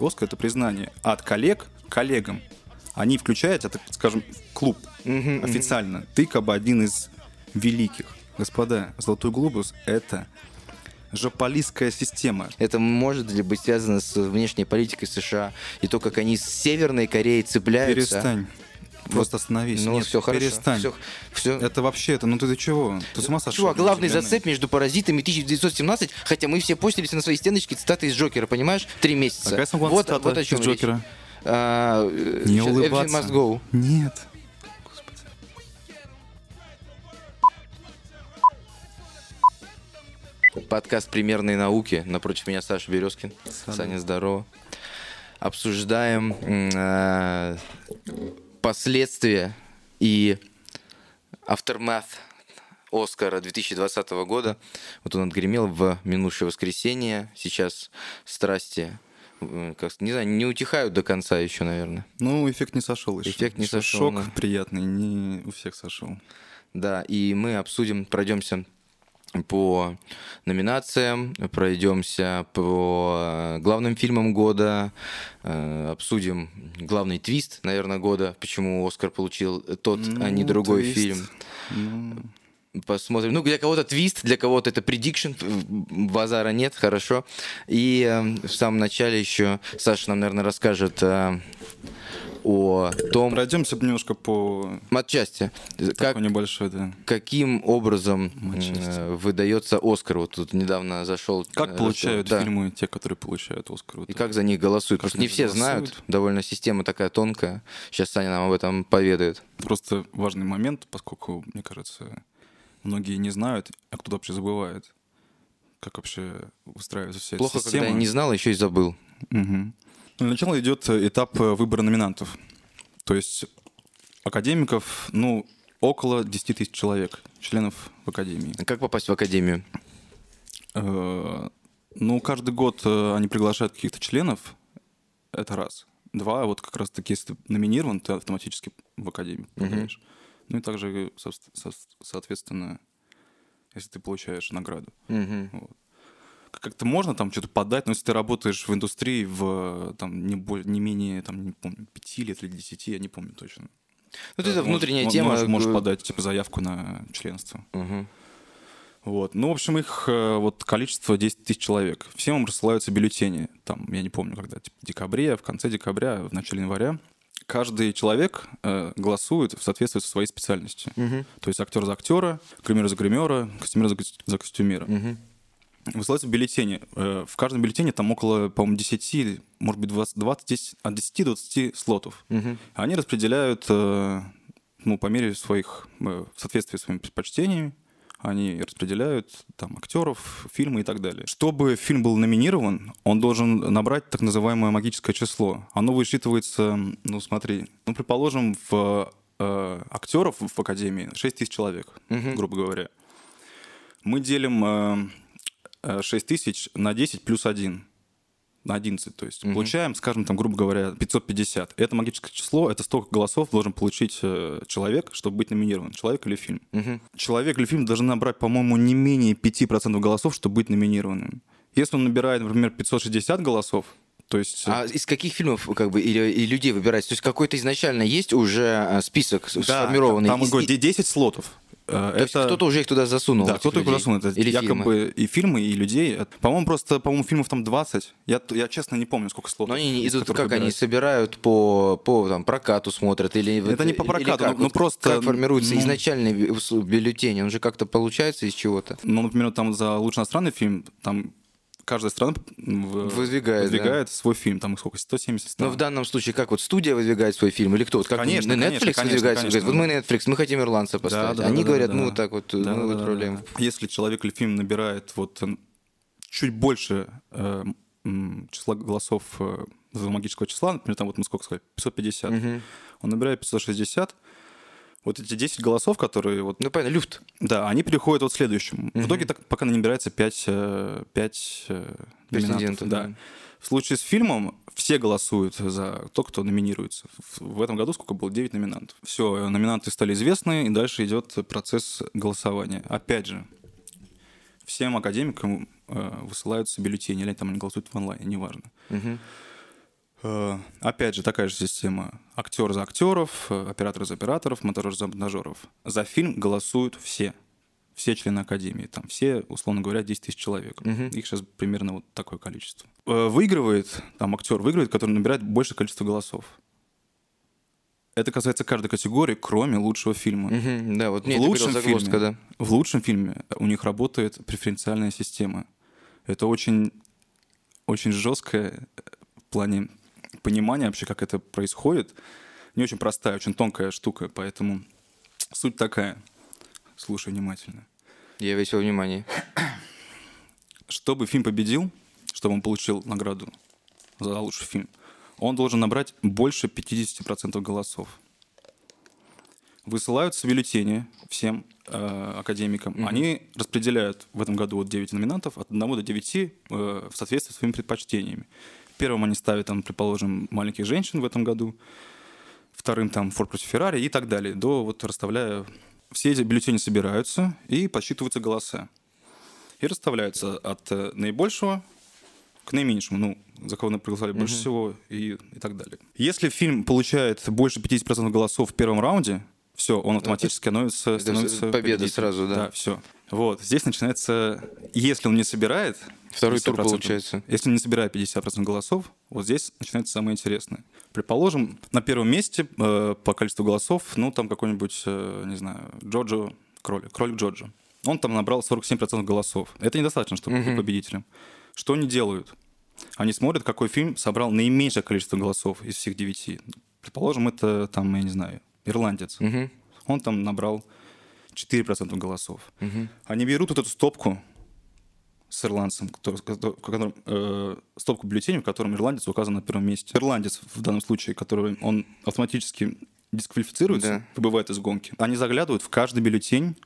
Оскар это признание от коллег коллегам. Они включают это, скажем, в клуб официально. Ты как бы один из великих. Господа, Золотой глобус это жополистская система. Это может ли быть связано с внешней политикой США и то, как они с Северной Кореей цепляются? Перестань. Просто остановись. Ну, Нет, все хорошо. перестань. Все, все. Это вообще, это, ну ты, ты чего? Ты с ума сошел? Чувак, главный зацеп между «Паразитами» и 1917, хотя мы все постились на своей стеночке цитаты из Джокера, понимаешь? Три месяца. Самая вот, вот о чем из речь. Джокера? А, э, Не щас, улыбаться. Must go. Нет. Подкаст «Примерные науки». Напротив меня Саша Березкин. Салют. Саня, здорово. Обсуждаем э, последствия и aftermath Оскара 2020 года. Вот он отгремел в минувшее воскресенье. Сейчас страсти, как, не знаю, не утихают до конца еще, наверное. Ну, эффект не сошел еще. Эффект не Еще сошел, Шок да. приятный, не у всех сошел. Да, и мы обсудим, пройдемся по номинациям, пройдемся по главным фильмам года, э, обсудим главный твист, наверное, года, почему Оскар получил тот, а не Ну, другой твист. фильм. Ну, Посмотрим. Ну, для кого-то твист, для кого-то это предикшн, базара нет, хорошо. И э, в самом начале еще Саша нам, наверное, расскажет э, о том, пройдемся немножко по матчасти, как небольшой, да. каким образом э, выдается Оскар? Вот тут недавно зашел. Как э, получают да. фильмы те, которые получают Оскар? Вот И это. как за них голосуют? Как Потому что не все голосуют? знают. Довольно система такая тонкая. Сейчас Саня нам об этом поведает. Просто важный момент, поскольку, мне кажется, многие не знают, а кто-то вообще забывает, как вообще устраивается вся Плохо, эта система. когда я не знал, еще и забыл. Мгм. Для начала идет этап э, выбора номинантов. То есть академиков, ну, около 10 тысяч человек, членов в академии. А Как попасть в академию? Э, Ну, каждый год э, они приглашают каких-то членов, это раз. Два, вот как раз таки, если ты номинирован, ты автоматически в академию попадаешь. Ну и также, со- со- соответственно, если ты получаешь награду. Мгм. Как-то можно там что-то подать, но если ты работаешь в индустрии в там, не, более, не менее, там, не помню, пяти лет или десяти, я не помню точно. Ну, это Э, внутренняя можешь- тема. Можешь, можешь подать типа, заявку на членство. мгм. Вот. Ну, в общем, их э, вот количество 10 тысяч человек. Всем им рассылаются бюллетени. Там, я не помню, когда, типа, в декабре, в конце декабря, в начале января. Каждый человек э, голосует в соответствии со своей специальностью. Мгм. То есть актер за актера, гример за гримера, костюмер за, за костюмера. Мгм. Высылаются бюллетени. Э, В каждом бюллетене там около, по-моему, 10, может быть, 20, 20 10, от 10 до 20 слотов. Мгм. Они распределяют, э, ну, по мере своих, э, в соответствии с своими предпочтениями, они распределяют там актеров, фильмы и так далее. Чтобы фильм был номинирован, он должен набрать так называемое магическое число. Оно высчитывается, ну, смотри, ну, предположим, в э, актеров в Академии 6 тысяч человек, Мгм. грубо говоря. Мы делим э, 6 тысяч на 10 плюс 1 на 11, то есть Мгм. получаем, скажем, там, грубо говоря, 550. Это магическое число, это столько голосов должен получить э, человек, чтобы быть номинирован, человек или фильм. Мгм. Человек или фильм должен набрать, по-моему, не менее 5% голосов, чтобы быть номинированным. Если он набирает, например, 560 голосов, то есть... э, А из каких фильмов как бы или, и людей выбирать? То есть какой-то изначально есть уже э, список да, сформированный? Там, Из- говорю, и- 10 слотов. Э, то есть кто-то уже их туда засунул? Да, кто-то их засунул. Это Или якобы фильмы? и фильмы, и людей. Это, По-моему, просто, по-моему, фильмов там 20. Я, я честно не помню, сколько слотов. Но они идут, как они выбирать. собирают по, по там, прокату смотрят или Это не по прокату, как? ну, Вот просто, как формируется ну- изначальный бю- бюллетень, он же как-то получается из чего-то. Ну, например, там за лучший иностранный фильм, там каждая страна в- Выдвигает, да. выдвигает свой фильм. Там сколько? 170 Но стран. в данном случае как вот студия выдвигает свой фильм или кто? Вот как Конечно, Netflix конечно, конечно, выдвигает, конечно. говорит, вот мы Netflix, мы хотим ирландца поставить. Да, да, Они да, говорят, да, ну да. вот так вот, Да, мы да, да, отправляем. да. Если человек или фильм набирает вот э, чуть больше э, числа голосов э, магического числа, например, там вот мы сколько сказали, 550, Мгм. он набирает 560, вот эти 10 голосов, которые вот Ну понятно, люфт. Да, они переходят вот к следующему. Мгм. В итоге так, пока не набирается 5, 5 Претендентов, да. да. В случае с фильмом все голосуют за то, кто номинируется. В, этом году сколько было? 9 номинантов. Все, номинанты стали известны, и дальше идет процесс голосования. Опять же, всем академикам э, высылаются бюллетени, или там они голосуют в онлайне, неважно. Мгм. Э, опять же, такая же система. Актер за актеров, э, оператор за операторов, монтажер за монтажеров. За фильм голосуют все. Все члены Академии. Там все, условно говоря, 10 тысяч человек. Мгм. Их сейчас примерно вот такое количество. Э, Выигрывает, там актер выигрывает, который набирает большее количество голосов. Это касается каждой категории, кроме лучшего фильма. Мгм, Да, вот В лучшем фильме. да. В лучшем фильме у них работает преференциальная система. Это очень, очень жесткое в плане понимания вообще, как это происходит. Не очень простая, очень тонкая штука, поэтому суть такая. Слушай внимательно. Я весь во внимании. Чтобы фильм победил, чтобы он получил награду за лучший фильм, он должен набрать больше 50% голосов. Высылаются бюллетени всем э, академикам. Они распределяют в этом году вот 9 номинантов от 1 до 9 э, в соответствии с своими предпочтениями. Первым они ставят, там, предположим, маленьких женщин в этом году, вторым там Форд против Феррари и так далее, до вот расставляя... Все эти бюллетени собираются и подсчитываются голоса и расставляются от э, наибольшего к наименьшему, ну, за кого проголосовали больше всего и, и так далее. Если фильм получает больше 50% голосов в первом раунде, все, он автоматически становится, это становится победа сразу, да. Да, все. Вот, здесь начинается, если он не собирает... Второй тур 50%, получается. Если он не собирает 50% голосов, вот здесь начинается самое интересное. Предположим, на первом месте э, по количеству голосов, ну, там какой-нибудь, э, не знаю, Джоджо, кролик, кролик Джоджо. Он там набрал 47% голосов. Это недостаточно, чтобы быть победителем. Что они делают? Они смотрят, какой фильм собрал наименьшее количество голосов из всех девяти. Предположим, это там, я не знаю, ирландец. Мгм. Он там набрал 4% голосов. Мгм. Они берут вот эту стопку с ирландцем, который, который- э, стопку бюллетеней, в котором ирландец указан на первом месте. Ирландец в данном случае, который он автоматически дисквалифицируется, Да. выбывает из гонки. Они заглядывают в каждый бюллетень,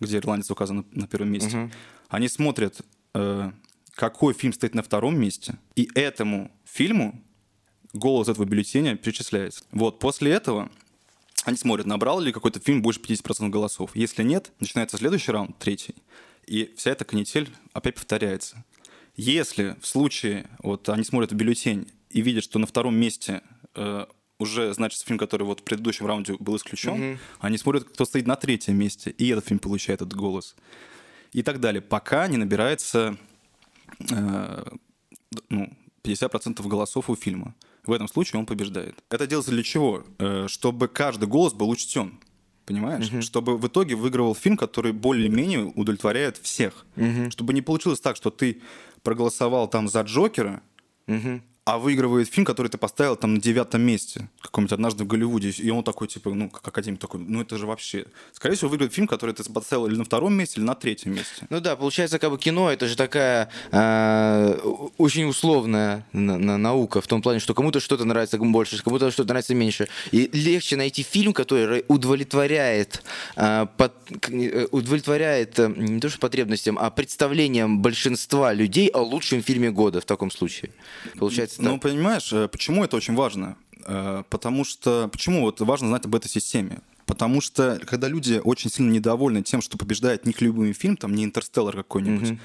где ирландец указан на, на первом месте. Мгм. Они смотрят, э, какой фильм стоит на втором месте, и этому фильму голос этого бюллетеня перечисляется. Вот, после этого они смотрят, набрал ли какой-то фильм больше 50% голосов. Если нет, начинается следующий раунд, третий, и вся эта канитель опять повторяется. Если в случае, вот они смотрят в бюллетень и видят, что на втором месте э, уже значится фильм, который вот в предыдущем раунде был исключен, они смотрят, кто стоит на третьем месте, и этот фильм получает этот голос. И так далее, пока не набирается э, ну, 50% голосов у фильма. В этом случае он побеждает. Это делается для чего? Э, Чтобы каждый голос был учтен. Понимаешь? Чтобы в итоге выигрывал фильм, который более-менее удовлетворяет всех. Чтобы не получилось так, что ты проголосовал там за Джокера, Мгм. А выигрывает фильм, который ты поставил там на девятом месте, каком-нибудь однажды в Голливуде, и он такой, типа, ну, как академик такой, ну, это же вообще... Скорее всего, выиграет фильм, который ты поставил или на втором месте, или на третьем месте. Ну да, получается, как бы кино это же такая о- очень условная на- на- наука в том плане, что кому-то что-то нравится больше, кому-то что-то нравится меньше. И легче найти фильм, который удовлетворяет, а, под- э, удовлетворяет э, не то что потребностям, а представлениям большинства людей о лучшем фильме года в таком случае. Получается Ну, так. понимаешь, э, почему это очень важно? Э, Потому что... Почему вот важно знать об этой системе? Потому что, когда люди очень сильно недовольны тем, что побеждает не их любимый фильм, там, не «Интерстеллар» какой-нибудь,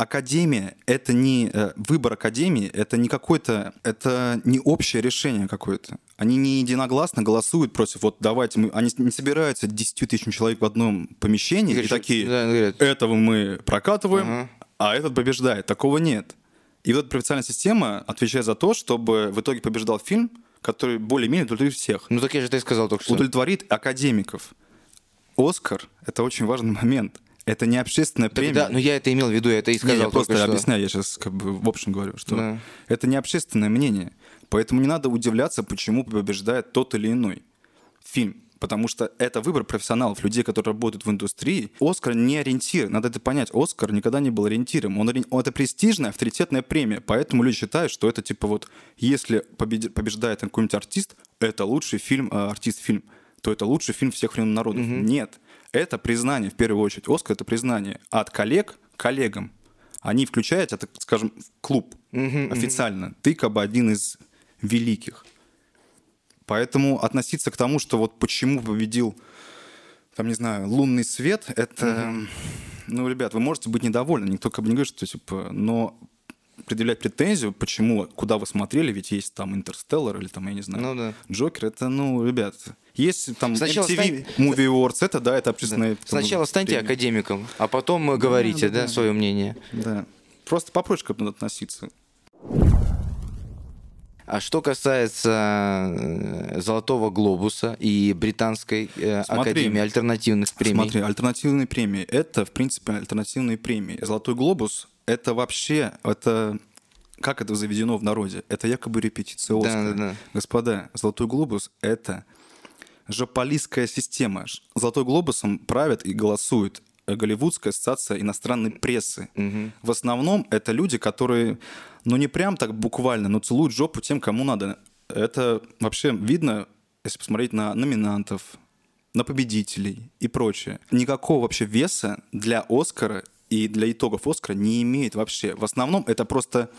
Академия — это не э, выбор Академии, это не какой-то, это не общее решение какое-то. Они не единогласно голосуют против, вот давайте мы, они не собираются 10 тысячам человек в одном помещении и Говорят, такие, да, этого мы прокатываем, Ага. а этот побеждает. Такого нет. И вот эта профессиональная система отвечает за то, чтобы в итоге побеждал фильм, который более-менее удовлетворит всех. Ну так я же это и сказал только что. Удовлетворит академиков. Оскар — это очень важный момент. Это не общественная Так премия. да, ну я это имел в виду, я это и Не, сказал я только просто что. объясняю, я сейчас как бы в общем говорю, что Да. это не общественное мнение. Поэтому не надо удивляться, почему побеждает тот или иной фильм. Потому что это выбор профессионалов, людей, которые работают в индустрии. Оскар не ориентир. Надо это понять. Оскар никогда не был ориентиром. Он, ори- это престижная, авторитетная премия. Поэтому люди считают, что это типа вот, если победи- побеждает какой-нибудь артист, это лучший фильм, э, артист-фильм, то это лучший фильм всех времен народов. Нет. Это признание, в первую очередь. Оскар — это признание от коллег коллегам. Они включают это, скажем, в клуб официально. Ты как бы один из великих. Поэтому относиться к тому, что вот почему победил, там, не знаю, лунный свет, это... Ну, ребят, вы можете быть недовольны, никто как бы не говорит, что, типа, но предъявлять претензию, почему, куда вы смотрели, ведь есть там Интерстеллар или там, я не знаю, Ну да. Джокер, это, ну, ребят, есть там Сначала MTV стань- Movie Awards, это, да, это общественные... там, Сначала станьте премии. академиком, а потом говорите, да, да, да. свое мнение. Да. Просто попроще как надо относиться. А что касается э, Золотого глобуса и Британской э, Смотри. академии альтернативных премий. Смотри, альтернативные премии. Это, в принципе, альтернативные премии. Золотой глобус — это вообще, это как это заведено в народе? Это якобы репетиция Да, Оскара. да, да. Господа, Золотой глобус — это жополистская система. Золотой глобусом правят и голосуют э, Голливудская ассоциация иностранной прессы. В основном это люди, которые, ну не прям так буквально, но целуют жопу тем, кому надо. Это вообще видно, если посмотреть на номинантов, на победителей и прочее. Никакого вообще веса для Оскара и для итогов Оскара не имеет вообще. В основном это просто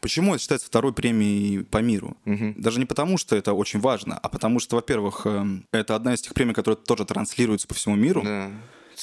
Почему это считается второй премией по миру? Даже не потому, что это очень важно, а потому что, во-первых, эм, это одна из тех премий, которая тоже транслируется по всему миру. Да.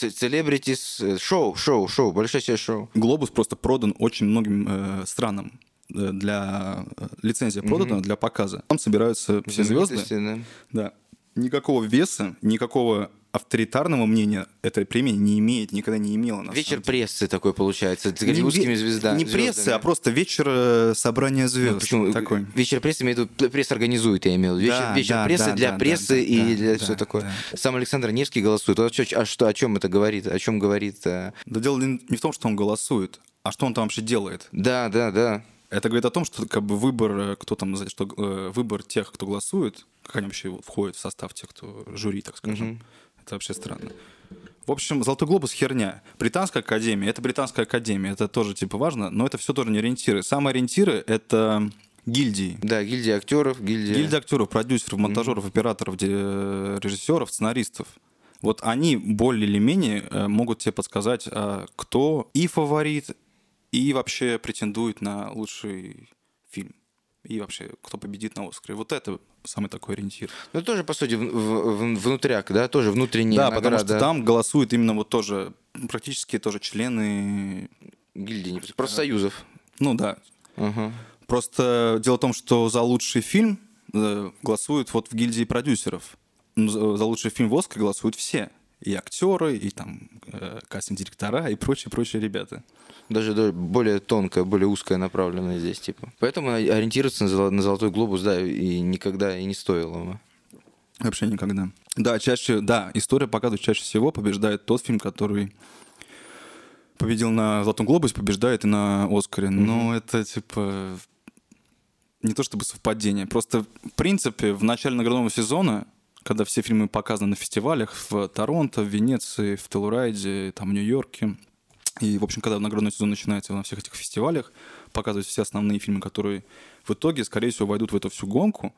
Celebrities, э, шоу, шоу, шоу, большое себе шоу. Глобус просто продан очень многим э, странам э, для э, лицензия продана для показа. Там собираются все звезды. Да. Никакого веса, никакого авторитарного мнения этой премии не имеет, никогда не имела. на Вечер прессы такой получается, с Не голливудскими ве- звездами. Не прессы, а просто вечер э, собрания звезд. Ну, Почему? Такой. Вечер прессы, имею в виду, пресса организует, я имел в виду. Вечер, Да, вечер да, прессы да, для да, прессы да, и да, для да, все такое. да. Сам Александр Невский голосует. Вот чё- а что, о чем это говорит? О чем говорит? э, Да дело не не в том, что он голосует, а что он там вообще делает. Да, да, да. Это говорит о том, что как бы выбор, э, кто там, что выбор тех, кто голосует, как они вообще входят в состав тех, кто жюри, так скажем. Это вообще странно. В общем, Золотой глобус херня. Британская академия это британская академия, это тоже типа важно, но это все тоже не ориентиры. Самые ориентиры это гильдии. Да, гильдия актеров, гильдия... Гильдия актеров, продюсеров, монтажеров, операторов, де- режиссеров, сценаристов. Вот они более или менее э, могут тебе подсказать, а, кто и фаворит, и вообще претендует на лучший фильм. И вообще, кто победит на Оскаре. Вот это самый такой ориентир. Ну, тоже, по сути, в- в- внутряк, да, тоже внутренняя да, потому что награда там голосуют именно вот тоже, практически тоже члены... гильдии, профсоюзов. Ну да. Ага. Просто дело в том, что за лучший фильм э, голосуют вот в гильдии продюсеров. За за лучший фильм в Оскар голосуют все. И актеры, и там э, кастинг-директора, и прочие-прочие ребята. Даже да, более тонкая, более узкая направленная здесь, типа. Поэтому ориентироваться на, на золотой глобус, да, и никогда и не стоило бы. Вообще никогда. Да, чаще, да, история показывает, чаще всего побеждает тот фильм, который победил на Золотом Глобусе, побеждает и на Оскаре. Но это типа не то чтобы совпадение. Просто, в принципе, в начале наградного сезона, когда все фильмы показаны на фестивалях в Торонто, в Венеции, в Телурайде, там, в Нью-Йорке, и, в общем, когда наградной сезон начинается на всех этих фестивалях, показывают все основные фильмы, которые в итоге, скорее всего, войдут в эту всю гонку.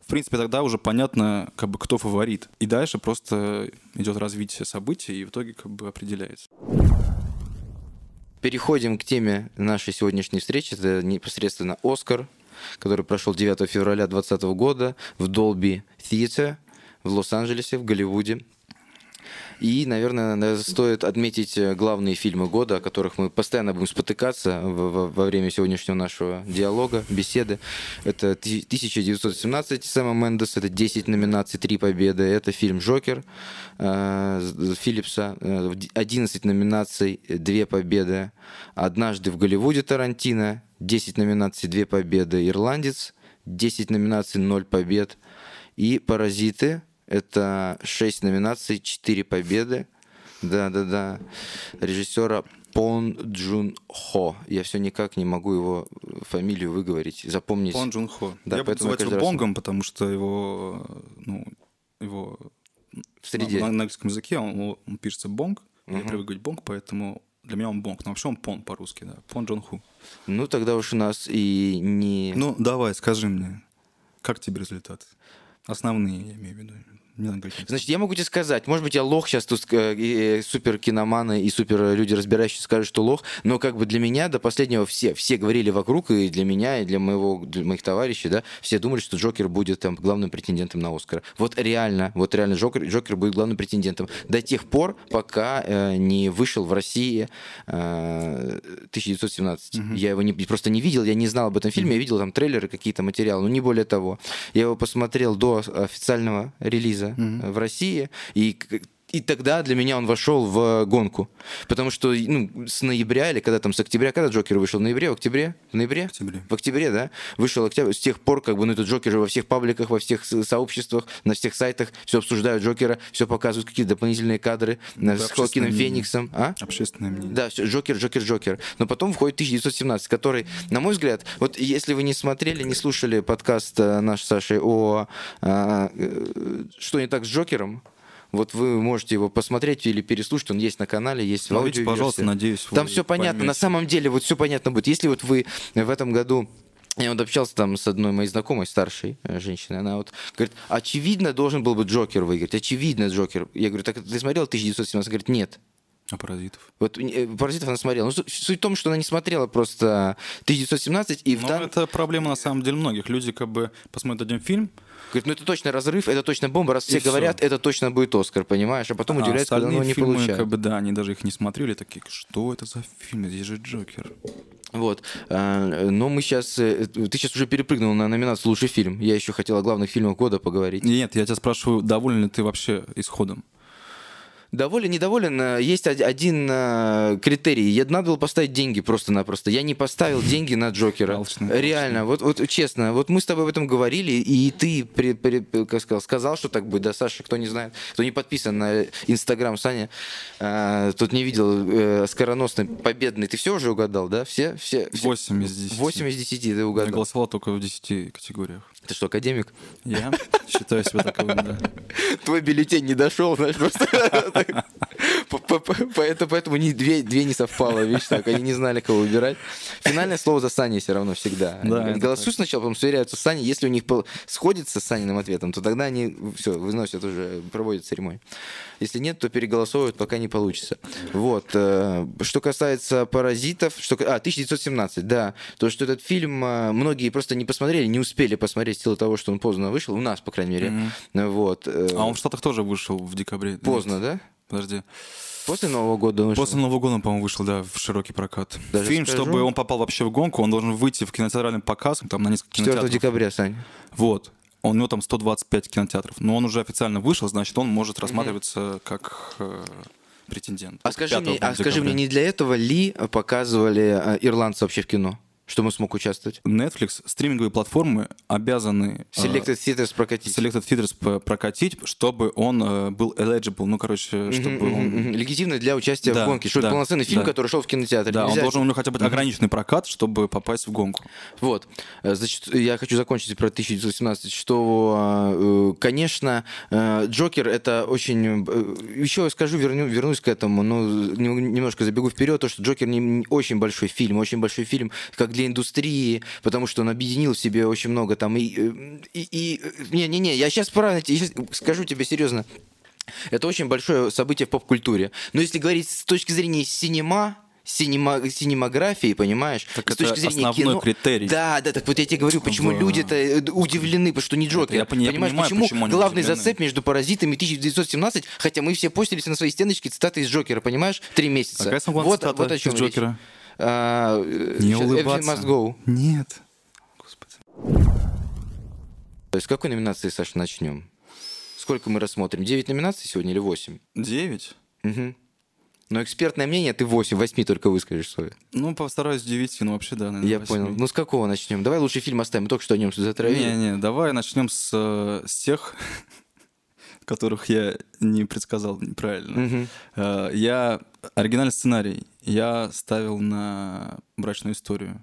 В принципе, тогда уже понятно, как бы, кто фаворит. И дальше просто идет развитие событий, и в итоге как бы определяется. Переходим к теме нашей сегодняшней встречи. Это непосредственно Оскар, который прошел 9 февраля 2020 года в Dolby Theatre в Лос-Анджелесе, в Голливуде. И, наверное, на- стоит отметить э, главные фильмы года, о которых мы постоянно будем спотыкаться во время сегодняшнего нашего диалога, беседы. Это ти- 1917 Сэма Мендеса, это 10 номинаций, 3 победы. Это фильм «Джокер» э, Филлипса, э, в ди- 11 номинаций, 2 победы. «Однажды в Голливуде» Тарантино, 10 номинаций, 2 победы. «Ирландец», 10 номинаций, 0 побед. И «Паразиты», это 6 номинаций, 4 победы. Да-да-да. Режиссера Пон Джун Хо. Я все никак не могу его фамилию выговорить, запомнить. Пон Джун Хо. Да, Я буду называть его раз- Бонгом, потому что его, ну, его В среде. на, на английском языке он, он пишется Бонг. Я привык говорить Бонг, поэтому для меня он Бонг. Но вообще он Пон по-русски, да. Пон Джон Ху. Ну, тогда уж у нас и не... Ну, давай, скажи мне, как тебе результат? Основные, я имею в виду. Не. Значит, я могу тебе сказать, может быть, я лох сейчас тут э, э, супер киноманы и супер люди разбирающие скажут, что лох, но как бы для меня до последнего все, все говорили вокруг, и для меня, и для, моего, для моих товарищей, да, все думали, что Джокер будет там главным претендентом на Оскар. Вот реально, вот реально Джокер, Джокер будет главным претендентом до тех пор, пока э, не вышел в России э, 1917. Я его не, просто не видел, я не знал об этом фильме, я видел там трейлеры, какие-то материалы, но не более того. Я его посмотрел до официального релиза в России, и и тогда для меня он вошел в гонку. Потому что ну, с ноября или когда там, с октября, когда Джокер вышел? В ноябре, в октябре? В ноябре? октябре. В октябре, да? Вышел октябрь. С тех пор, как бы, ну, этот Джокер во всех пабликах, во всех со- сообществах, на всех сайтах все обсуждают Джокера, все показывают какие-то дополнительные кадры Да, с общественное Хоакином. Фениксом. А? Общественное мнение. Да, всё, Джокер, Джокер, Джокер. Но потом входит 1917, который, на мой взгляд, вот если вы не смотрели, не слушали подкаст э, наш с Сашей о а, э, «Что не так с Джокером», вот вы можете его посмотреть или переслушать, он есть на канале, есть в аудиоверсии. пожалуйста, надеюсь, Там все понятно, на поймете. самом деле, вот все понятно будет. Если вот вы в этом году я вот общался там с одной моей знакомой, старшей э, женщиной, она вот говорит, очевидно должен был бы Джокер выиграть, очевидно Джокер. Я говорю, так ты смотрел 1917? Она говорит, нет. А паразитов? Вот э, «Паразитов» она смотрела. Ну, су- суть в том, что она не смотрела просто 1917, и в Ну, дан- это проблема на самом деле многих. Люди как бы посмотрят один фильм, говорит, ну это точно разрыв, это точно бомба, раз все говорят, это точно будет Оскар, понимаешь? А потом а удивляются, когда оно не фильмы, получает. как бы, да, они даже их не смотрели, такие, что это за фильм, здесь же Джокер. Вот. А, Но мы сейчас... Ты сейчас уже перепрыгнул на номинацию «Лучший фильм». Я еще хотел о главных фильмах года поговорить. Нет, я тебя спрашиваю, доволен ли ты вообще исходом? Доволен, недоволен. Есть од- один э, критерий. Я- Надо было поставить деньги просто-напросто. Я не поставил деньги на Джокера. Реально. Вот, вот честно. Вот мы с тобой об этом говорили, и ты, при- при- как сказал, сказал, что так будет. Да, Саша, кто не знает, кто не подписан на Инстаграм Саня, э, тот не видел э, скороносный, победный. Ты все уже угадал, да? Все? все, все? 8 из 10. 8 из 10 ты Я угадал. голосовал только в 10 категориях. Ты что, академик? Я считаю себя таковым, да. Твой бюллетень не дошел, знаешь, просто. Поэтому две не совпало, видишь, так, они не знали, кого выбирать. Финальное слово за Саней все равно всегда. Голосуют сначала, потом сверяются с Саней. Если у них сходится с Саниным ответом, то тогда они все, выносят уже, проводят церемонию. Если нет, то переголосовывают, пока не получится. Вот. э, Что касается «Паразитов», что... А, 1917, да. То, что этот фильм э, многие просто не посмотрели, не успели посмотреть в силу того, что он поздно вышел. У нас, по крайней мере. Вот. э, А он в Штатах тоже вышел в декабре. Поздно, Нет, да? Подожди. После Нового года вышел? После Нового года, он, по-моему, вышел, да, в широкий прокат. Даже Фильм, скажу. чтобы он попал вообще в гонку, он должен выйти в кинотеатральный показ, там на несколько 4 кинотеатров. декабря, Сань. Вот. У него там 125 кинотеатров. Но он уже официально вышел, значит, он может рассматриваться как э, претендент. А скажи, 5 мне, а скажи мне, не для этого ли показывали э, ирландцы вообще в кино? Чтобы он смог участвовать? Netflix, стриминговые платформы обязаны э, Selected Theaters прокатить. Selected Theaters прокатить, чтобы он э, был eligible, ну, короче, чтобы Мгм, он... мгм. Легитимно для участия Да, в гонке. Что это да, полноценный фильм, да. который шел в кинотеатре. Да, он Нельзя- должен у него хотя бы ограниченный прокат, чтобы попасть в гонку. Вот. Э, Значит, я хочу закончить про 1917, что, э, конечно, Джокер это очень... Еще скажу, верну, вернусь к этому, но нем- немножко забегу вперед, то, что Джокер не очень большой фильм, очень большой фильм как для индустрии, потому что он объединил в себе очень много там и... э, и, и- Не-не-не, я сейчас правильно, я щас скажу тебе серьезно. Это очень большое событие в поп-культуре. Но если говорить с точки зрения синема, синема, синемографии, понимаешь? Так с это точки зрения основной кино, критерий. Да, да, так вот я тебе говорю, почему В- люди-то э, удивлены, потому что не Джокер. я пони- я понимаешь, понимаю, почему, почему главный удивлены. зацеп между «Паразитами» и 1917, хотя мы все постились на своей стеночке цитаты из Джокера, понимаешь? Три месяца. Какая самая вот, вот о из чем речь. Джокера? А, э, Не щас, улыбаться. Everything must go. Нет. Господи. То есть с какой номинации, Саша, начнем? Сколько мы рассмотрим? Девять номинаций сегодня или восемь? Девять? Угу. Но экспертное мнение ты 8, 8 только выскажешь свое. Ну, постараюсь девяти, ну вообще да, наверное, Я восьми. понял. Ну с какого начнем? Давай лучший фильм оставим. Мы только что о нем затравили. Не-не, давай начнем с, э, с тех, которых я не предсказал неправильно. Э, Я оригинальный сценарий. Я ставил на брачную историю.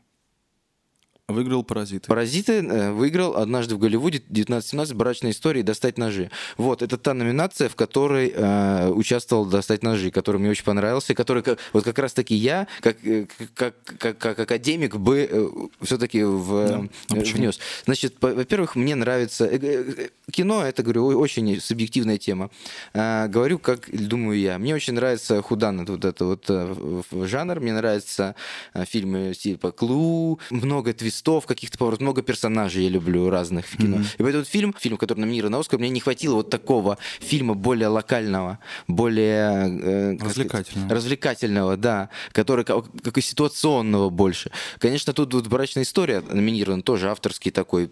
Выиграл «Паразиты». «Паразиты» э, выиграл однажды в Голливуде 1917 «Брачная история» «Достать ножи». Вот, это та номинация, в которой э, участвовал «Достать ножи», который мне очень понравился, который, как, вот как раз-таки я, как, э, как, как, как академик, бы э, все-таки в, Да. А э, почему? внес. Значит, во-первых, мне нравится... э, э, Кино, это, говорю, очень субъективная тема. А, Говорю, как думаю я. Мне очень нравится худан, вот это вот э, жанр. Мне нравятся э, фильмы типа «Клу», много твистов каких-то поворотов, много персонажей я люблю разных в кино. И поэтому фильм, фильм, который номинирован на Оскар, мне не хватило вот такого фильма более локального, более... э, как сказать, Развлекательного. развлекательного, да, который как, как и ситуационного больше. Конечно, тут вот «Брачная история» номинирован, тоже авторский такой.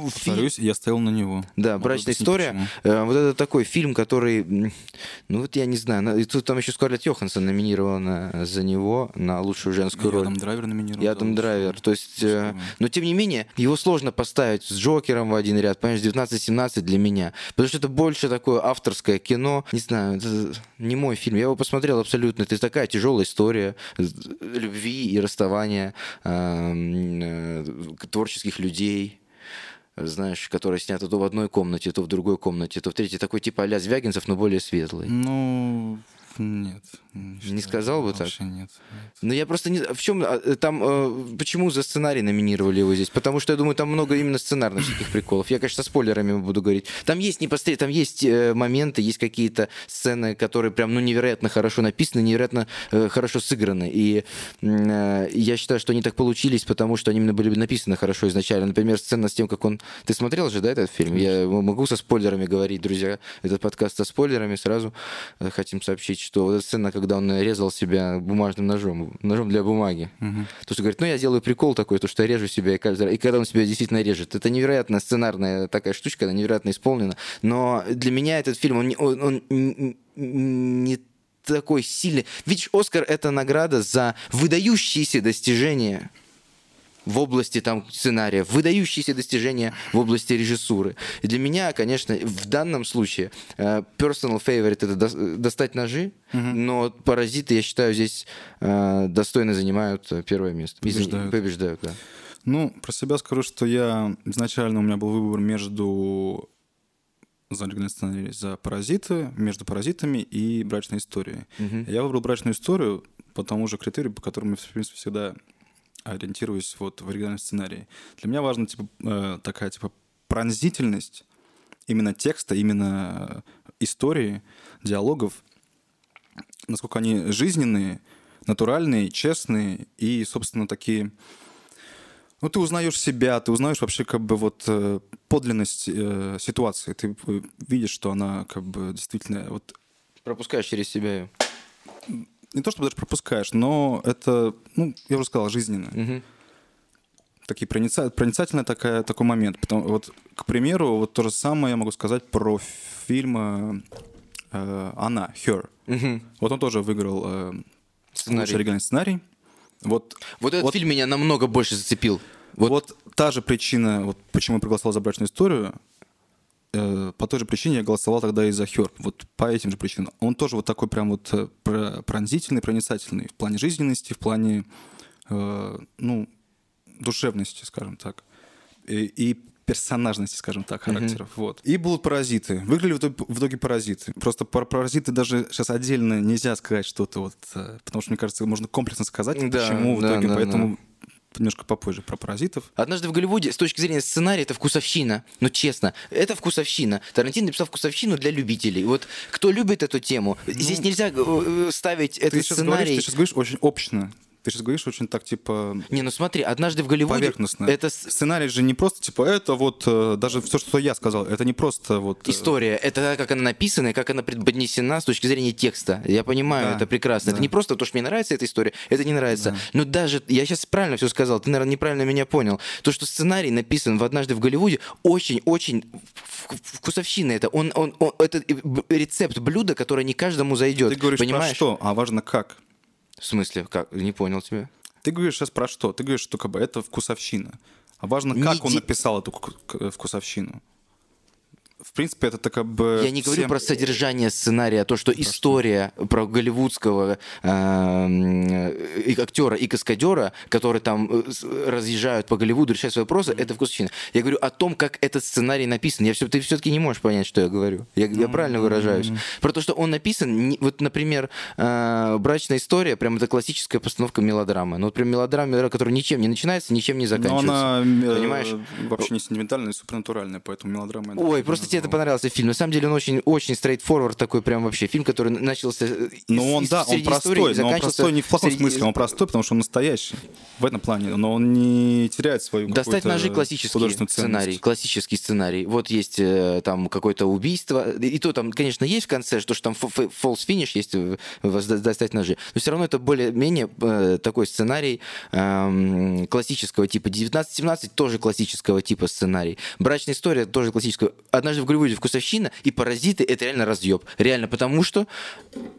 Повторюсь, я стоял на него. Да, Могу «Брачная история». почему. Э, Вот это такой фильм, который, ну вот я не знаю, на- и тут там еще Скарлетт Йоханссон номинирована за него на лучшую женскую роль. Адам Драйвер номинирован. Адам лучшего. Драйвер. То есть, э, но тем не менее, его сложно поставить с Джокером в один ряд, понимаешь, 19-17 для меня. Потому что это больше такое авторское кино. Не знаю, это не мой фильм. Я его посмотрел абсолютно. Это такая тяжелая история э, любви и расставания э, творческих людей знаешь, которая снята то в одной комнате, то в другой комнате, то в третьей. Такой типа а-ля Звягинцев, но более светлый. Ну, нет. Не сказал бы так? Нет. нет. Ну я просто не... В чем там... э, почему за сценарий номинировали его здесь? Потому что я думаю, там много именно сценарных всяких приколов. Я, конечно, спойлерами буду говорить. Там есть непосредственно... Там есть э, моменты, есть какие-то сцены, которые прям, ну, невероятно хорошо написаны, невероятно э, хорошо сыграны. И э, я считаю, что они так получились, потому что они именно были написаны хорошо изначально. Например, сцена с тем, как он... Ты смотрел же, да, этот фильм? Я могу со спойлерами говорить, друзья. Этот подкаст со спойлерами. Сразу э, хотим сообщить, что вот эта сцена, когда он резал себя бумажным ножом, ножом для бумаги. То, что говорит, ну я делаю прикол такой, то, что я режу себя, и каждый раз- и когда он себя действительно режет. Это невероятно сценарная такая штучка, она невероятно исполнена. Но для меня этот фильм, он, не- он- он н- н- не такой сильный. Видишь, Оскар — это награда за выдающиеся достижения в области там сценария, выдающиеся достижения в области режиссуры. И для меня, конечно, в данном случае э, personal favorite это дос- достать ножи, но паразиты, я считаю, здесь э, достойно занимают первое место. Побеждают. Побеждают, да. Ну, про себя скажу, что я изначально у меня был выбор между за сценарий за паразиты, между паразитами и брачной историей. Мгм. Я выбрал брачную историю по тому же критерию, по которому я, в принципе, всегда ориентируюсь вот в оригинальном сценарии. Для меня важна типа, э, такая типа пронзительность именно текста, именно э, истории, диалогов, насколько они жизненные, натуральные, честные и, собственно, такие... Ну, ты узнаешь себя, ты узнаешь вообще как бы вот э, подлинность э, ситуации. Ты видишь, что она как бы действительно вот Пропускаешь через себя ее. Не то чтобы даже пропускаешь, но это, ну, я уже сказал, жизненно. Мгм. Такие проница... проницательный такая, такой момент. Потому, вот, к примеру, вот то же самое я могу сказать про фильм э, э, «Она», «Her». Мгм. Вот он тоже выиграл э, Сценарий. лучший оригинальный сценарий. Вот, Вот этот Вот- фильм меня намного больше зацепил. вот. Вот, та же причина, вот почему я проголосовал за брачную историю, по той же причине я голосовал тогда и за Хер. Вот по этим же причинам. Он тоже вот такой прям вот э, про- пронзительный, проницательный в плане жизненности, в плане, э, ну, душевности, скажем так. И, и персонажности, скажем так, характеров. Вот. И будут паразиты. Выиграли в итоге, в итоге паразиты. Просто про паразиты даже сейчас отдельно нельзя сказать что-то вот, э, потому что, мне кажется, можно комплексно сказать, Да, почему в да, итоге, да, поэтому немножко попозже про паразитов. Однажды в Голливуде, с точки зрения сценария, это вкусовщина. Но честно, это вкусовщина. Тарантино написал вкусовщину для любителей. Вот кто любит эту тему, здесь нельзя э, э, ставить этот сейчас, говоришь, сценарий... ты сейчас говоришь очень общно. Ты сейчас говоришь очень так, типа, Не, ну смотри, однажды в Голливуде... поверхностно. Это Сценарий же не просто, типа, это вот, э, даже все, что я сказал, это не просто вот... э, история. Это как она написана, и как она преподнесена с точки зрения текста. Я понимаю, Да, это прекрасно. Это да. не просто то, что мне нравится эта история, это не нравится. Но даже, я сейчас правильно все сказал, ты, наверное, неправильно меня понял. То, что сценарий написан в «Однажды в Голливуде», очень-очень вкусовщина это. Он, он, он- это рецепт блюда, которое не каждому зайдет. Ты говоришь понимаешь? про что, а важно как. В смысле? Как? Не понял тебя. Ты говоришь сейчас про что? Ты говоришь, что как бы это вкусовщина. А важно, Не как он ди- написал эту вкусовщину. В принципе, это так как бы... Я не говорю всем- про содержание сценария, а то, что история про голливудского э, и актера и каскадера, которые там э, разъезжают по Голливуду, решают свои вопросы, это вкусовщина. Я говорю о том, как этот сценарий написан. Я все, ты все-таки не можешь понять, что я говорю. Я, я правильно выражаюсь. Про то, что он написан, вот, например, э, «Брачная история», прям это классическая постановка мелодрамы. Ну, вот прям мелодрама, которая ничем не начинается, ничем не Но заканчивается. она э, Понимаешь? вообще не сентиментальная и супернатуральная, поэтому мелодрама... Ой, просто тебе это понравился фильм. На самом деле он очень, очень straightforward такой прям вообще фильм, который начался э, Ну он, из- да, он простой, истории, но он простой не в плохом среди- смысле, он простой, потому что он настоящий в этом плане, но он не теряет свою Достать ножи классический сценарий, классический сценарий. Вот есть э, там какое-то убийство, и то там, конечно, есть в конце, что, что там false finish есть «Сда- достать ножи, но все равно это более-менее э, такой сценарий эм, классического типа. 19-17 тоже классического типа сценарий. Брачная история тоже классического. Однажды в Голливуде вкусовщина и паразиты это реально разъеб. Реально, потому что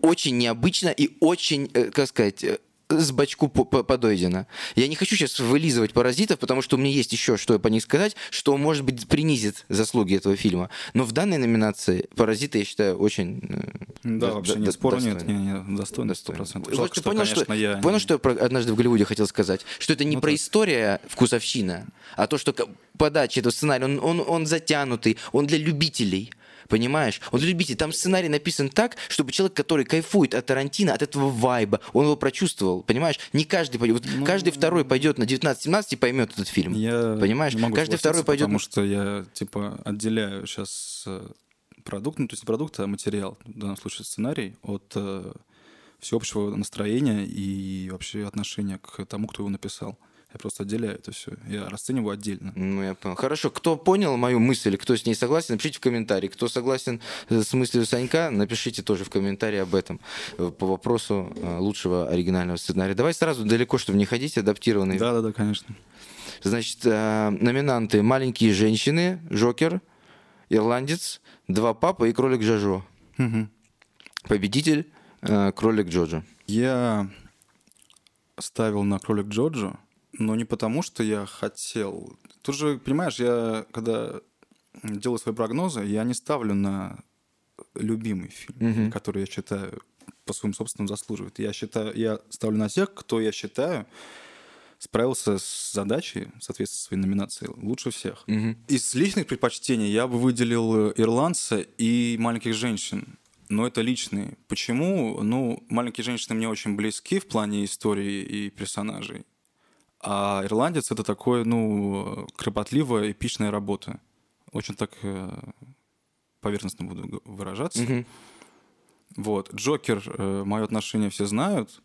очень необычно и очень, э, как сказать, э, с бачку по- по- подойдено. Я не хочу сейчас вылизывать паразитов, потому что у меня есть еще что по них сказать, что, может быть, принизит заслуги этого фильма. Но в данной номинации паразиты, я считаю, очень... э, Да, до- вообще до- нет, спора нет, не, не, достойно. 100%. Вот Жалко, что, понял, конечно, что, я... понял, что я про- однажды в Голливуде хотел сказать? Что это не Ну, про так. история вкусовщина, а то, что подача этого сценария, он, он, он затянутый, он для любителей. Понимаешь? Он для любителей. Там сценарий написан так, чтобы человек, который кайфует от Тарантино, от этого вайба, он его прочувствовал. Понимаешь? Не каждый пойдет. Вот каждый второй пойдет на 19-17 и поймет этот фильм. Ну, Я Понимаешь? Каждый второй пойдет. Потому что я, типа, отделяю сейчас продукт, ну, то есть не продукт, а материал, в данном случае сценарий, от э, всеобщего настроения и вообще отношения к тому, кто его написал. Я просто отделяю это все. Я расцениваю отдельно. Ну, я понял. Хорошо, кто понял мою мысль, кто с ней согласен, напишите в комментарии. Кто согласен э, с мыслью Санька, напишите тоже в комментарии об этом э, по вопросу э, лучшего оригинального сценария. Давай сразу далеко, чтобы не ходить, адаптированный. Да-да-да, конечно. Значит, номинанты «Маленькие женщины», «Жокер», «Ирландец», «Два папы» и «Кролик Жажо». Мгм. Победитель «Кролик Джоджо». Я ставил на кролик Джоджо, но не потому, что я хотел. Тут же, понимаешь, я когда делаю свои прогнозы, я не ставлю на любимый фильм, Мгм. который я считаю по своим собственным заслуживает. Я считаю, я ставлю на тех, кто я считаю справился с задачей в соответствии со своей номинацией лучше всех. Мгм. Из личных предпочтений я бы выделил «Ирландца» и «Маленьких женщин». Но это личные. Почему? Ну, «Маленькие женщины» мне очень близки в плане истории и персонажей. А «Ирландец» — это такое, ну, кропотливая, эпичная работа. Очень так э, поверхностно буду выражаться. Мгм. Вот. «Джокер», мое отношение все знают,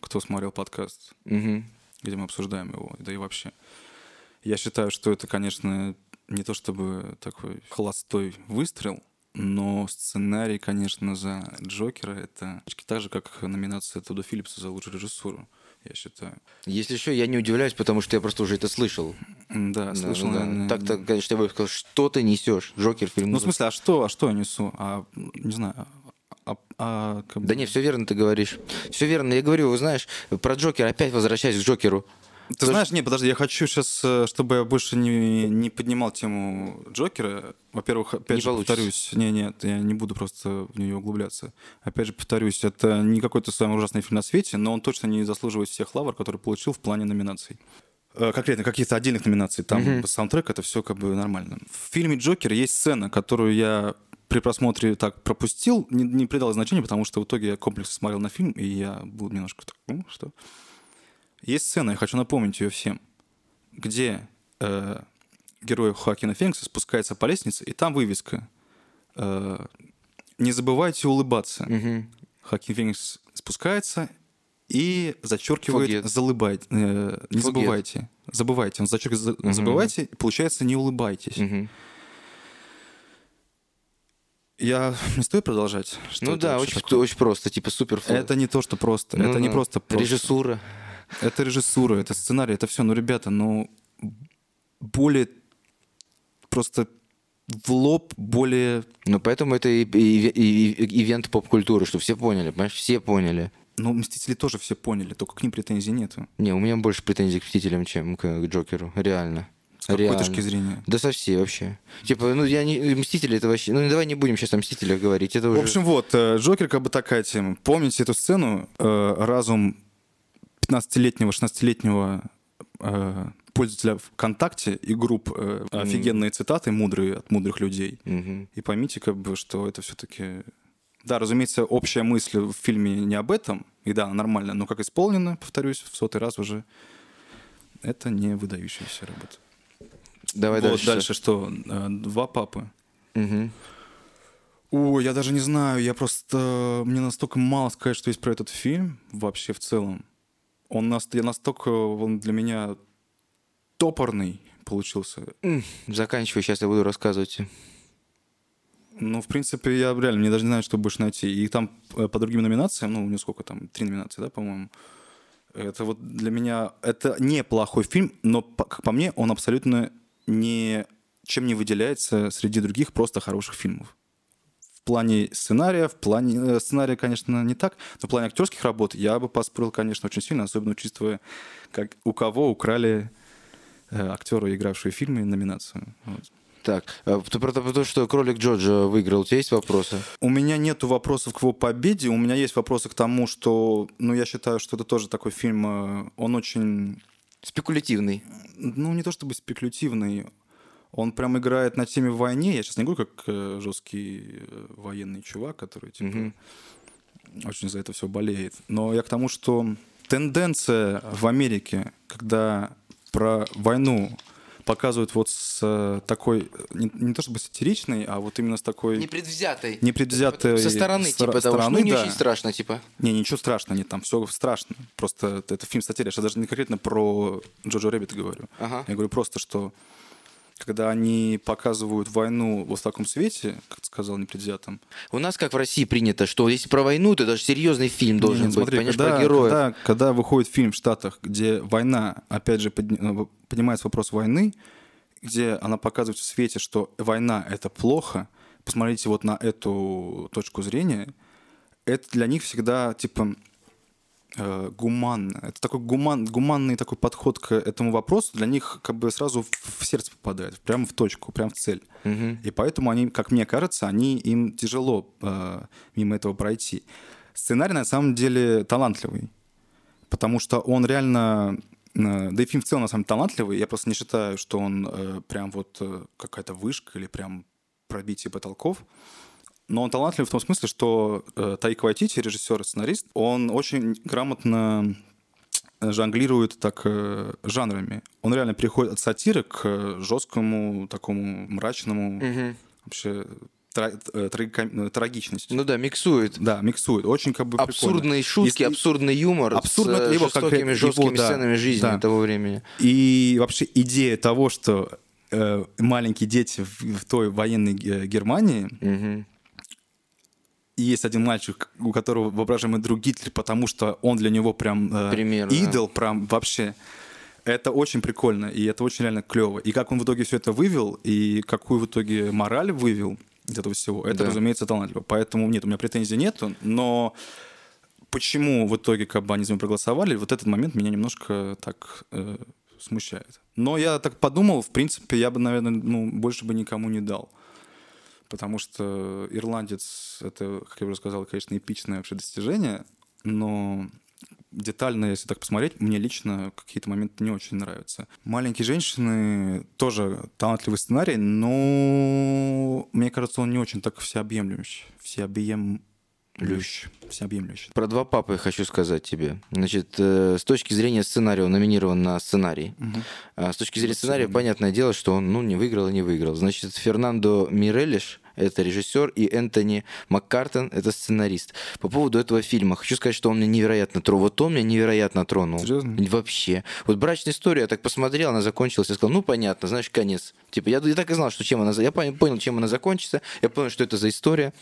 кто смотрел подкаст Мгм. где мы обсуждаем его, да и вообще. Я считаю, что это, конечно, не то чтобы такой холостой выстрел, но сценарий, конечно, за Джокера это так же, как номинация Туда Филлипса за лучшую режиссуру, я считаю. Если что, я не удивляюсь, потому что я просто уже это слышал. Да, Да, слышал, да. наверное. Так-то, конечно, я бы сказал, что ты несешь? Джокер фильм. Ну, в смысле, а что, а что я несу? А, не знаю, а, а, как бы- Да не, все верно ты говоришь. Все верно. Я говорю, вы знаешь, про Джокера, опять возвращаясь к Джокеру. Ты знаешь, не, подожди, я хочу сейчас, чтобы я больше не, не поднимал тему Джокера. Во-первых, опять Не же, получится. повторюсь, не, нет, я не буду просто в нее углубляться. Опять же, повторюсь, это не какой-то самый ужасный фильм на свете, но он точно не заслуживает всех лавр, которые получил в плане номинаций. Э, Конкретно каких-то отдельных номинаций, там Мгм. саундтрек, это все как бы нормально. В фильме «Джокер» есть сцена, которую я при просмотре так пропустил, не, не придал значения, потому что в итоге я комплексно смотрел на фильм, и я был немножко так, ну, что... Есть сцена, я хочу напомнить ее всем, где э, герой Хоакина Феникса спускается по лестнице, и там вывеска э, «Не забывайте улыбаться». Мгм. Хоакин Феникс спускается и зачеркивает Forget. «залыбайте». э, не Forget. забывайте. Забывайте. Он зачеркивает «за- Мгм. «забывайте», и получается «не улыбайтесь». Мгм. Я не стоит продолжать? Что Ну да, очень, такое? очень просто, типа супер. Это не то, что просто. Ну это не да. просто просто. Режиссура. Это режиссура, это сценарий, это все. Ну, ребята, ну, более просто в лоб, более... Ну поэтому это и, и- и- и- ивент поп-культуры, чтобы все поняли, понимаешь? Все поняли. Ну, «Мстители» тоже все поняли, только к ним претензий нету. Не, у меня больше претензий к «Мстителям», чем к, к Джокеру. Реально. С какой Реально. точки зрения? Да со всей вообще. Типа, ну я не... Мстители это вообще... Ну давай не будем сейчас о Мстителях говорить. Это уже... В общем, вот, э, Джокер как бы такая тема. Помните эту сцену? Э, Разум 15-летнего, 16-летнего э, пользователя ВКонтакте и групп э, офигенные цитаты мудрые от мудрых людей. Мгм. И поймите, как бы, что это все-таки... Да, разумеется, общая мысль в фильме не об этом, и да, она нормально, но как исполнено, повторюсь, в сотый раз уже, это не выдающаяся работа. Давай вот дальше. дальше что? Э, Два папы. Мгм. Ой, я даже не знаю, я просто... Мне настолько мало сказать, что есть про этот фильм вообще в целом. Он настолько... Он для меня топорный получился. М, Заканчивай, сейчас я буду рассказывать. Ну, в принципе, я реально мне даже не знаю, что больше найти. И там э, по другим номинациям, ну, не сколько там, три номинации, да, по-моему. Это вот для меня... Это неплохой фильм, но, как по мне, он абсолютно не... чем не выделяется среди других просто хороших фильмов. В плане сценария, в плане... э, Сценария, конечно, не так, но в плане актерских работ я бы поспорил, конечно, очень сильно, особенно учитывая, как у кого украли э, актера, игравшего в фильме, номинацию. Вот. Так, а ты про то, что кролик Джорджа выиграл, у тебя есть вопросы? У меня нету вопросов к его победе, у меня есть вопросы к тому, что, ну, я считаю, что это тоже такой фильм, э, он очень, Спекулятивный. ну, не то чтобы спекулятивный, он прям играет на теме войне. Я сейчас не говорю как э, жесткий э, военный чувак, который, типа, Мгм. очень за это все болеет. Но я к тому, что тенденция в Америке, когда про войну показывают вот с э, такой, не, не то чтобы сатиричной, а вот именно с такой... Непредвзятой. Непредвзятой Со стороны, стра- типа, того, что стороны, ну, не да. очень страшно, типа. Не, ничего страшного, нет, там все страшно. Просто это, фильм сатира. Я сейчас даже не конкретно про Jojo Rabbit говорю. Ага. Я говорю просто, что когда они показывают войну вот в таком свете, как ты сказал, непредвзятом. У нас, как в России, принято, что если про войну, то даже серьезный фильм должен Не, быть, смотри, понимаешь, когда, про героев. Когда, когда выходит фильм в Штатах, где война, опять же, э, поднимается вопрос войны, где она показывает в свете, что война — это плохо, посмотрите вот на эту точку зрения, это для них всегда, типа, гуманно. Это такой гуман, гуманный такой подход к этому вопросу для них как бы сразу в, сердце попадает, прямо в точку, прямо в цель. Мгм. И поэтому они, как мне кажется, они, им тяжело э, мимо этого пройти. Сценарий на самом деле талантливый, потому что он реально... э, да и фильм в целом на самом деле талантливый. Я просто не считаю, что он э, прям вот э, какая-то вышка или прям пробитие потолков. Но он талантливый в том смысле, что э, Таик Вайтити, режиссер и сценарист, он очень грамотно жонглирует так э, жанрами. Он реально переходит от сатиры к э, жесткому, такому мрачному, Мгм. вообще э, э, трагичности. Ну да, миксует. Да, миксует. Очень как бы прикольно. Абсурдные шутки, И- абсурдный юмор Абсурдно, с э, либо жестокими, конкретно- жесткими его, да, сценами жизни да. того времени. И вообще идея того, что э, маленькие дети в, в той военной э, Германии, Мгм. Есть один мальчик, у которого воображаемый друг Гитлер, потому что он для него прям э, Пример, да. идол, прям вообще. Это очень прикольно, и это очень реально клево. И как он в итоге все это вывел, и какую в итоге мораль вывел из этого всего, это, Да. разумеется, талантливо. Поэтому нет, у меня претензий нету, но почему в итоге как бы они за него проголосовали, вот этот момент меня немножко так э, смущает. Но я так подумал, в принципе, я бы, наверное, ну, больше бы никому не дал. Потому что ирландец, это, как я уже сказал, конечно, эпичное вообще достижение, но детально, если так посмотреть, мне лично какие-то моменты не очень нравятся. «Маленькие женщины» тоже талантливый сценарий, но мне кажется, он не очень так всеобъемлющий. Всеобъемлющий. Всеобъемлющий. Про два папы я хочу сказать тебе. Значит, э, с точки зрения сценария он номинирован на сценарий. А с точки зрения сценария, понятное дело, что он ну, не выиграл и не выиграл. Значит, Фернандо Мирелиш — это режиссер, и Энтони Маккартон — это сценарист. По поводу этого фильма хочу сказать, что он меня невероятно тронул. Вот он меня невероятно тронул. Серьезно? Вообще. Вот «Брачная история», я так посмотрел, она закончилась, я сказал, ну, понятно, знаешь, конец. Типа, я, я так и знал, что чем она... Я пон- понял, чем она закончится, я понял, что это за история.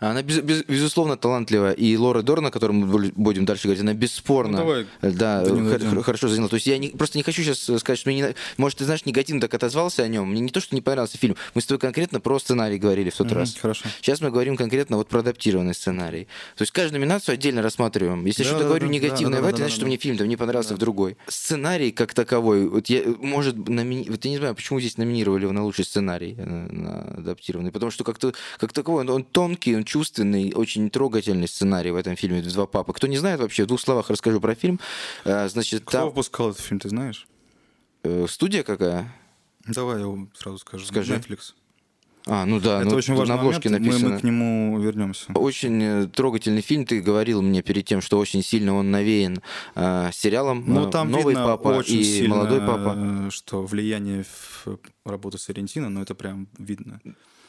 Она, без, без, безусловно, талантливая. И Лора Дорна, о которой мы будем дальше говорить, она бесспорно Ну, давай да, до неё хор- хорошо заняла. То есть я не, просто не хочу сейчас сказать, что мне не... Может, ты знаешь, негативно так отозвался о нем. Мне не то, что не понравился фильм. Мы с тобой конкретно про сценарий говорили в тот Мгм, раз. Хорошо. Сейчас мы говорим конкретно вот про адаптированный сценарий. То есть каждую номинацию отдельно рассматриваем. Если Да, что-то да, говорю да, негативное да, в да, этой, да, значит, да, что да. мне фильм там не понравился в другой. Сценарий как таковой, вот я, может, номини... вот я не знаю, почему здесь номинировали его на лучший сценарий, э, на адаптированный, потому что как-то как таковой, он, он тонкий, он чувственный, очень трогательный сценарий в этом фильме «Два папы». Кто не знает вообще, в двух словах расскажу про фильм. Э, Значит, Кто там выпускал этот фильм, ты знаешь? э, студия какая? Давай я его сразу скажу. Скажи. Netflix. А, ну да, Это ну, очень важный на обложке момент. Мы, написано. мы к нему вернемся. Очень э, трогательный фильм. Ты говорил мне перед тем, что очень сильно он навеян э, сериалом Ну, там «Новый видно папа» очень и сильно, «Молодой папа». что влияние в работу Сарентино, но это прям видно.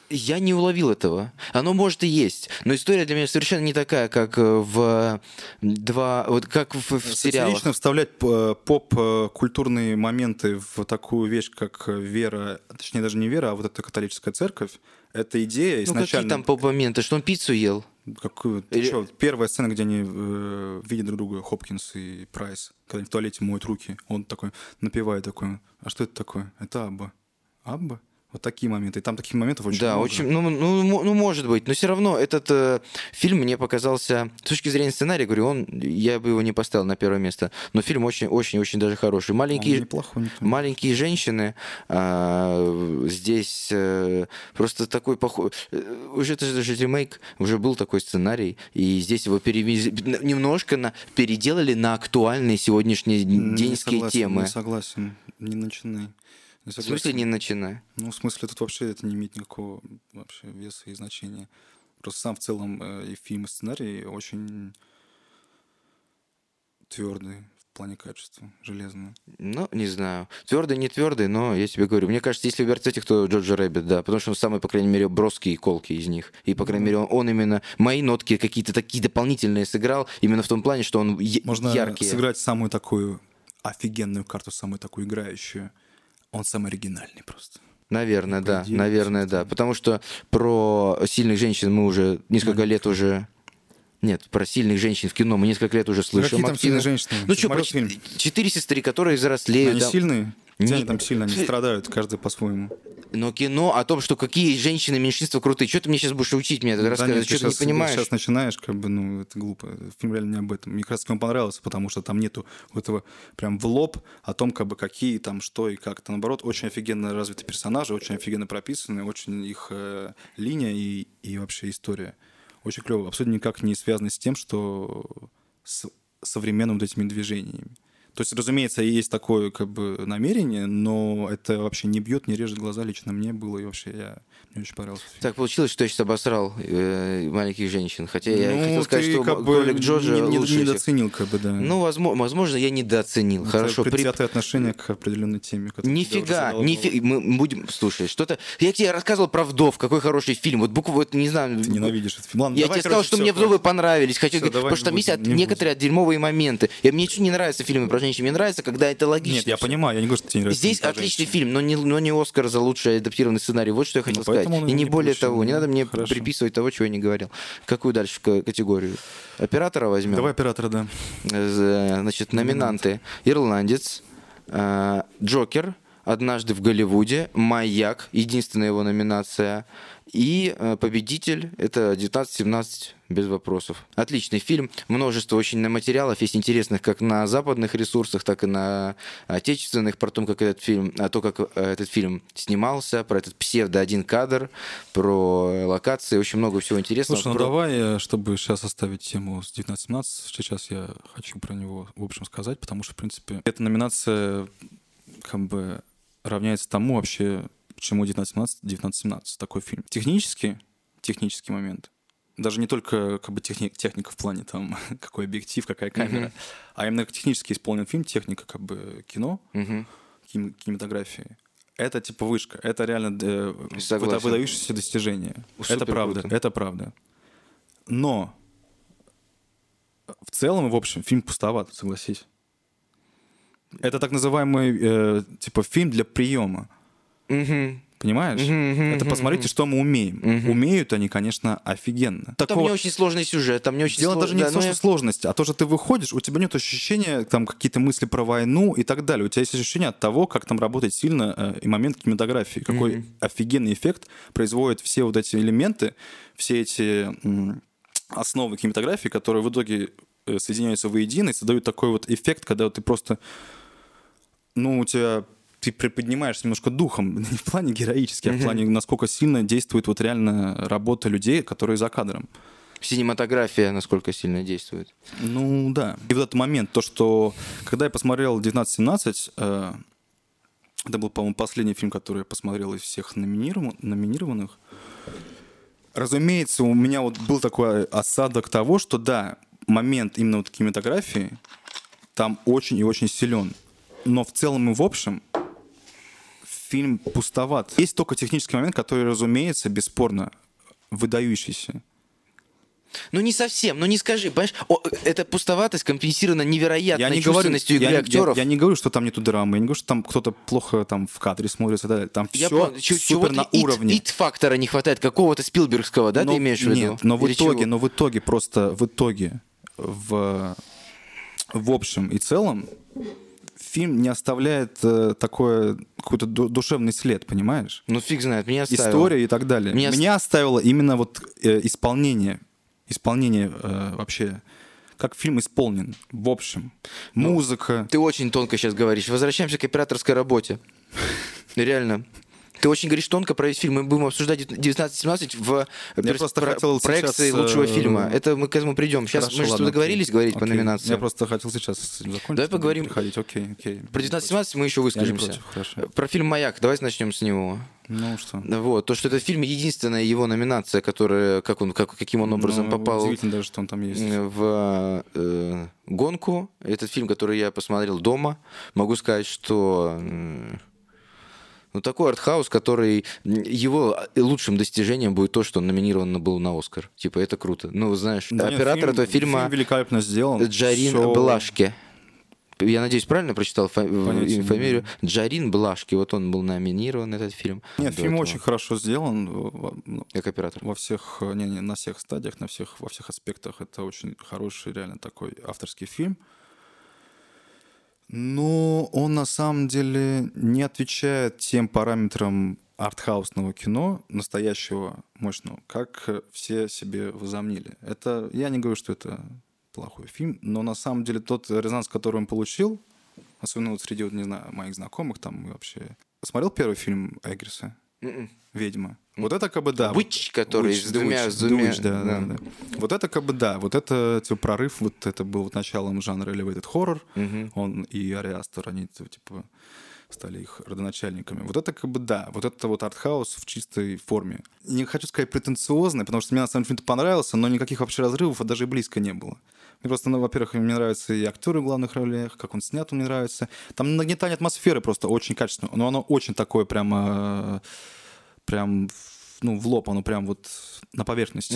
Я не уловил этого. Оно может и есть, но история для меня совершенно не такая, как э, в два, вот как в, в сериалах. Сатирично вставлять э, поп-культурные моменты в такую вещь, как вера, точнее даже не вера, а вот эта католическая церковь, это идея Ну, какие изначально... там поп-моменты? Что он пиццу ел? Какую? Ты Или- чё, первая сцена, где они э, видят друг друга, Хопкинс и Прайс, когда они в туалете моют руки, он такой напевает такой, а что это такое? Это Абба. Абба? Вот такие моменты. И там таких моментов очень да, много. очень, ну, ну, ну, может быть, но все равно этот э, фильм мне показался, с точки зрения сценария, говорю, он, я бы его не поставил на первое место, но фильм очень-очень-очень даже хороший. Маленькие, неплохой, не. Маленькие женщины а, здесь э, просто такой похож. Уже это же ремейк, уже был такой сценарий, и здесь его перевезли немножко на, переделали на актуальные сегодняшние Не деньские согласен, темы. Не согласен, не начинай. В смысле не начиная? Ну, в смысле, тут вообще это не имеет никакого вообще веса и значения. Просто сам в целом э, и фильм, и сценарий очень твердый в плане качества, железный. Ну, не знаю. Твердый, не твердый, но я тебе говорю. Мне кажется, если выбирать этих, то Jojo Rabbit, да. Потому что он самый, по крайней мере, броский и колкий из них. И, по крайней мере, он, он именно мои нотки какие-то такие дополнительные сыграл. Именно в том плане, что он Можно яркий. сыграть самую такую офигенную карту, самую такую играющую. Он самый оригинальный просто. Наверное, да. идее Наверное, да. Потому что про сильных женщин мы уже несколько лет уже... Нет, про сильных женщин в кино мы несколько лет уже слышим. Какие там активно. сильные женщины? Ну что, про четыре сестры, которые взрослеют. Они сильные? Где Не- они там сильно? Они страдают, каждый по-своему. Но кино о том, что какие женщины меньшинства крутые. Что ты мне сейчас будешь учить меня Да рассказывать? нет, Что ты не сейчас, понимаешь? Сейчас начинаешь, как бы, ну, это глупо. Фильм реально не об этом. Мне как раз он понравился, потому что там нету вот этого прям в лоб о том, как бы, какие там, что и как. Это, наоборот, очень офигенно развиты персонажи, очень офигенно прописаны, очень их э, линия и, и вообще история. Очень клево. Абсолютно никак не связано с тем, что с современными вот этими движениями. То есть, разумеется, есть такое как бы намерение, но это вообще не бьет, не режет глаза лично мне было, и вообще я, мне очень понравился. фильм. Так получилось, что я сейчас обосрал э, маленьких женщин. Хотя я Ну, хотел сказать, что как кролик Джорджа не, не- лучше недооценил, как бы, да. Ну, возможно, возможно, я недооценил. Это Хорошо, при- предвзятое отношение к определенной теме. Нифига, нифига, мы будем, слушай, что-то... Я тебе рассказывал про «Вдов», какой хороший фильм, вот букву, вот, не знаю... Ты ненавидишь этот фильм. Ладно, Я давай, тебе сказал, короче, что всё, мне «Вдовы» понравились, хочу, Всё, говорить, давай потому что там есть будем, не некоторые дерьмовые моменты. И мне ничего не нравятся фильмы про женщин, мне нравится, когда это логично. Нет, я понимаю, я не говорю, что тебе не нравится. Здесь отличный фильм, но не, но не Оскар за лучший адаптированный сценарий. Вот что я хотел Поэтому он И не не более получил. того, не надо мне Хорошо. приписывать того, чего я не говорил. Какую дальше категорию? Оператора возьмем. Давай оператора, да. Значит, номинанты. Ирландец, э, Джокер, Однажды в Голливуде, Маяк, единственная его номинация. И э, победитель это 1917 без вопросов. Отличный фильм, множество очень материалов есть интересных как на западных ресурсах, так и на отечественных, про то, как этот фильм, а то, как э, этот фильм снимался, про этот псевдо один кадр, про локации, очень много всего интересного. Слушай, ну Про- давай, э, чтобы сейчас оставить тему с 1917, сейчас я хочу про него, в общем, сказать, потому что, в принципе, эта номинация как бы равняется тому вообще, почему 1917, 1917 такой фильм. Технически, технический момент, даже не только как бы техни- техника в плане там какой объектив, какая камера, Мгм. а именно технически исполнен фильм, техника как бы кино, Мгм. кин- кинематографии. Это типа вышка, это реально э, Согласен. выда- выдающееся достижение. Супер это правда, круто. это правда. Но в целом, и в общем, фильм пустоват, согласись. Это так называемый э, типа фильм для приема. Мгм. Понимаешь? Мгм, мгм, это посмотрите, что мы умеем. Мгм. Умеют они, конечно, офигенно. Там Такого- не очень сложный сюжет, там не очень Дело сло- даже не да, в том, ну, что я- сложность, а то, что ты выходишь, у тебя нет ощущения, там, какие-то мысли про войну и так далее. У тебя есть ощущение от того, как там работает сильно э, и момент кинематографии, какой Мгм. офигенный эффект производят все вот эти элементы, все эти м, основы кинематографии, которые в итоге э, соединяются воедино и создают такой вот эффект, когда вот ты просто, ну, у тебя ты приподнимаешься немножко духом, не в плане героически, а в плане, насколько сильно действует вот реально работа людей, которые за кадром. Синематография насколько сильно действует. Ну да. И вот этот момент, то, что когда я посмотрел 1917, э, это был, по-моему, последний фильм, который я посмотрел из всех номиниров- номинированных. Разумеется, у меня вот был такой осадок того, что да, момент именно вот кинематографии там очень и очень силен. Но в целом и в общем фильм пустоват. Есть только технический момент, который, разумеется, бесспорно выдающийся. Ну не совсем, ну не скажи, понимаешь, О, эта пустоватость компенсирована невероятной Я не говорю, чувственностью игры я, я- актеров. Я, не говорю, что там нету драмы, я не говорю, что там кто-то плохо там в кадре смотрится, да, там Я все чё- супер на ит- уровне. ит-фактора не хватает, какого-то Спилбергского, да, Но- ты имеешь в виду? Нет, но в Или итоге, чего? но в итоге просто в итоге в в общем и целом фильм не оставляет э, такой какой-то ду- душевный след, понимаешь? Ну фиг знает, меня оставил. История и так далее. Меня Меня, ост- оставило именно вот э, исполнение, исполнение э, вообще, как фильм исполнен, в общем, Ну, музыка. Ты очень тонко сейчас говоришь. Возвращаемся к операторской работе. Реально. Ты очень говоришь тонко про весь фильм. Мы будем обсуждать 1917 в Я перс- просто про- хотел проекции сейчас, лучшего э, фильма. Это мы к этому придем. Сейчас Хорошо, мы же ладно, договорились окей. говорить по Окей. номинации. Я просто хотел сейчас с этим закончить. Давай поговорим. Приходить, окей, окей. Про 1917 мы еще Я выскажемся. против, хорошо. Про фильм «Маяк». Давайте начнем с него. Ну что? Вот. То, что этот фильм единственная его номинация, которая, как он, как, каким он образом Ну, попал Удивительно даже, что он там есть. в э, гонку. Этот фильм, который я посмотрел дома, могу сказать, что ну, такой артхаус, который его лучшим достижением будет то, что он номинирован был на Оскар. Типа, это круто. Ну, знаешь, Да нет, оператор фильм- этого фильма Фильм великолепно сделан. Джарин Всё- Блашке. Я надеюсь, правильно прочитал фа- Понятия не фамилию? Джарин Блашки. Вот он был номинирован, этот фильм. Нет, фильм этого. очень хорошо сделан. во- ну, Как оператор. Во всех, э, не, не, на всех стадиях, на всех, во всех аспектах это очень хороший, реально такой авторский фильм. Но он на самом деле не отвечает тем параметрам артхаусного кино, настоящего, мощного, как все себе возомнили. Это, я не говорю, что это плохой фильм, но на самом деле тот резонанс, который он получил, особенно вот среди, вот, не знаю, моих знакомых, там и вообще... Смотрел первый фильм Эггерса? Мгм. «Ведьма»? Вот это как бы да. Witch, который Witch, с двумя... Witch, с двумя- Witch, да, да, да. Вот это как бы да, вот это типа прорыв, вот это был вот началом жанра elevated horror. Мгм. Он и Ари Астер, они типа стали их родоначальниками. Вот это как бы да, вот это вот артхаус в чистой форме. Не хочу сказать претенциозный, потому что мне на самом деле понравился, но никаких вообще разрывов даже и близко не было. Мне просто, ну, во-первых, мне нравятся и актеры в главных ролях, как он снят, он мне нравится. Там нагнетание атмосферы просто очень качественно, но оно очень такое прямо, прям, в- ну, в лоб, оно прям вот на поверхности.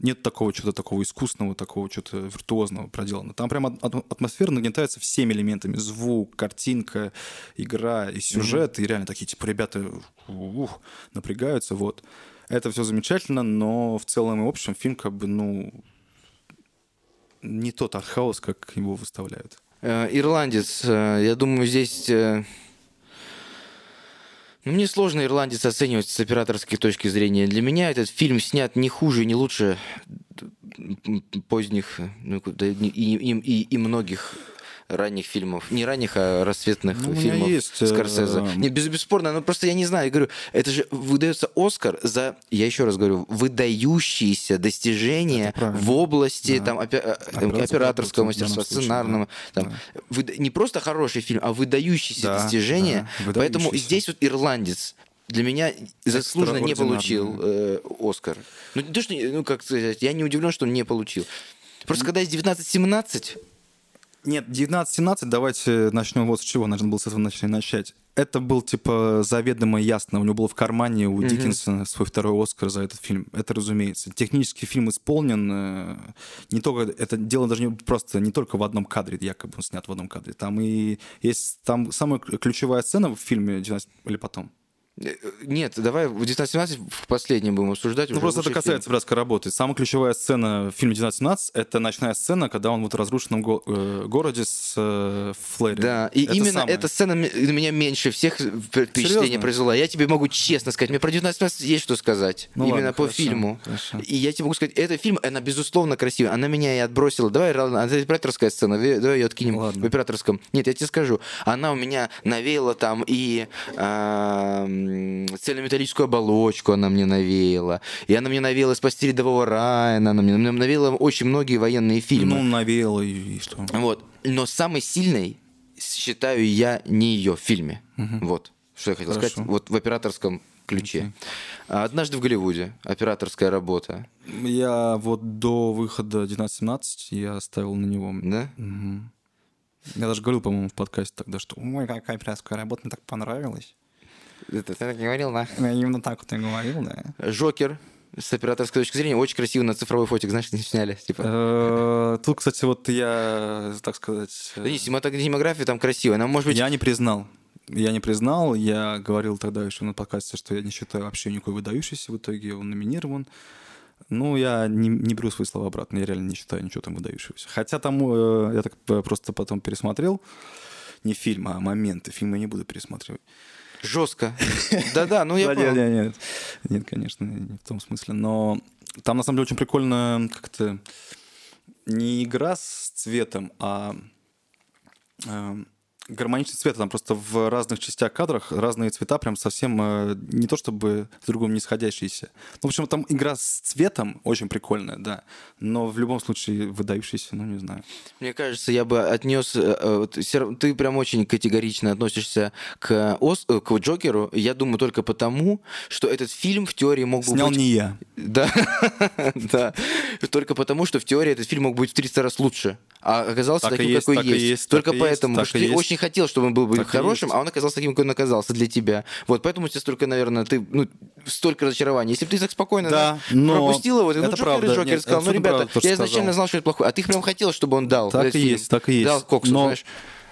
Нет такого чего-то такого искусственного, такого чего-то виртуозного проделано. Там прям ат- ат- атмосфера нагнетается всеми элементами. Звук, картинка, игра и сюжет. И реально такие, типа, ребята ух, напрягаются, вот. Это все замечательно, но в целом и общем фильм как бы, ну, не тот артхаус, как его выставляют. Э, Ирландец. э, Я думаю, здесь... э, Ну, мне сложно ирландец оценивать с операторской точки зрения. Для меня этот фильм снят не хуже, не лучше поздних ну, и, и- и многих ранних фильмов. Не ранних, а расцветных Ну, фильмов есть, э, Скорсезе. Не, без- бесспорно, ну просто я не знаю, я говорю, это же выдается Оскар за, я еще раз говорю, выдающиеся достижения в области Да. там, опе- э, Операторского операторского мастерства, сценарного. да. там, выда- Не просто хороший фильм, а выдающиеся Да, достижения. да, Поэтому выдающийся. здесь вот ирландец для меня заслуженно не получил э, Оскар. Ну, то, что, ну, как сказать, я не удивлен, что он не получил. Просто когда есть 19-17, Нет, 19-17, давайте начнем вот с чего, наверное, было с этого начать. Это был, типа, заведомо ясно. У него был в кармане у Мгм. Диккенсона свой второй Оскар за этот фильм. Это разумеется. Технически фильм исполнен. э, Не только... Это дело даже не просто не только в одном кадре, якобы он снят в одном кадре. Там и есть... Там самая ключевая сцена в фильме 19... Или потом? Э, Нет, давай в 1917 в последнем будем обсуждать. Ну, просто это касается братской работы. Самая ключевая сцена в фильме «1917» — это ночная сцена, когда он вот в разрушенном го- э, городе с э, Флэри. Да, и Это именно самое. эта сцена на меня меньше всех впечатления Серьезно? произвела. Я тебе могу честно сказать, мне про 1917 есть что сказать. Ну именно ладно, по хорошо, фильму. хорошо. И я тебе могу сказать, этот фильм, она безусловно красивая. Она меня и отбросила. Давай, это операторская сцена, давай ее откинем Ладно. в операторском. Нет, я тебе скажу, она у меня навеяла там и м, цельнометаллическую оболочку она мне навеяла, и она мне навеяла «Спасти рядового Райана», она мне мне навеяла очень многие военные фильмы. Ну, навеяло и, и что? Вот. Но самый сильный считаю я не ее в фильме. Вот. Что я хотел Хорошо. сказать. Вот в операторском ключе. А Однажды в Голливуде. Операторская работа. Я вот до выхода 1917 я ставил на него. Да? Мгм. Я даже говорил, по-моему, в подкасте тогда, что ой, какая операторская работа, мне так понравилась. Это ты так говорил, да? Я именно так вот и говорил, да. Жокер. С операторской точки зрения очень красиво на цифровой фотик, знаешь, не сняли. Типа. Э, Тут, кстати, вот я, так сказать... Да не, синематография там красивая. Она может быть... Я не признал. Я не признал, я говорил тогда еще на подкасте, что я не считаю вообще никакой выдающийся, в итоге он номинирован. Ну, я не, не беру свои слова обратно, я реально не считаю ничего там выдающегося. Хотя там, э, я так просто потом пересмотрел, не фильм, а моменты, фильмы я не буду пересматривать. Жестко. Да-да, ну я понял. нет, нет, нет. Нет, конечно, не в том смысле. Но там, на самом деле, очень прикольно как-то не игра с цветом, а э, гармоничный цвет. Там просто в разных частях кадрах разные цвета прям совсем э, не то чтобы с другом не сходящиеся. Ну, в общем, там игра с цветом очень прикольная, да. Но в любом случае выдающаяся, ну, не знаю. Мне кажется, я бы отнес... э, э, Ты прям очень категорично относишься к, Ос- к Джокеру. Я думаю только потому, что этот фильм в теории мог бы Снял быть... не я. Да, да. Только потому, что в теории этот фильм мог быть в 300 раз лучше. А оказался Так таким, есть, какой так есть. есть, Только так поэтому. есть, потому что ты есть. очень хотел, чтобы он был бы Так хорошим, а он оказался таким, какой он оказался для тебя. Вот поэтому у тебя столько, наверное, ты, ну, столько разочарований. Если бы ты так спокойно Да, да, но пропустил его, ты, ну, это Джокер правда. Джокер Нет, сказал, ну, ребята, правда, я изначально сказал. знал, что это плохой. А ты прям хотел, чтобы он дал. Так и есть, так и есть. Дал Коксу, Но знаешь.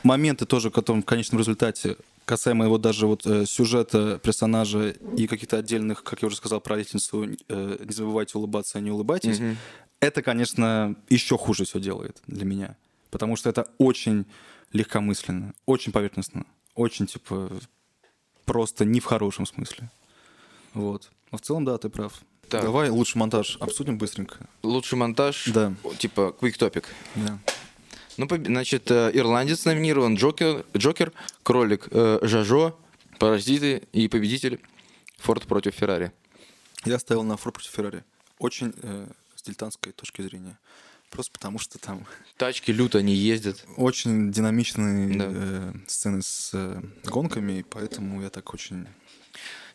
моменты тоже, которые в конечном результате касаемо его даже вот э, сюжета персонажа и каких-то отдельных, как я уже сказал про лестницу, э, не забывайте улыбаться, не улыбайтесь, это, конечно, еще хуже все делает для меня. Потому что это очень легкомысленно, очень поверхностно, очень, типа, просто не в хорошем смысле. Вот. Но в целом, да, ты прав. Так. Давай лучший монтаж обсудим быстренько. Лучший монтаж, Да. типа Quick Topic. Да. Ну, значит, э, ирландец номинирован, Джокер, Джокер Кролик, э, Жажо, Паразиты и победитель Форд против Феррари. Я ставил на Форд против Феррари. Очень э, дилетантской точки зрения. Просто потому что там Тачки люто не ездят. очень динамичные Да. э, сцены с э, гонками, поэтому я так очень...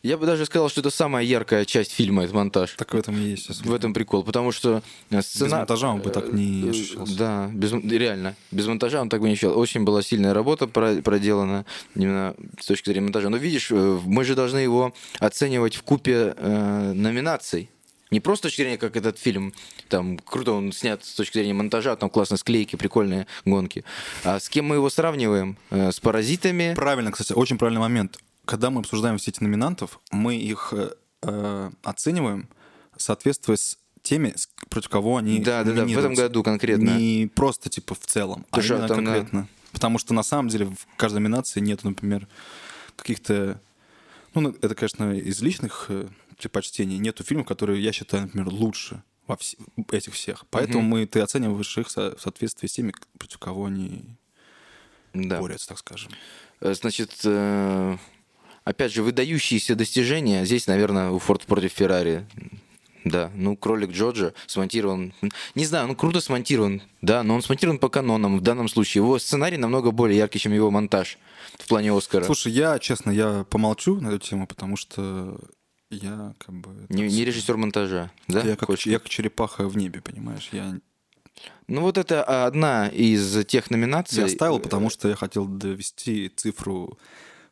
Я бы даже сказал, что это самая яркая часть фильма, это монтаж. Так в этом и есть. В этом прикол, потому что э, сцена... монтажа он бы так не Э, ощущался. Да, без, реально. Без монтажа он так бы не ощущал. Очень была сильная работа про- проделана именно с точки зрения монтажа. Но видишь, э, мы же должны его оценивать в купе э, номинаций. Не просто с точки зрения, как этот фильм, там, круто он снят с точки зрения монтажа, там классные склейки, прикольные гонки. А с кем мы его сравниваем? Э, С «Паразитами», Правильно, кстати, очень правильный момент. Когда мы обсуждаем все эти номинантов, мы их э, э, оцениваем, соответствуя с теми, против кого они Да, да, да, в этом году конкретно. Не просто типа в целом, а Потому что именно там, да. конкретно. Потому что на самом деле в каждой номинации нет, например, каких-то... Ну, ну, это, конечно, из личных э, предпочтений. Нету фильмов, которые я считаю, например, лучше во вс- этих всех. Поэтому мы, ты оцениваешь их в соответствии с теми, против кого они да. борются, так скажем. Э, Значит, э, опять же, выдающиеся достижения. Здесь, наверное, у Форд против Феррари. Да, ну, кролик Джорджа смонтирован. Не знаю, ну круто смонтирован, да, но он смонтирован по канонам в данном случае. Его сценарий намного более яркий, чем его монтаж в плане Оскара. Слушай, я, честно, я помолчу на эту тему, потому что я как бы... не, не режиссер монтажа, да? Я как, Хочешь? я как черепаха в небе, понимаешь? Я, Ну вот это одна из тех номинаций. я ставил, потому что я хотел довести цифру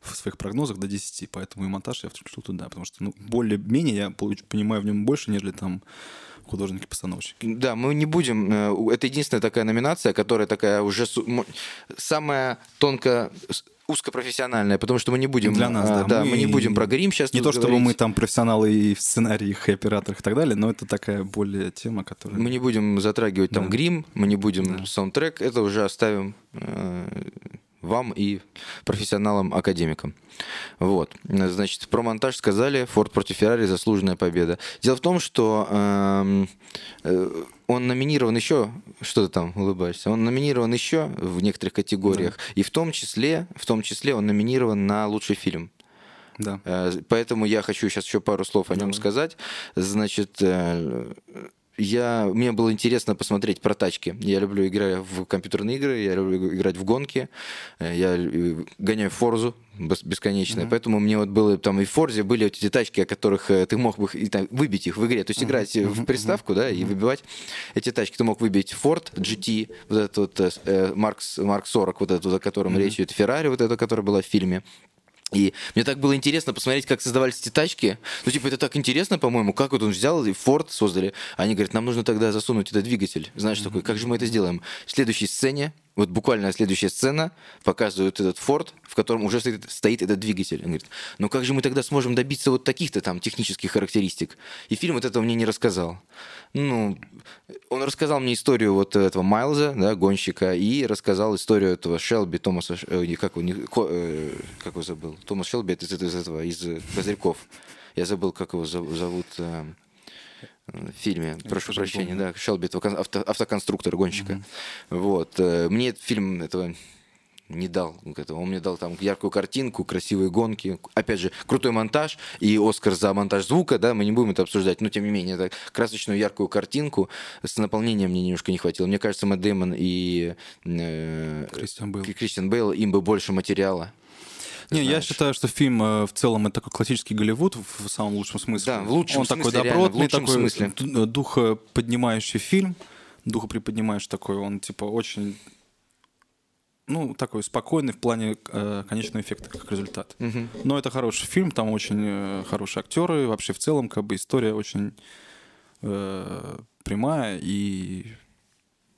в своих прогнозах до 10, поэтому и монтаж я включил туда, потому что, ну, более-менее я получ- понимаю в нем больше, нежели там художники-постановщики. Да, мы не будем... э, Это единственная такая номинация, которая такая уже самая тонко узкопрофессиональная, потому что мы не будем... Для нас, а, да. мы, не будем про грим сейчас Не то, чтобы говорить. мы там профессионалы и в сценариях, и операторах и так далее, но это такая более тема, которая... Мы не будем затрагивать там Да. грим, мы не будем Да. саундтрек, это уже оставим э, вам и профессионалам-академикам. Вот. Значит, про монтаж сказали, Форд против Феррари заслуженная победа. Дело в том, что эм, э, он номинирован еще, что ты там улыбаешься, он номинирован еще в некоторых категориях, и в том числе, в том числе он номинирован на лучший фильм. Да. Э, Поэтому я хочу сейчас еще пару слов о нем Давай. сказать. Значит, э, я, мне было интересно посмотреть про тачки. Я люблю играть в компьютерные игры, я люблю играть в гонки, э, я э, гоняю Форзу бес- бесконечно. Поэтому мне вот было там и в Форзе были вот эти тачки, о которых э, ты мог бы и там выбить их в игре. То есть играть э, в приставку, да, и выбивать эти тачки. Ты мог выбить Ford GT, вот этот вот э, Mark, с- Mark 40, вот этот, о котором речь идет, Ferrari, вот эта, которая была в фильме. И мне так было интересно посмотреть, как создавались эти тачки. Ну, типа, это так интересно, по-моему, как вот он взял и Форд создали. Они говорят, нам нужно тогда засунуть этот двигатель. Знаешь, такой, как же мы это сделаем? В следующей сцене, вот буквально следующая сцена, показывают этот Форд, в котором уже стоит, стоит этот двигатель. Он говорит, ну как же мы тогда сможем добиться вот таких-то там технических характеристик? И фильм вот этого мне не рассказал. Ну, он рассказал мне историю вот этого Майлза, да, гонщика, и рассказал историю этого Шелби, Томаса, э, как его, не- Ко- э, как его забыл? Томас Шелби, это из, из этого, из э, «Козырьков». Я забыл, как его зов- зовут э, в фильме, прошу тоже прощения, помню. да, Шелби, этого авто- автоконструктора, гонщика. Вот. э, Мне этот фильм этого не дал этого. Он мне дал там яркую картинку, красивые гонки, опять же, крутой монтаж и Оскар за монтаж звука, да, мы не будем это обсуждать, но тем не менее, это красочную яркую картинку с наполнением мне немножко не хватило. Мне кажется, Мэтт Дэймон и э, Кристиан Бейл. Кристиан Бейл, им бы больше материала. Не, я знаешь. считаю, что фильм э, в целом это такой классический Голливуд в, самом лучшем смысле. Да, в лучшем Он такой смысле, реально, добротный, в лучшем такой смысле. д- духоподнимающий фильм, духоприподнимающий такой, он типа очень, ну, такой спокойный в плане э, конечного эффекта как результат. Но это хороший фильм, там очень э, хорошие актеры, вообще в целом как бы история очень э, прямая и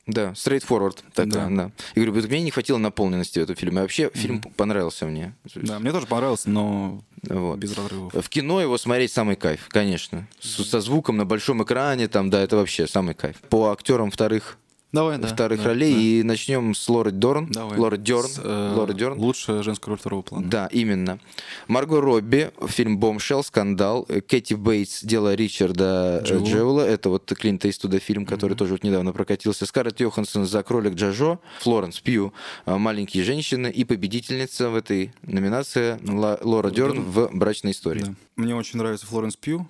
Да, straightforward такая, Да. да. И говорю, вот мне не хватило наполненности в этом фильме. А Вообще фильм понравился мне. да, мне тоже понравился, но Вот. без разрывов. В кино его смотреть самый кайф, конечно. С- со звуком на большом экране, там, да, это вообще самый кайф. По актерам вторых, Давай, да. вторых да, ролей. да. И начнем с Лоры Дорн. Давай. Лора Дерн. С, э, Лора Дерн. Лучшая женская роль второго плана. Да, именно. Марго Робби, фильм «Бомшелл», «Скандал». Э, Кэти Бейтс, «Дело Ричарда э, Джоула. Джоула». Это вот Клинта Иствуда фильм, который тоже вот недавно прокатился. Скарлетт Йоханссон за «Кролик Джажо». Флоренс Пью «Маленькие женщины». И победительница в этой номинации Лора Дерн в «Брачной истории». Да. Мне очень нравится Флоренс Пью.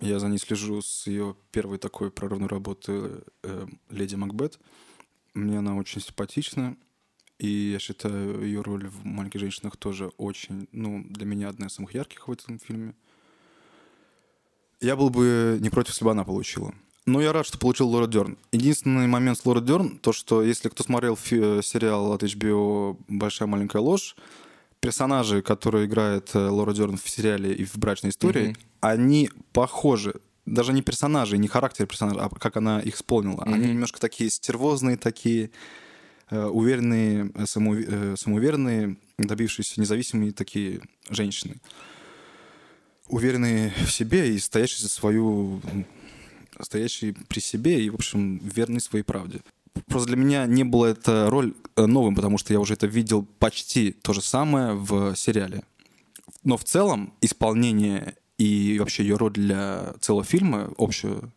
Я за ней слежу с ее первой такой прорывной работы э, «Леди Макбет». Мне она очень симпатична. И я считаю, ее роль в «Маленьких женщинах» тоже очень, ну, для меня одна из самых ярких в этом фильме. Я был бы не против, если бы она получила. Но я рад, что получил Лора Дерн. Единственный момент с Лора Дерн, то, что если кто смотрел фи- сериал от HBO «Большая маленькая ложь», персонажи, которые играет э, Лора Дерн в сериале и в «Брачной истории», Мгм. они похожи. Даже не персонажи, не характер персонажа, а как она их исполнила. Они Мгм. немножко такие стервозные, такие э, уверенные, э, самоув- э, самоуверенные, добившиеся независимые такие женщины. Уверенные в себе и стоящие за свою стоящие при себе и, в общем, верны своей правде. Просто для меня не была эта роль э, новым, потому что я уже это видел почти то же самое в сериале. Но в целом исполнение и вообще ее роль для целого фильма, общую,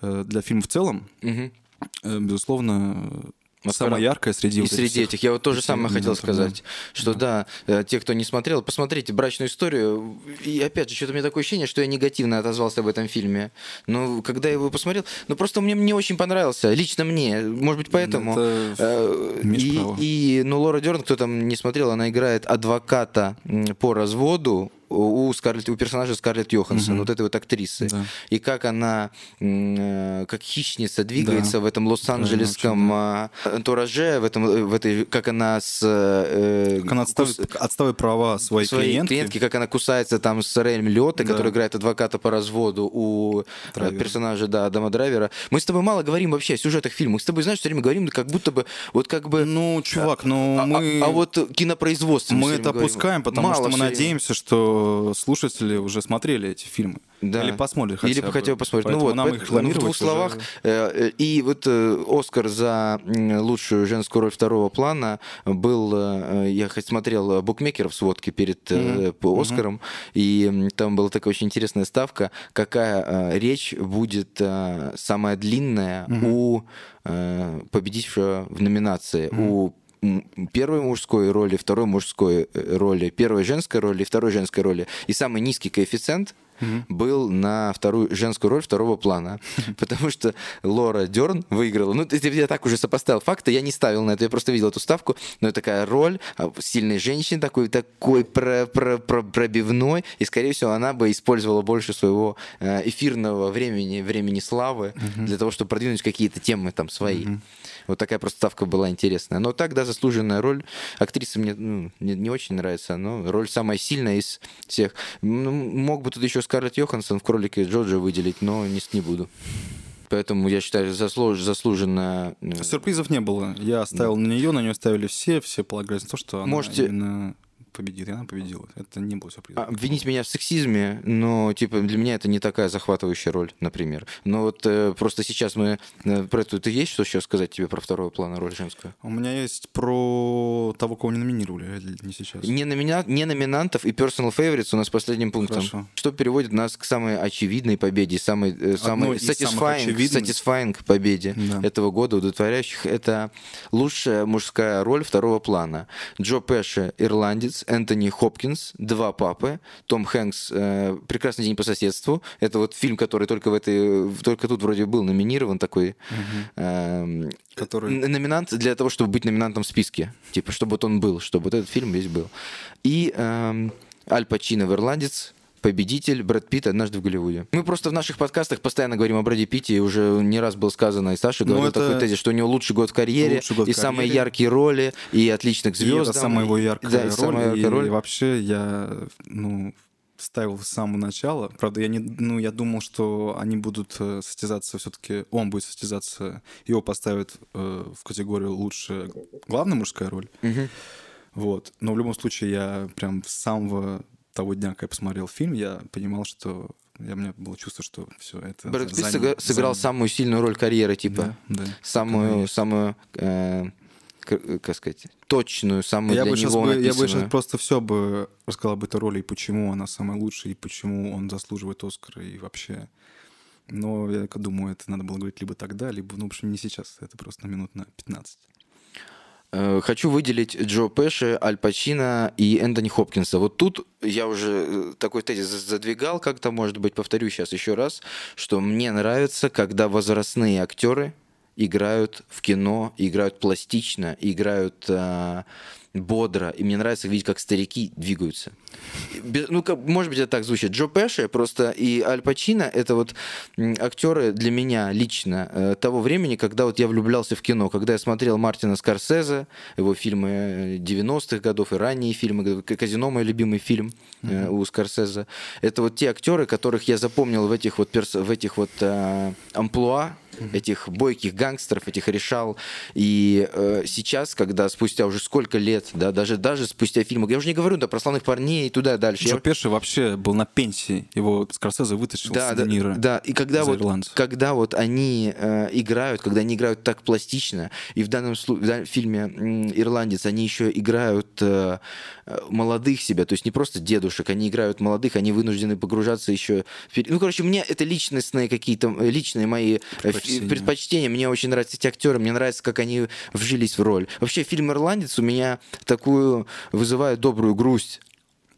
э, для фильма в целом, э, безусловно, Оскара. самая яркая среди И вот среди этих. Я вот тоже самое хотел номинантов, да. сказать, что да, э, те, кто не смотрел, посмотрите «Брачную историю». И опять же, что-то у меня такое ощущение, что я негативно отозвался об этом фильме. Но когда я его посмотрел, ну просто мне не очень понравился. Лично мне. Может быть, поэтому. Это Э, И, и, ну, Лора Дерн, кто там не смотрел, она играет адвоката по разводу у Скарлетт, у персонажа Скарлетт Йоханссон, вот этой вот актрисы, Да. и как она, э, как хищница двигается в этом лос-анджелесском а, антураже, в этом, э, в этой, как она с э, Как она отставит, кус- отставит права своей, своей клиентки. клиентки, как она кусается там с Рэем Льоттой, Да. который играет адвоката по разводу у э, Драйвера. персонажа, да, Адама Драйвера. Мы с тобой мало говорим вообще о сюжетах фильма. Мы с тобой, знаешь, все время говорим, как будто бы, вот как бы... Ну, чувак, ну а, мы... а- а вот кинопроизводство Мы это опускаем, потому Мало что мы время. надеемся, что слушатели уже смотрели эти фильмы. Да. Или посмотрят хотя Или бы. хотя бы посмотрят. Ну вот, нам их в рекламировать двух словах. э, э, И вот э, Оскар за лучшую женскую роль второго плана был, я смотрел букмекеров сводки перед по Оскаром, и м, там была такая очень интересная ставка, какая речь будет самая длинная у э, победившего в номинации, у м, первой мужской роли, второй мужской э, роли, первой женской роли, второй женской роли. И самый низкий коэффициент был на вторую женскую роль второго плана. Потому что Лора Дерн выиграла. Ну, я так уже сопоставил факты, я не ставил на это, я просто видел эту ставку. Но такая роль а, сильной женщины, такой, такой про- про- про- пробивной. И, скорее всего, она бы использовала больше своего э, эфирного времени, времени славы для того, чтобы продвинуть какие-то темы там свои. Вот такая просто ставка была интересная. Но так, да, заслуженная роль. Актриса мне ну, не, не очень нравится, но роль самая сильная из всех. Ну, мог бы тут еще Скарлетт Йоханссон в кролике Джорджа выделить, но не, не буду. Поэтому я считаю, заслуж, заслуженно... э, Сюрпризов не было. Я ставил на нее, на нее ставили все, все полагались на то, что она Можете- именно победит. И она победила. Это не было сюрпризом. А, Обвинить меня в сексизме, но типа для меня это не такая захватывающая роль, например. Но вот э, просто сейчас мы э, про эту ты есть что еще сказать тебе про второго плана роль женскую? У меня есть про того, кого не номинировали, а не сейчас. Не, номина... не номинантов и personal favorites у нас последним пунктом. Хорошо. Что переводит нас к самой очевидной победе, самой, э, самой satisfying, satisfying победе Да. этого года, удовлетворяющих. Это лучшая мужская роль второго плана. Джо Пэши, ирландец, Энтони Хопкинс, два папы, Том Хэнкс, э, Прекрасный день по соседству. Это вот фильм, который только в этой, только тут вроде был номинирован такой. эм, Который- номинант для того, чтобы быть номинантом в списке. Типа, чтобы вот он был, чтобы вот этот фильм весь был. И эм, Аль Пачино в «Ирландец», победитель Брэд Питт «Однажды в Голливуде». Мы просто в наших подкастах постоянно говорим о Брэде Питте, и уже не раз было сказано, и Саша Ну, говорил это такой тезис, что у него лучший год в карьере, лучший год и в самые карьере. яркие роли, и отличных И звезд. это самая его яркая да, и роль. самая яркая и роль. вообще я, ну, ставил с самого начала. Правда, я не, ну, я думал, что они будут э, состязаться все-таки, он будет состязаться, его поставят э, в категорию лучше главная мужская роль. Мгм. Вот. Но в любом случае я прям с самого того дня, как я посмотрел фильм, я понимал, что я, у меня было чувство, что все это Брэд Питт за сыгра- ним, сыграл за ним. самую сильную роль карьеры, типа. Да, да. Самую, самую, э, как сказать, точную, самую Я для бы, него бы, я бы сейчас просто все бы рассказал об этой роли, и почему она самая лучшая, и почему он заслуживает Оскара, и вообще. Но я думаю, это надо было говорить либо тогда, либо, ну, в общем, не сейчас. Это просто на минут на 15. Э, Хочу выделить Джо Пэши, Аль Пачино и Энтони Хопкинса. Вот тут я уже э, такой тезис задвигал как-то, может быть, повторю сейчас еще раз, что мне нравится, когда возрастные актеры играют в кино, играют пластично, играют а, бодро, и мне нравится видеть, как старики двигаются. Без- Ну, как, может быть, это так звучит. Джо Пэши просто и Аль Пачино — это вот актеры для меня лично э, того времени, когда вот я влюблялся в кино, когда я смотрел Мартина Скорсезе, его фильмы э, 90-х годов и ранние фильмы, «К- «Казино» — мой любимый фильм э, у Скорсезе. Это вот те актеры, которых я запомнил в этих вот, перс- в этих вот э, амплуа, этих бойких гангстеров, этих решал. И э, сейчас, когда спустя уже сколько лет, да, даже, даже спустя фильмы, я уже не говорю да, про славных парней и туда дальше. Джо Я- Пеши вообще был на пенсии. Его Скорсезе вытащил да, с да, Де Ниро да, и когда вот, «Ирландца». когда вот они э, играют, когда они играют так пластично, и в данном в данном фильме «Ирландец» они еще играют э, э, молодых себя, то есть не просто дедушек, они играют молодых, они вынуждены погружаться еще... Ну, короче, мне это личностные какие-то, э, личные мои Предпочтения. предпочтения, мне очень нравятся эти актеры, мне нравится, как они вжились в роль. Вообще, фильм «Ирландец» у меня такую вызывает добрую грусть.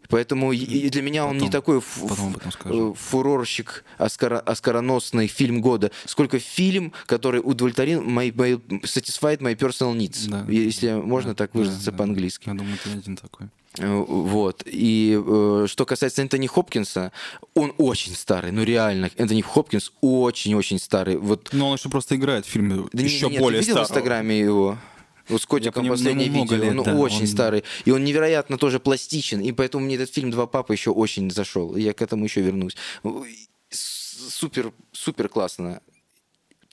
Поэтому и- для меня он не Потом- такой потом э, фурорщик, оскара, оскароносный фильм года, сколько фильм, который удовлетворил мои, мои satisfied my personal needs, Да. если можно так Да, выразиться да. по-английски. Я думаю, ты один такой. Вот. И э, что касается Энтони Хопкинса, он очень старый, ну реально. Энтони Хопкинс очень-очень старый. Вот Но он еще просто играет в фильме да еще не, не, более ты видел в старого. Инстаграме его? Вот с котиком понимаю, последнее ну, видео. лет, ну, да, очень он- старый. И он невероятно тоже пластичен. И поэтому мне этот фильм «Два папы» еще очень зашел. Я к этому еще вернусь. Супер, супер классно.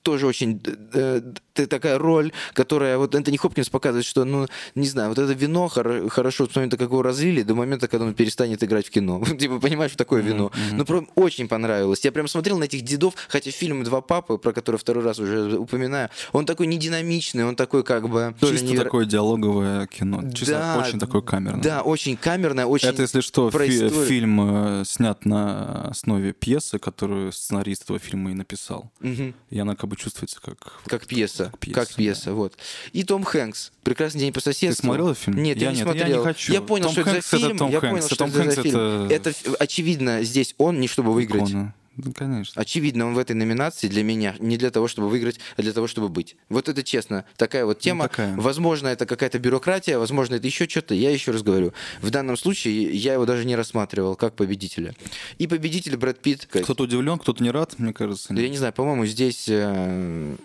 Тоже очень э, т- такая роль, которая вот Энтони Хопкинс показывает, что, ну, не знаю, вот это вино хоро- хорошо с момента, как его развили, до момента, когда он перестанет играть в кино. Типа, понимаешь, что такое вино. Ну, прям очень понравилось. Я прям смотрел на этих дедов, хотя фильм «Два папы», про который второй раз уже упоминаю, он такой не динамичный, он такой как бы... Чисто неверо- такое диалоговое кино. Чисто Да, очень такое камерное. Да, очень камерное, очень... Это, если что, фи- фильм э, снят на основе пьесы, которую сценарист этого фильма и написал. Мгм. И она как бы чувствуется как... Как пьеса, Как как пьеса, пьеса, вот. И Том Хэнкс, «Прекрасный день по соседству». смотрел этот фильм? Нет, я, Я не нет, я не смотрел. хочу. Я понял, Том что Хэнкс это за это фильм. Том я Хэнкс. понял, что Том это за Хэнкс фильм. это- Это очевидно здесь он не чтобы выиграть. икона. Ну, конечно. Очевидно, он в этой номинации для меня не для того, чтобы выиграть, а для того, чтобы быть. Вот это честно. Такая вот тема. Ну, такая. Возможно, это какая-то бюрократия, возможно, это еще что-то. Я еще раз говорю. В данном случае я его даже не рассматривал как победителя. И победитель Брэд Питт. Кто-то удивлен, кто-то не рад, мне кажется. Да я не знаю, по-моему, здесь э,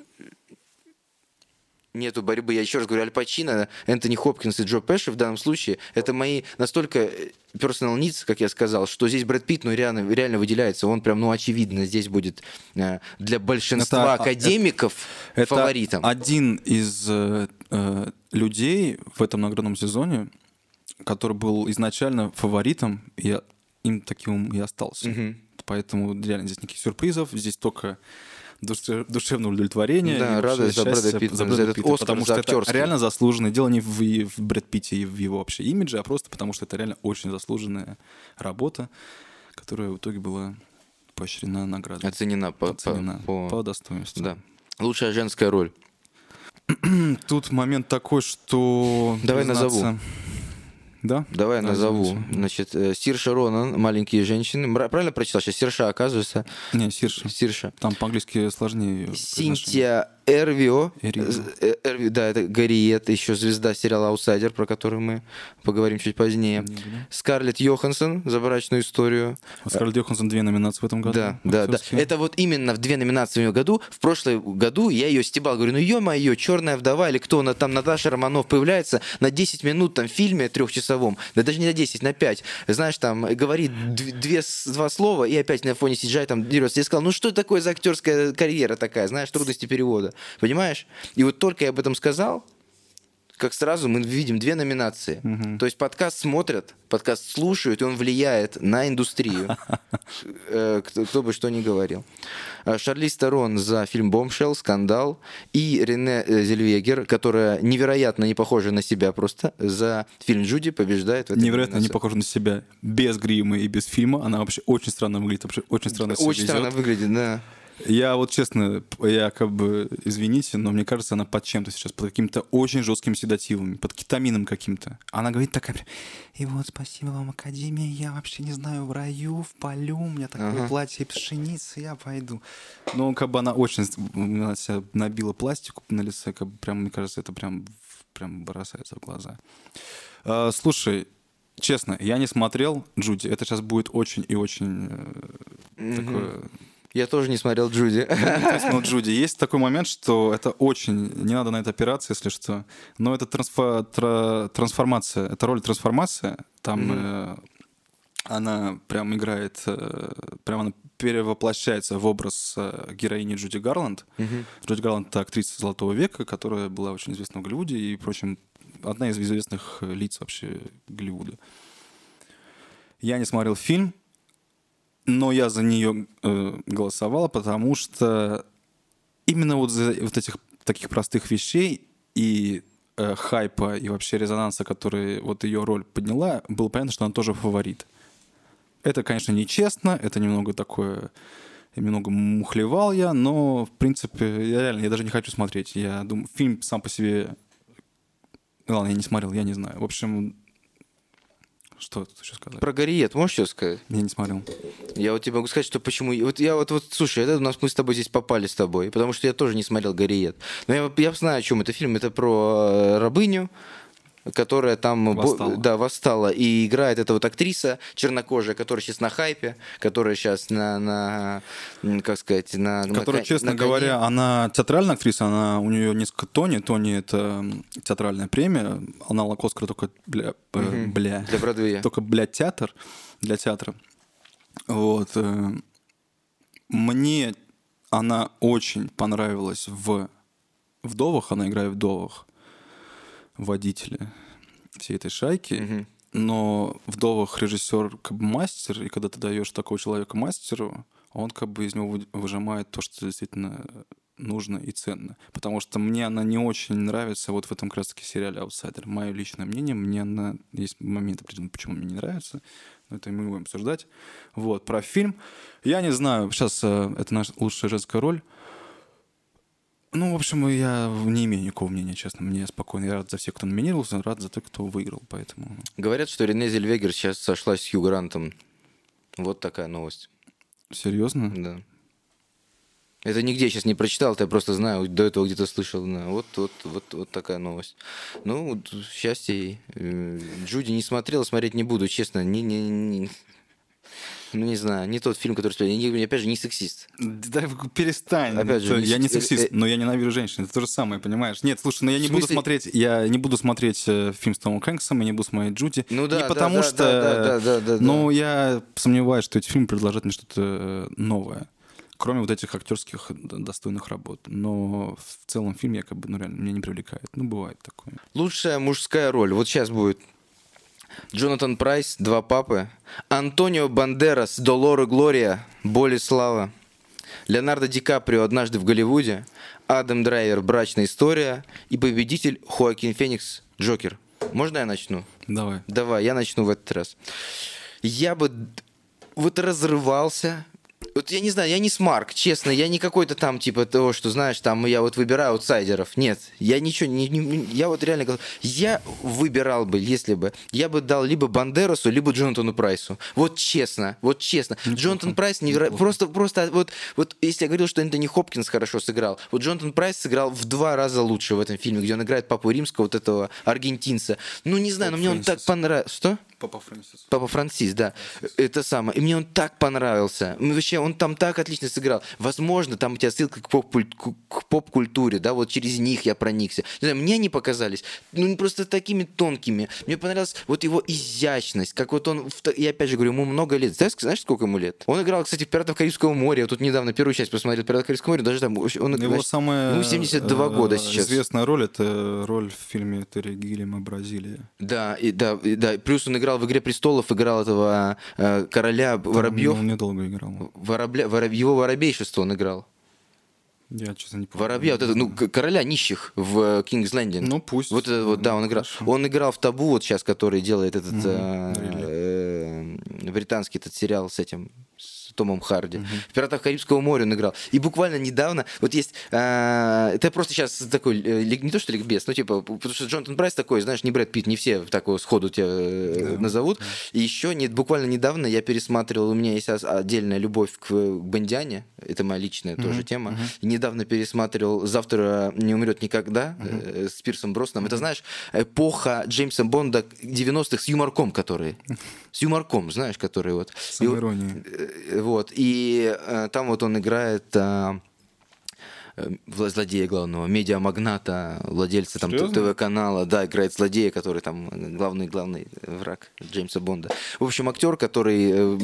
нету борьбы. Я еще раз говорю, Аль Пачино, Энтони Хопкинс и Джо Пэши в данном случае это мои настолько э, personal needs, как я сказал, что здесь Брэд Питт ну, реально, реально выделяется. Он прям, ну, очевидно, здесь будет э, для большинства Это- академиков Это фаворитом. один из э, э, людей в этом наградном сезоне, который был изначально фаворитом, я- им таким и остался. Мгм. Поэтому реально здесь никаких сюрпризов, здесь только душе- душевное удовлетворение. Да, и радость за Брэда Питта, за Брэда Питта, Оскар, потому что это реально заслуженное дело не в, в Брэд Питте и в его вообще имидже, а просто потому что это реально очень заслуженная работа, которая в итоге была поощрена наградой. Оценена по, по- Оценена по- по достоинству. Да. Лучшая женская роль. Тут момент такой, что... Давай назову. Да? Давай я Да, назову. извините. Значит, э, Сирша Ронан, «Маленькие женщины». Правильно прочитал? Сейчас Сирша, оказывается. Не, Сирша. Сирша. Там по-английски сложнее. Синтия Эрвио. Эрвио. Э, Эрви- да, это Гарриет, еще звезда сериала «Аутсайдер», про который мы поговорим чуть позднее. Скарлетт Йоханссон за брачную историю. У Скарлетт Йоханссон две номинации в этом году. Да, да, да. актерские. Это вот именно в две номинации в ее году. В прошлом году я ее стебал. Говорю, ну ё-моё, черная вдова или кто она там, Наташа Романов появляется на 10 минут там в фильме трехчасовом. Да даже не на 10, на 5. Знаешь, там говорит д- две, два слова и опять на фоне CGI там дерется. Я сказал, ну что такое за актерская карьера такая, знаешь, трудности перевода. Понимаешь? И вот только я об этом сказал, как сразу мы видим две номинации. То есть подкаст смотрят, подкаст слушают, и он влияет на индустрию. Э, Кто, кто бы что ни говорил. А, Шарлиз Терон за фильм «Бомбшелл», «Скандал». И Рене э, Зельвегер, которая невероятно не похожа на себя просто, за фильм «Джуди» побеждает в этой Невероятно не номинации. похожа на себя без грима и без фильма. Она вообще очень странно выглядит, вообще очень странно Очень странно выглядит, да. Я вот честно, я как бы, извините, но мне кажется, она под чем-то сейчас, под какими-то очень жесткими седативами, под кетамином каким-то. Она говорит такая, и вот спасибо вам, Академия, я вообще не знаю, в раю, в полю, у меня такое Ага. платье пшеницы, я пойду. Ну, как бы она очень она себя набила пластику на лице, как бы прям, мне кажется, это прям, прям бросается в глаза. А, слушай, честно, я не смотрел Джуди, это сейчас будет очень и очень э, такое Я тоже не смотрел «Джуди». ну, Джуди, есть такой момент, что это очень... Не надо на это опираться, если что. Но это тра- трансформация. Это роль трансформация. Там э, она прям играет... э, прям она перевоплощается в образ э, героини Джуди Гарланд. Джуди Гарланд — это актриса «Золотого века», которая была очень известна в Голливуде и, впрочем, одна из известных лиц вообще Голливуда. Я не смотрел фильм, но я за нее э, голосовал, потому что именно вот за вот этих таких простых вещей и э, хайпа и вообще резонанса, который вот ее роль подняла, было понятно, что она тоже фаворит. Это, конечно, нечестно, это немного такое, немного мухлевал я, но, в принципе, я реально, я даже не хочу смотреть. Я думаю, фильм сам по себе... Ладно, я не смотрел, я не знаю. В общем, что тут еще сказать? Про Гарриет можешь что сказать? Я не смотрел. Я вот тебе могу сказать, что почему... Вот я вот, вот слушай, это у нас мы с тобой здесь попали с тобой, потому что я тоже не смотрел «Гарриет». Но я, я знаю, о чем это фильм. Это про э, рабыню, которая там Восстала. да, восстала. И играет эта вот актриса чернокожая, которая сейчас на хайпе, которая сейчас на, на как сказать, на... на Которая, кон- честно на коне. говоря, она театральная актриса, она у нее несколько Тони. Тони это театральная премия. Аналог Оскара только бля, э, Мгм. бля. Для Бродвея. Только, блядь, театр для театра. Вот. э, Мне она очень понравилась в «Вдовах». Она играет в «Вдовах». Водителя всей этой шайки. Мгм. Но «Вдовах» режиссер как бы мастер, и когда ты даешь такого человека мастеру, он как бы из него вы- выжимает то, что действительно нужно и ценно. Потому что мне она не очень нравится вот в этом как раз таки сериале «Аутсайдер». Мое личное мнение, мне она... Есть моменты, определенные, почему мне не нравится, но это мы будем обсуждать. Вот, про фильм. Я не знаю, сейчас э, это наша лучшая женская роль. Ну, в общем, я не имею никакого мнения, честно. Мне спокойно. Я рад за всех, кто номинировался, рад за тех, кто выиграл, поэтому... Говорят, что Рене Зельвегер сейчас сошлась с Хью Грантом. Вот такая новость. Серьезно? Да. Это нигде сейчас не прочитал, это я просто знаю, до этого где-то слышал. да. Вот, вот, вот, вот такая новость. Ну, вот счастье. Э, Джуди не смотрел, смотреть не буду, честно. Не, не, не- ну, не знаю, не тот фильм, который... Я, не- опять же, не сексист. Да перестань. Опять же, я не э, э, сексист, но я ненавижу женщин. Это то же самое, понимаешь? Нет, слушай, но я В не буду смотреть, я не буду смотреть э, фильм с Томом Хэнксом, я не буду смотреть Джуди. Ну да, не потому да, что, да, да, да, да, да. но я сомневаюсь, что эти фильмы предложат мне что-то э, новое, кроме вот этих актерских достойных работ. Но в целом фильм я как бы, ну реально, меня не привлекает. Ну бывает такое. Лучшая мужская роль. Вот сейчас будет Джонатан Прайс, «Два папы», Антонио Бандерас, «Долор и Глория», «Боль и слава», Леонардо Ди Каприо «Однажды в Голливуде», Адам Драйвер «Брачная история» и победитель Хоакин Феникс «Джокер». Можно я начну? Давай. Давай, я начну в этот раз. Я бы вот разрывался. Вот я не знаю, я не smark, честно, я не какой-то там типа того, что знаешь, там я вот выбираю аутсайдеров. Нет, я ничего не, не- я вот реально говорю, я выбирал бы, если бы, я бы дал либо Бандерасу, либо Джонатану Прайсу. Вот честно, вот честно. Джонатан Прайс неверо... просто, просто вот, вот если я говорил, что Энтони Хопкинс хорошо сыграл, вот Джонатан Прайс сыграл в два раза лучше в этом фильме, где он играет папу римского, вот этого аргентинца. Ну не знаю, но мне он так понравился. Что? Папа Фрэнсис. Папа Франсис, да. Это самое. И мне он так понравился. Вообще, он там так отлично сыграл. Возможно, там у тебя ссылка к поп- к поп-культуре, да, вот через них я проникся. Не знаю, мне они показались, ну, просто такими тонкими. Мне понравилась вот его изящность, как вот он, в я опять же говорю, ему много лет. Знаешь, знаешь, сколько ему лет? Он играл, кстати, в «Пиратах Карибского моря». Вот тут недавно первую часть посмотрел «Пиратов Карибского моря», даже там, он, Его значит, самая ему 72 э, года сейчас. известная роль — это роль в фильме Терри Гиллиама «Бразилия». Да, и, да, и, да. Плюс он играл в «Игре престолов», играл этого э, короля Воробьев. Он недолго играл. Воробля, вороб- его воробейшество он играл. Я, честно, не помню. Воробья, вот это, ну, короля нищих в э, King's Landing. Ну, пусть. Вот это вот, да, он играл. Хорошо. Он играл в Табу, вот сейчас, который делает этот Мгм, э, э, британский этот сериал с этим Томом Харди. В «Пиратах Карибского моря» он играл. И буквально недавно, вот есть, э, это просто сейчас такой, э, не то что ликбез, но типа, потому что Джонатан Прайс такой, знаешь, не Брэд Питт, не все такого сходу тебя э, Да. назовут. И еще не, буквально недавно я пересматривал, у меня есть отдельная любовь к э, Бондиане, это моя личная тоже тема. И недавно пересматривал «Завтра не умрет никогда» э, с Пирсом Броснаном. Это, знаешь, эпоха Джеймса Бонда 90-х с юморком, которые. С юморком, знаешь, которые вот. С иронией. Э, Вот, и э, там вот он играет э, вла- злодея главного, медиамагната, владельца там? ТВ-канала, да, играет злодея, который там э, главный-главный враг Джеймса Бонда. В общем, актер, который э,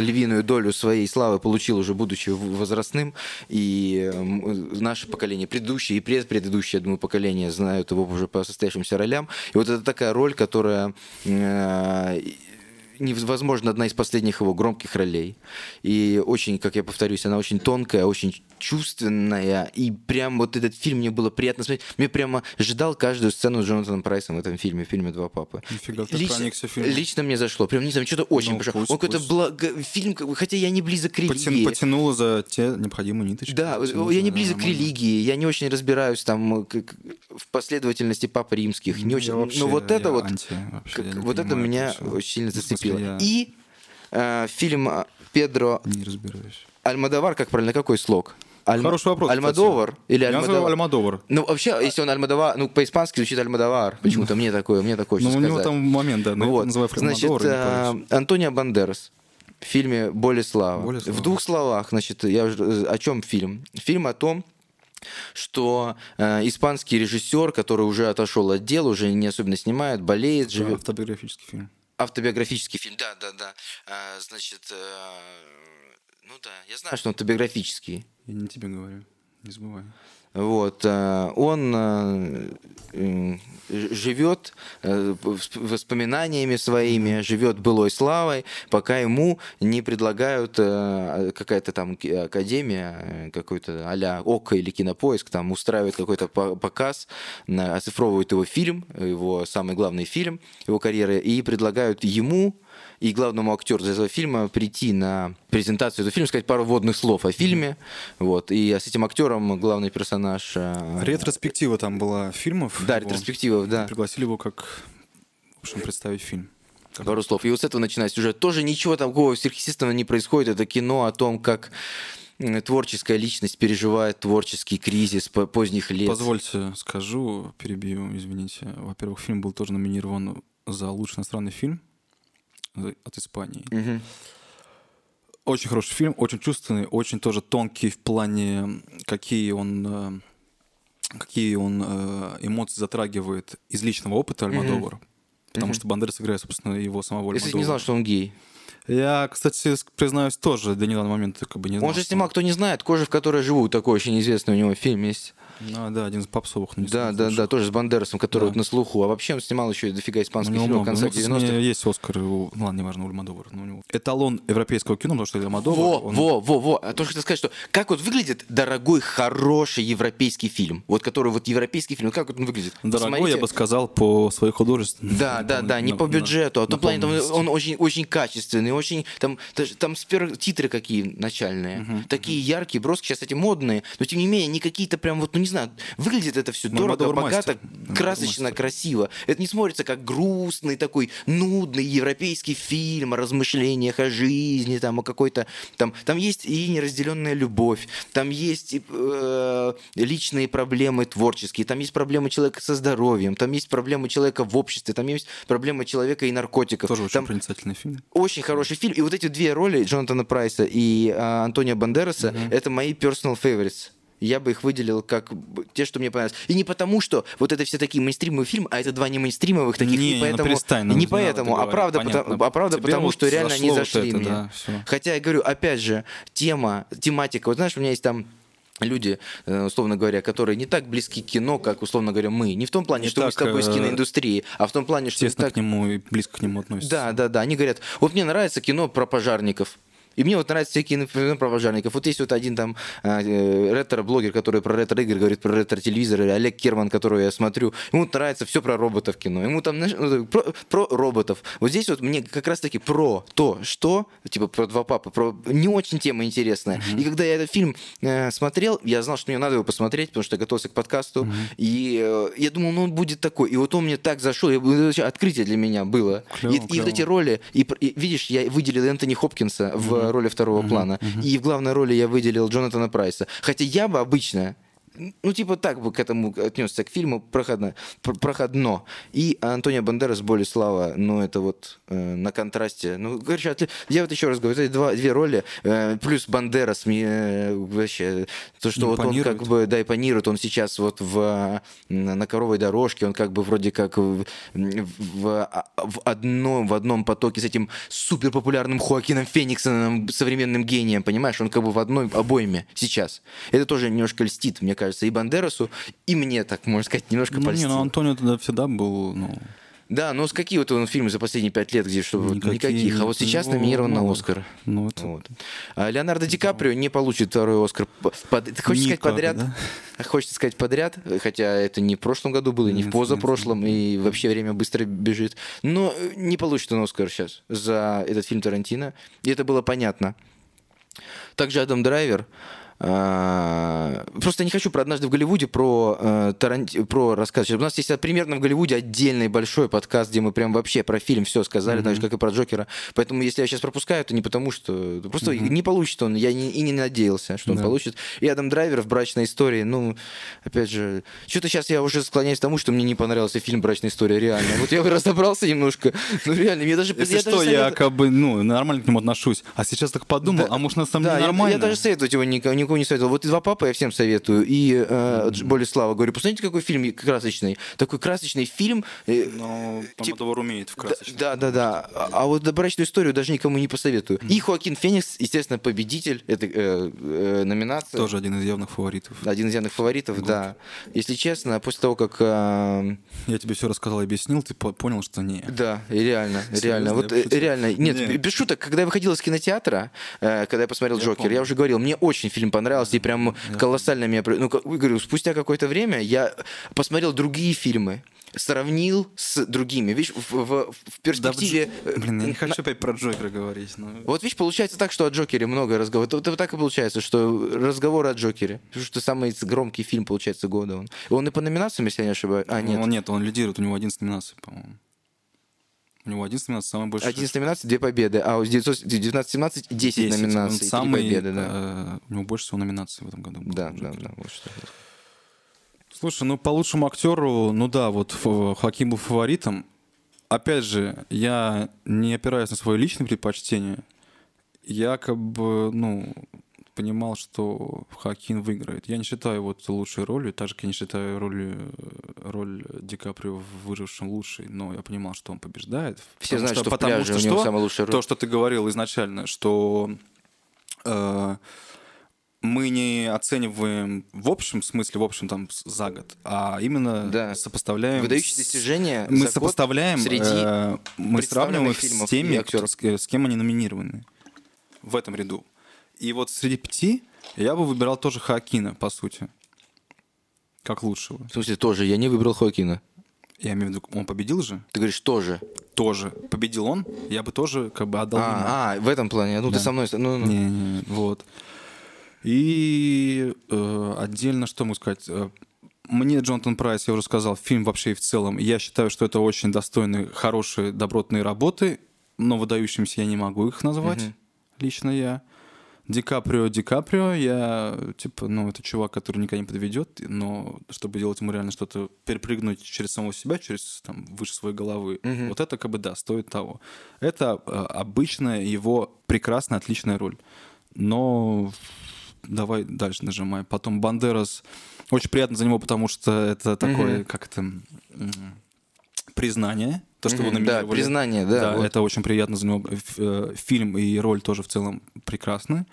львиную долю своей славы получил уже будучи возрастным, и э, наше поколение, предыдущее и предпредыдущее, я думаю, поколение знают его уже по состоявшимся ролям. И вот это такая роль, которая э, невозможно, одна из последних его громких ролей. И очень, как я повторюсь, она очень тонкая, очень чувственная. И прям вот этот фильм мне было приятно смотреть. Мне прямо ждал каждую сцену с Джонатаном Прайсом в этом фильме, в фильме «Два папы». Нифига ты Лично, проникся фильмом. лично мне зашло. Прям, не знаю, что-то очень Ну, пусть, Он какой-то благо... фильм, как хотя я не близок к Потя- религии. Потянуло за те необходимые ниточки. Да, Потянуло, я не близок к нормально. религии, я не очень разбираюсь там к- к- в последовательности пап римских, не Я очень. вообще- но вот это вот, анти вообще, как- вот это понимаю меня это очень сильно Ну, я И э, фильм э, Педро Не разбираюсь. Альмадовар, как правильно, какой слог? Альма- Хороший вопрос, Альмадовар или Я называю Альмадовар? Альмадовар. Ну, вообще, если он Альмадовар, ну, по-испански звучит Альмадовар. Почему-то мне такое, мне такое Ну, у него там момент, да, я Вот. называю Значит, Альмадовар, парюсь. Антонио Бандерас в фильме «Болеслава». «Болеслава». В двух словах, значит, я уже- о чем фильм? Фильм о том, что э, испанский режиссер, который уже отошел от дела, уже не особенно снимает, болеет, живет. Автобиографический фильм. Автобиографический фильм, да, да, да. А, значит, э, ну да, я знаю, что он автобиографический. Я не тебе говорю, не забывай. Вот, э, он э, э, живет воспоминаниями своими, живет былой славой, пока ему не предлагают какая-то там академия, какой-то а-ля ОКО или Кинопоиск, там устраивает какой-то по- показ, оцифровывают его фильм, его самый главный фильм его карьеры, и предлагают ему и главному актеру этого фильма прийти на презентацию этого фильма, сказать пару вводных слов о фильме. Вот. И с этим актером главный персонаж... э, Ретроспектива там была фильмов. Да, его. ретроспектива, да. Пригласили его как, в общем, представить фильм. Пару слов. И вот с этого начинается сюжет. Тоже ничего такого сверхъестественного не происходит. Это кино о том, как творческая личность переживает творческий кризис по- поздних лет. Позвольте скажу, перебью, извините. Во-первых, фильм был тоже номинирован за лучший иностранный фильм от Испании. Очень хороший фильм, очень чувственный, очень тоже тонкий в плане, какие он, э, какие он э, эмоции затрагивает из личного опыта Альмадовара. Потому что Бандерас играет, собственно, его самого Если Альмадовара. не знал, что он гей. Я, кстати, признаюсь, тоже до недавнего момента как бы не знал. Он же снимал, кто не знает, «Кожа, в которой живу». Такой очень известный у него фильм есть. Ну, да, один из попсовых. Да, да, да, тоже с Бандерасом, который Да. вот на слуху. А вообще он снимал еще дофига У испанских фильмов в конце Ну, кстати, у 90-х. меня есть Оскар, его, ну ладно, неважно, у Альмадовара, но у него эталон европейского кино, потому что Альмадовар, Во, он- во, во, во. А то, что хотел сказать, что как вот выглядит дорогой, хороший европейский фильм? Вот который вот европейский фильм, как вот он выглядит? дорогой, Посмотрите. я бы сказал, по своей художественной. Да, да, да, не по бюджету, а в том плане там он очень, очень качественный, очень там, там спер- титры какие начальные, такие яркие, броски, сейчас эти модные, но тем не менее не какие-то прям вот, ну не знаю, выглядит это все Ну, дорого, богато, мастер. Красочно, мастер. красиво. Это не смотрится как грустный такой нудный европейский фильм о размышлениях о жизни, там о какой-то там там есть и неразделенная любовь, там есть и, э, личные проблемы творческие, там есть проблемы человека со здоровьем, там есть проблемы человека в обществе, там есть проблемы человека и наркотиков. Тоже очень там проницательный фильм. очень хороший фильм. И вот эти две роли Джонатана Прайса и а, Антонио Бандераса это мои personal favorites. Я бы их выделил как те, что мне понравились. И не потому, что вот это все такие мейнстримовые фильмы, а это два не мейнстримовых таких, Не, не, ну поэтому, перестань, ну, не не поэтому, это а правда, потому, а правда Тебе потому, вот что реально они зашло вот зашли это, мне. да. Хотя я говорю, опять же, тема, тематика. Вот знаешь, у меня есть там люди, э, условно говоря, которые не так близки к кино, как, условно говоря, мы. Не в том плане, Не что мы с так, тобой из э, киноиндустрии, а в том плане, что Естественно, так к нему и близко к нему относится. да, да, да. Они говорят, вот мне нравится кино про пожарников. И мне вот нравятся всякие кино про. Вот есть вот один там а, э, ретро-блогер, который про ретро-игры говорит, про ретро-телевизоры, Олег Керман, которого я смотрю. Ему вот нравится все про роботов кино. Ему там, ну, про, про роботов. Вот здесь вот мне как раз-таки про то, что, типа про два папы, про не очень тема интересная. И когда я этот фильм э, смотрел, я знал, что мне надо его посмотреть, потому что я готовился к подкасту. И э, я думал, ну он будет такой. И вот он мне так зашел, я- открытие для меня было. Клёво, и, и вот эти роли, и, и видишь, я выделил Энтони Хопкинса в роли второго плана, и в главной роли я выделил Джонатана Прайса. Хотя я бы обычно ну, типа так бы к этому отнесся, к фильму проходно. пр- проходно. И Антонио Бандерас «Боль и слава», ну, это вот э, на контрасте. Ну, короче, отли- я вот еще раз говорю, эти два, две роли, э, плюс Бандерас мне э, вообще, то, что вот он как бы, да, импонирует, он сейчас вот в, на, коровой дорожке, он как бы вроде как в, в, в одном, в одном потоке с этим суперпопулярным Хоакином Фениксоном, современным гением, понимаешь? Он как бы в одной обойме сейчас. Это тоже немножко льстит, мне кажется, и Бандерасу, и мне, так можно сказать, немножко Ну, не, польстит. ну Антонио тогда всегда был, ну, Да, но с какие вот он фильмы за последние пять лет, где чтобы Никакие никаких, а вот не- сейчас ну, номинирован на мало. Оскар. ну это Вот. А Леонардо Ди Каприо не получит второй Оскар. Под- хочешь сказать Никак, подряд? да? Хочется сказать подряд, хотя это не в прошлом году было, и не в Нет, позапрошлом, и вообще время быстро бежит. Но э, не получит он Оскар сейчас за этот фильм Тарантино. И это было понятно. Также Адам Драйвер А, просто я не хочу про однажды в Голливуде про э, Таранти... про рассказ. У нас есть примерно в Голливуде отдельный большой подкаст, где мы прям вообще про фильм все сказали, так же как и про Джокера. Поэтому если я сейчас пропускаю, то не потому что просто не получится он. Я не, и не надеялся, что он Да. получит. И Адам Драйвер в брачной истории. Ну, опять же, что-то сейчас я уже склоняюсь к тому, что мне не понравился фильм Брачная история. Реально. Вот я разобрался немножко. Ну реально, мне даже Если я что, даже я как бы, ну, нормально к нему отношусь. А сейчас так подумал, Да. а может, на самом Да, деле я- нормально? Я, даже советовать его никому, никому не советовал. Вот и два папа я всем советую. И э, Болеслава говорю, посмотрите, какой фильм красочный. Такой красочный фильм. э, Но Типа- Помодовар умеет в красочном. да, да, да. А, а вот брачную историю даже никому не посоветую. И Хоакин Феникс, естественно, победитель этой э, э, номинации. Тоже один из явных фаворитов. Один из явных фаворитов, да. Если честно, после того, как... э, Я тебе все рассказал и объяснил, ты по- понял, что не. Да, реально, Серьезно, реально. Вот пошутил. реально. Нет, Не. без шуток, когда я выходил из кинотеатра, э, когда я посмотрел Я Джокер, помню. я уже говорил, мне очень фильм понравился, и прям колоссально меня... Ну, говорю, спустя какое-то время я посмотрел другие фильмы, сравнил с другими. Видишь, в, в- в перспективе... э, Блин, я не на- хочу опять про Джокера говорить. но- Вот видишь, получается так, что о Джокере много разговоров. Вот, вот так и получается, что разговоры о Джокере. Потому что самый громкий фильм, получается, года. Он, он и по номинациям, если я не ошибаюсь. А, нет. Он, нет, он лидирует, у него 11 номинаций, по-моему. У него 11 номинаций, самый большой. 11 номинаций, 2 победы, а у 19-17 10, 10. номинаций, Он 3 самый, победы, да. э, у него больше всего номинаций в этом году. было Да, да, Джокера. да, вот что. Слушай, ну по лучшему актеру, ну да, вот Хоакин был фаворитом. Опять же, я не опираюсь на свои личные предпочтения. Я как бы, ну, понимал, что Хоакин выиграет. Я не считаю вот лучшей ролью, так же, как я не считаю роль, роль Ди Каприо в «Выжившем» лучшей, но я понимал, что он побеждает. Все Потому знают, что, в пляже у него что? самая лучшая роль. То, что ты говорил изначально, что э, мы не оцениваем в общем смысле, в общем там за год, а именно Да. сопоставляем. Выдающие с- достижения Мы сопоставляем, среди э, мы сравниваем их с теми, с, с кем они номинированы в этом ряду. И вот среди пяти я бы выбирал тоже Хоакина, по сути, как лучшего. В смысле, тоже, я не выбрал Хоакина. Я имею в виду, он победил же? Ты говоришь, тоже. Тоже. Победил он, я бы тоже как бы отдал ему. А, а, в этом плане. Ну, Да. ты со мной... Ну, ну. Не, не, вот. И э, отдельно, что могу сказать? Э, Мне Джонатан Прайс, я уже сказал, фильм вообще и в целом, я считаю, что это очень достойные, хорошие, добротные работы, но выдающимся я не могу их назвать, Мгм. лично я. Ди Каприо, Ди Каприо, я, типа, ну, это чувак, который никогда не подведет, но чтобы делать ему реально что-то, перепрыгнуть через самого себя, через, там, выше своей головы, Мгм. вот это, как бы, да, стоит того. Это э, обычная его прекрасная, отличная роль. Но давай дальше нажимай. Потом Бандерас. Очень приятно за него, потому что это такое, Мгм. как это, м, признание. То, что его Мгм, Да, признание, да. Да, вот. это очень приятно за него. Э, Фильм и роль тоже в целом прекрасны.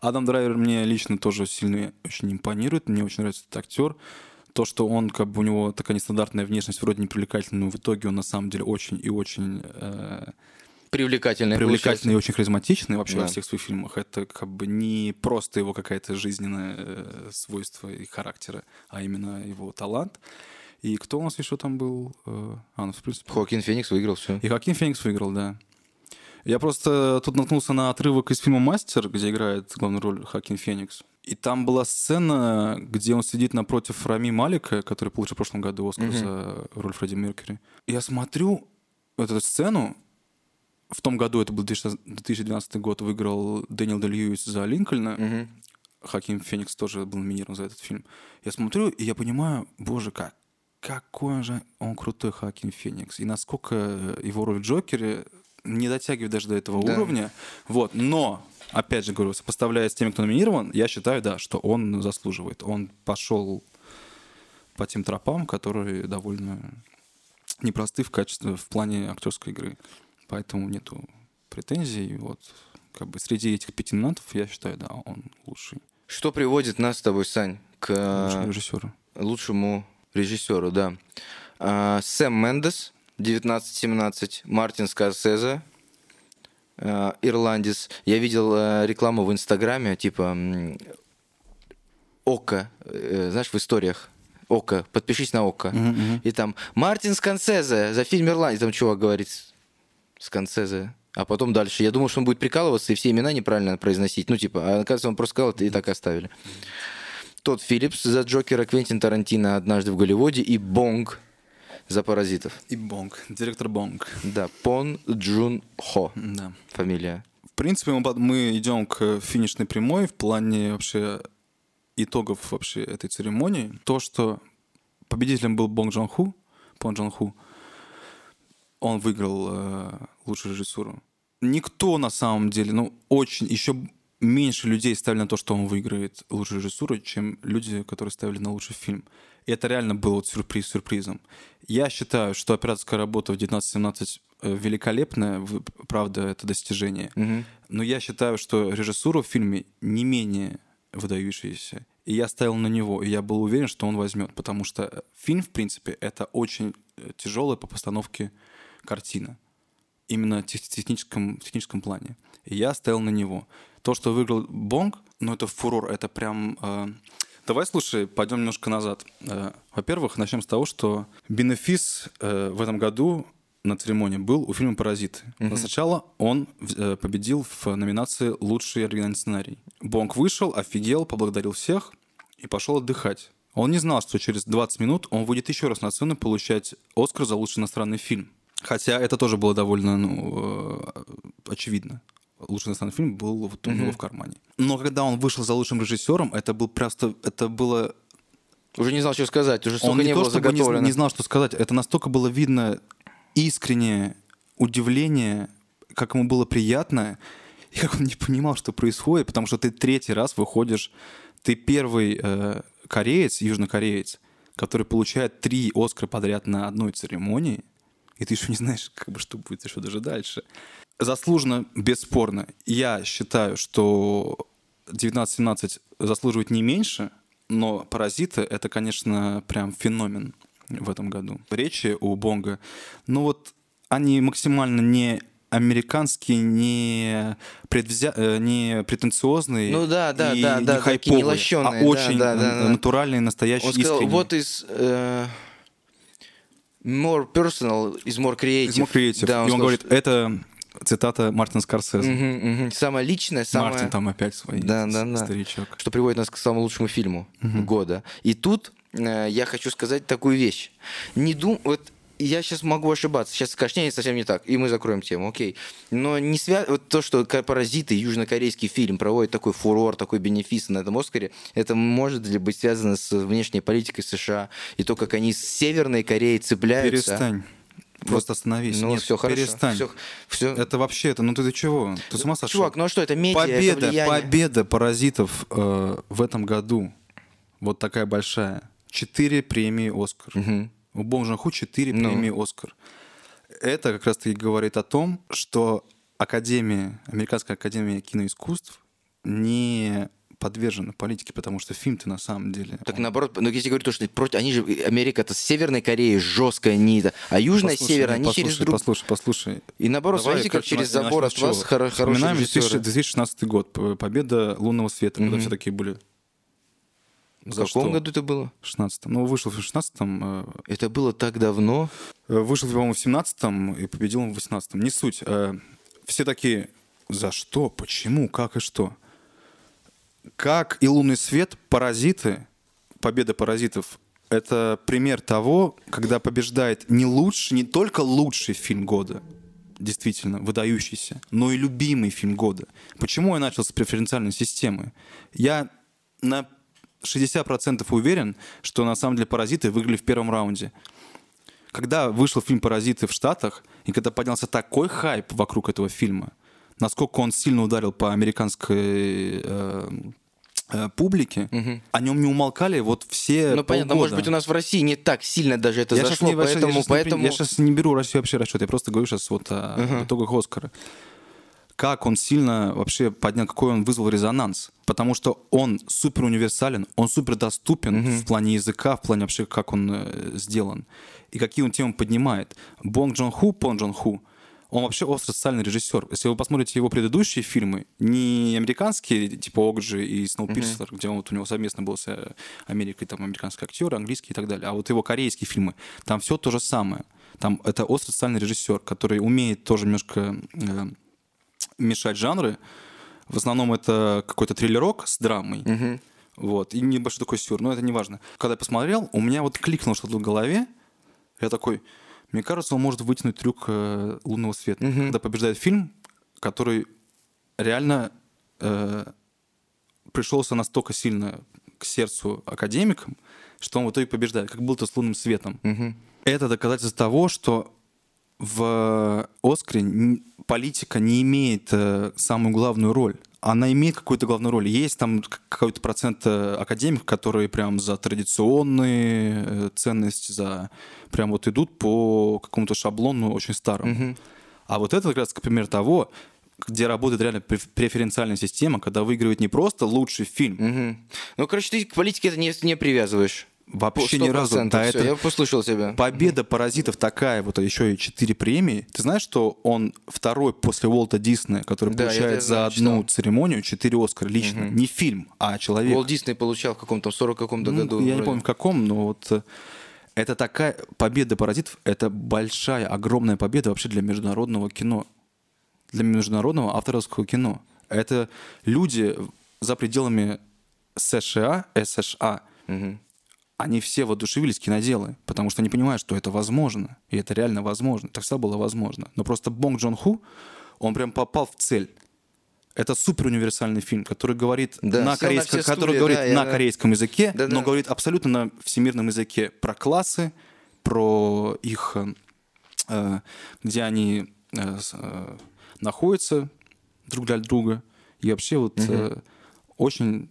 Адам Драйвер мне лично тоже сильно очень импонирует. Мне очень нравится этот актер. То, что он, как бы у него такая нестандартная внешность, вроде непривлекательная, но в итоге он на самом деле очень и очень э, Привлекательный. привлекательный и очень харизматичный вообще Да. во всех своих фильмах. Это как бы не просто его какая-то жизненное э, свойство и характера, а именно его талант. И кто у нас еще там был? Э, А, ну, в принципе, Хоакин Феникс выиграл все. и Хакин Феникс выиграл, да. Я просто тут наткнулся на отрывок из фильма «Мастер», где играет главную роль Хакин Феникс. И там была сцена, где он сидит напротив Рами Малика, который получил в прошлом году Оскар Мгм. за роль Фредди Меркьюри. Я смотрю эту сцену, в том году, это был 2012 год, выиграл Дэниел Де Льюис за Линкольна. Мгм. Хаким Феникс тоже был номинирован за этот фильм. Я смотрю, и я понимаю, боже, как, какой же он крутой Хаким Феникс. И насколько его роль в Джокере не дотягивает даже до этого Да. уровня. Вот. Но, опять же говорю, сопоставляя с теми, кто номинирован, я считаю, да, что он заслуживает. Он пошел по тем тропам, которые довольно непросты в качестве, в плане актерской игры. Поэтому нету претензий. Вот. Как бы среди этих пяти номинантов, я считаю, да, он лучший. Что приводит нас с тобой, Сань, к э, режиссер. лучшему режиссеру, да. А, Сэм Мендес, 1917, Мартин Скорсезе, а, ирландец. Я видел э, рекламу в Инстаграме, типа Ока, э, знаешь, в историях. Ока, подпишись на Ока. И там Мартин Скорсезе за фильм «Ирландец». Там чувак говорит Скорсезе. А потом дальше. Я думал, что он будет прикалываться и все имена неправильно произносить. Ну, типа, а оказывается, он просто сказал, и так оставили. Тодд Филлипс за Джокера, Квентин Тарантино однажды в Голливуде и Бонг за паразитов. И Бонг, директор Бонг. Да, Пон Джун Хо. Да. Фамилия. В принципе, мы, мы идем к финишной прямой в плане вообще итогов вообще этой церемонии. То, что победителем был Бонг Джон Ху, Пон Джон Ху, он выиграл э, лучшую режиссуру. Никто на самом деле, ну, очень, еще меньше людей ставили на то, что он выиграет лучшую режиссуру, чем люди, которые ставили на лучший фильм. И это реально был вот сюрприз сюрпризом. Я считаю, что операторская работа в 1917 э, великолепная, в- правда, это достижение. Но я считаю, что режиссура в фильме не менее выдающаяся. И я ставил на него, и я был уверен, что он возьмет, потому что э, фильм, в принципе, это очень э, тяжелая по постановке картина. Именно тех- техническом, в техническом плане. И я ставил на него. То, что выиграл Бонг, ну это фурор, это прям... э, Давай, слушай, пойдем немножко назад. Э, Во-первых, начнем с того, что бенефис э, в этом году на церемонии был у фильма «Паразиты». Но сначала он э, победил в номинации «Лучший оригинальный сценарий». Бонг вышел, офигел, поблагодарил всех и пошел отдыхать. Он не знал, что через 20 минут он выйдет еще раз на сцену получать «Оскар» за лучший иностранный фильм. Хотя это тоже было довольно ну, э, очевидно. Лучший иностранный фильм был вот у него в кармане. Но когда он вышел за лучшим режиссером, это был просто, это было Уже не знал, что сказать, уже столько он не, не то, было чтобы не, не знал, что сказать. Это настолько было видно искреннее удивление, как ему было приятно, и как он не понимал, что происходит, потому что ты третий раз выходишь, ты первый э, кореец, южнокореец, который получает три Оскара подряд на одной церемонии, и ты еще не знаешь, как бы, что будет еще даже дальше. Заслуженно, бесспорно. Я считаю, что 1917 заслуживает не меньше, но «Паразиты» — это, конечно, прям феномен в этом году. Речи у Бонга, ну вот они максимально не американские, не, предвзя... э, не претенциозные Ну да, да, и да, не да, такие хайповые, нелощеные, а очень да, да, да. натуральные, настоящие, Он сказал, искренние. вот из э, more personal, is more creative. Из More Creative. Да, и он сказал, говорит, что- это цитата Мартина Скорсезе. Мгм, мгм. Самое личное, самое... Мартин там опять свой Да, да, да. старичок. Что приводит нас к самому лучшему фильму года. И тут э, я хочу сказать такую вещь. Не дум... Вот я сейчас могу ошибаться. Сейчас скажешь, нет, совсем не так. И мы закроем тему, окей. Но не свя... вот то, что «Паразиты», южнокорейский фильм, проводит такой фурор, такой бенефис на этом Оскаре, это может ли быть связано с внешней политикой США и то, как они с Северной Кореей цепляются. Перестань. Просто остановись. Ну, Нет, все хорошо. перестань. Всё- всё- Это вообще, это, ну ты, ты чего? Ты с ума сошел? Чувак, ну а что, это медиа, это победа, влияние. победа паразитов э, в этом году. Вот такая большая. Четыре премии Оскар. Мгм. У Бонг Жон Ху четыре Ну. премии Оскар. Это как раз-таки говорит о том, что Академия, Американская Академия киноискусств не подвержена политике, потому что фильм-то на самом деле... Так он- наоборот, ну если говорить то, что против, они же, Америка это с Северной Кореей жесткая нита, а Южная Послушай, Север, они послушай, через друг... Послушай, послушай. И наоборот, Давай, смотрите, как через на- забор от вас хоро- хорошие Вспоминаем режиссеры. 2000 2016 год, победа «Лунного света», когда все такие были. В За каком что? году это было? В 16 Ну, вышел в 16-м, э, Это было так давно. э, вышел, по-моему, в 17-м и победил в 18-м. Не суть. Э, Все такие, за что, почему, как и что. Как и «Лунный свет», «Паразиты», победа «Паразитов» — это пример того, когда побеждает не лучший, не только лучший фильм года, действительно выдающийся, но и любимый фильм года. Почему я начал с преференциальной системы? Я на 60% уверен, что на самом деле «Паразиты» выиграли в первом раунде. Когда вышел фильм «Паразиты» в Штатах, и когда поднялся такой хайп вокруг этого фильма, насколько он сильно ударил по американской э, э, публике, о нем не умолкали вот все Ну, понятно, может полгода. быть, у нас в России не так сильно даже это я зашло, сейчас не, поэтому... я не поэтому... при- я сейчас не беру Россию вообще расчет, я просто говорю сейчас вот о итогах Оскара. Как он сильно вообще поднял, какой он вызвал резонанс. Потому что он супер универсален, он супер доступен в плане языка, в плане вообще, как он э, сделан. И какие он темы поднимает. Бонг Джон Ху, Пон Джон Ху, он вообще остро-социальный режиссер. Если вы посмотрите его предыдущие фильмы, не американские, типа Окджи и Сноупирсер, где он, вот у него совместно был с э, Америкой, там американский актер, английский и так далее, а вот его корейские фильмы, там все то же самое. Там это остро-социальный режиссер, который умеет тоже немножко э, мешать жанры. В основном это какой-то триллерок с драмой. Мгм. Вот, и небольшой такой сюр, но это не важно. Когда я посмотрел, у меня вот кликнуло что-то в голове. Я такой, мне кажется, он может вытянуть трюк э, лунного света. Мгм. Когда побеждает фильм, который реально э, пришелся настолько сильно к сердцу академикам, что он в итоге побеждает, как был-то с лунным светом. Мгм. Это доказательство того, что в Оскаре политика не имеет э, самую главную роль. Она имеет какую-то главную роль. Есть там какой-то процент э, академиков, которые прям за традиционные э, ценности, за прям вот идут по какому-то шаблону очень старому. Мгм. А вот это как раз пример того, где работает реально преф- преференциальная система, когда выигрывает не просто лучший фильм, Мгм. Ну, короче, ты к политике это не, не привязываешь. Вообще ни разу. 100%. Да, это- Я послушал тебя. Победа паразитов такая, вот еще и четыре премии. Ты знаешь, что он второй после Уолта Диснея, который Да, получает это за знаю, одну читал. церемонию четыре Оскара лично. Не фильм, а человек. Уолт Дисней получал в каком-то 40 каком-то Ну, году. я не вроде. помню в каком, но вот э, это такая победа паразитов, это большая, огромная победа вообще для международного кино, для международного авторского кино. Это люди за пределами США, США, Мгм. Они все воодушевились киноделы, потому что они понимают, что это возможно, и это реально возможно. Это всегда было возможно. Но просто Бонг Джон Ху, он прям попал в цель. Это супер универсальный фильм, который говорит Да, на на корейском, все который стулья, говорит да, я- на корейском языке, Да-да. но говорит абсолютно на всемирном языке про классы, про их, э, э, где они э, находятся друг для друга, и вообще вот э, очень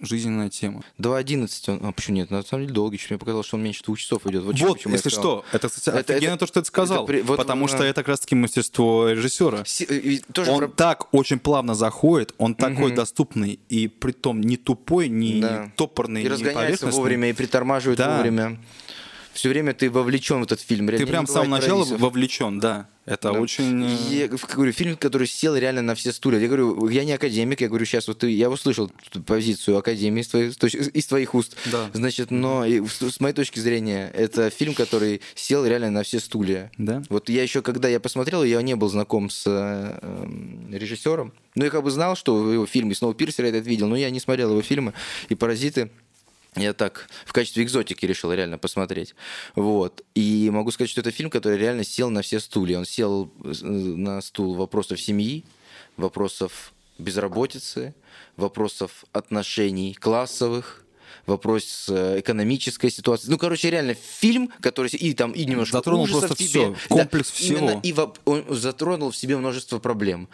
жизненная тема. 2.11 он... А, почему нет? На самом деле долгий. Чуть мне показалось, что он меньше двух часов идет. Вот, Вот, я если что, это, кстати, Это- офигенно это- то, что ты сказал, это при- вот, потому э, что это как раз-таки мастерство режиссера. Си- и тоже Он про- так очень плавно заходит, он такой доступный, и притом не тупой, не Да. топорный, И не разгоняется вовремя, и притормаживает Да. вовремя. Все время ты вовлечен в этот фильм. Ты Реально прям не с самого начала вовлечен, да. Это Да. очень... э, Я говорю, фильм, который сел реально на все стулья. Я говорю, я не академик, я говорю, сейчас вот ты, я услышал позицию академии из твоих, из твоих уст. Да. Значит, но с, моей точки зрения, это фильм, который сел реально на все стулья. Да? Вот я еще, когда я посмотрел, я не был знаком с э, эм, режиссером. Но я как бы знал, что в его фильме Сноупирсер я этот видел, но я не смотрел его фильмы. И «Паразиты» я так в качестве экзотики решил реально посмотреть. Вот. И могу сказать, что это фильм, который реально сел на все стулья. Он сел э, на стул вопросов семьи, вопросов безработицы, вопросов отношений классовых, вопрос э, экономической ситуации. Ну, короче, реально фильм, который и там и немножко Затронул просто в всё, тебе. комплекс Да, именно, всего. и воп- он затронул в себе множество проблем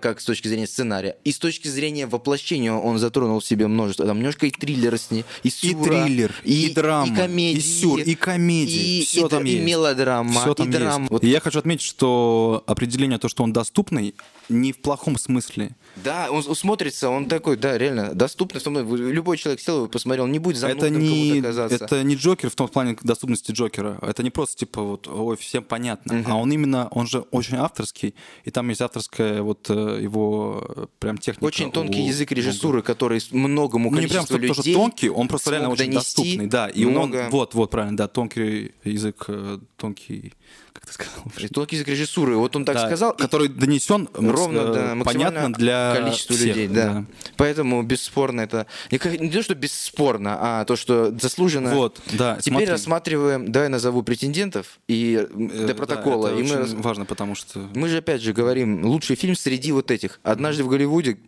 как с точки зрения сценария, и с точки зрения воплощения он затронул в себе множество, там немножко и триллера с ней, и И сюра, триллер, и, драма, и комедии, и сюр, и комедии. и, все и, там и есть. мелодрама, Все и там драма. есть. Вот И я хочу отметить, что определение то, что он доступный, не в плохом смысле. Да, он, смотрится, он такой, да, реально доступный. в том- Любой человек сел и посмотрел, не будет это занудным не, кому-то казаться. это не Джокер в том плане доступности Джокера. Это не просто типа вот, ой, всем понятно. А он именно, он же очень авторский, и там есть авторская вот э, его э, прям техника. Очень тонкий у язык режиссуры, который многому Ну, не прям количеству что тоже людей тонкий, он просто реально очень донести доступный, да. И много- он, вот, вот, правильно, да, тонкий язык, э, тонкий, как ты сказал? И язык режиссуры. Вот он так Да, сказал, и который донесен ровно, э, да, понятно для количеству всех, людей, да. Поэтому бесспорно это не, то, что бесспорно, а то, что заслуженно. Вот, да. Теперь смотри. рассматриваем, давай назову претендентов и Э, для да, протокола. это и мы, раз- важно, потому что мы же опять же говорим лучший фильм среди вот этих. Однажды в Голливуде,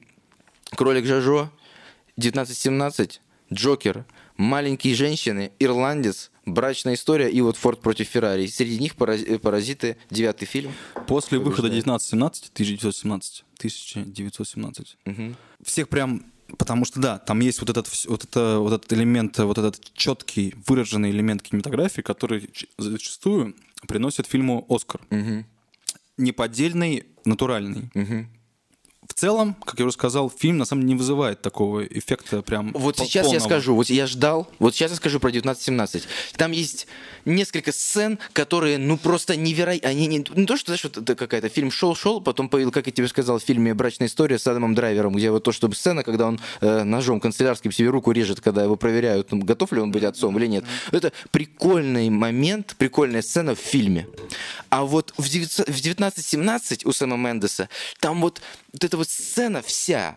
Кролик Жажо, 1917, Джокер, Маленькие женщины, Ирландец, Брачная история и вот Форд против Феррари. Среди них «Параз- Паразиты, девятый фильм. после выхода побеждает. 1917, 1917, 1917, Мгм. всех прям, потому что да, там есть вот этот, вот это, вот этот элемент, вот этот четкий, выраженный элемент кинематографии, который зачастую приносит фильму Оскар. Мгм. Неподдельный, натуральный. Мгм. В целом, как я уже сказал, фильм на самом деле не вызывает такого эффекта прям Вот пол- сейчас я полного. скажу, вот я ждал, вот сейчас я скажу про 1917. Там есть несколько сцен, которые, ну, просто невероятно. Они не, не то, что, знаешь, вот это какая-то фильм шел-шел, потом появился, как я тебе сказал, в фильме «Брачная история» с Адамом Драйвером, где вот то, что сцена, когда он э, ножом канцелярским себе руку режет, когда его проверяют, ну, готов ли он быть отцом или нет. Это прикольный момент, прикольная сцена в фильме. А вот в 900 в 1917 у Сэма Мендеса там вот, вот эта вот сцена вся,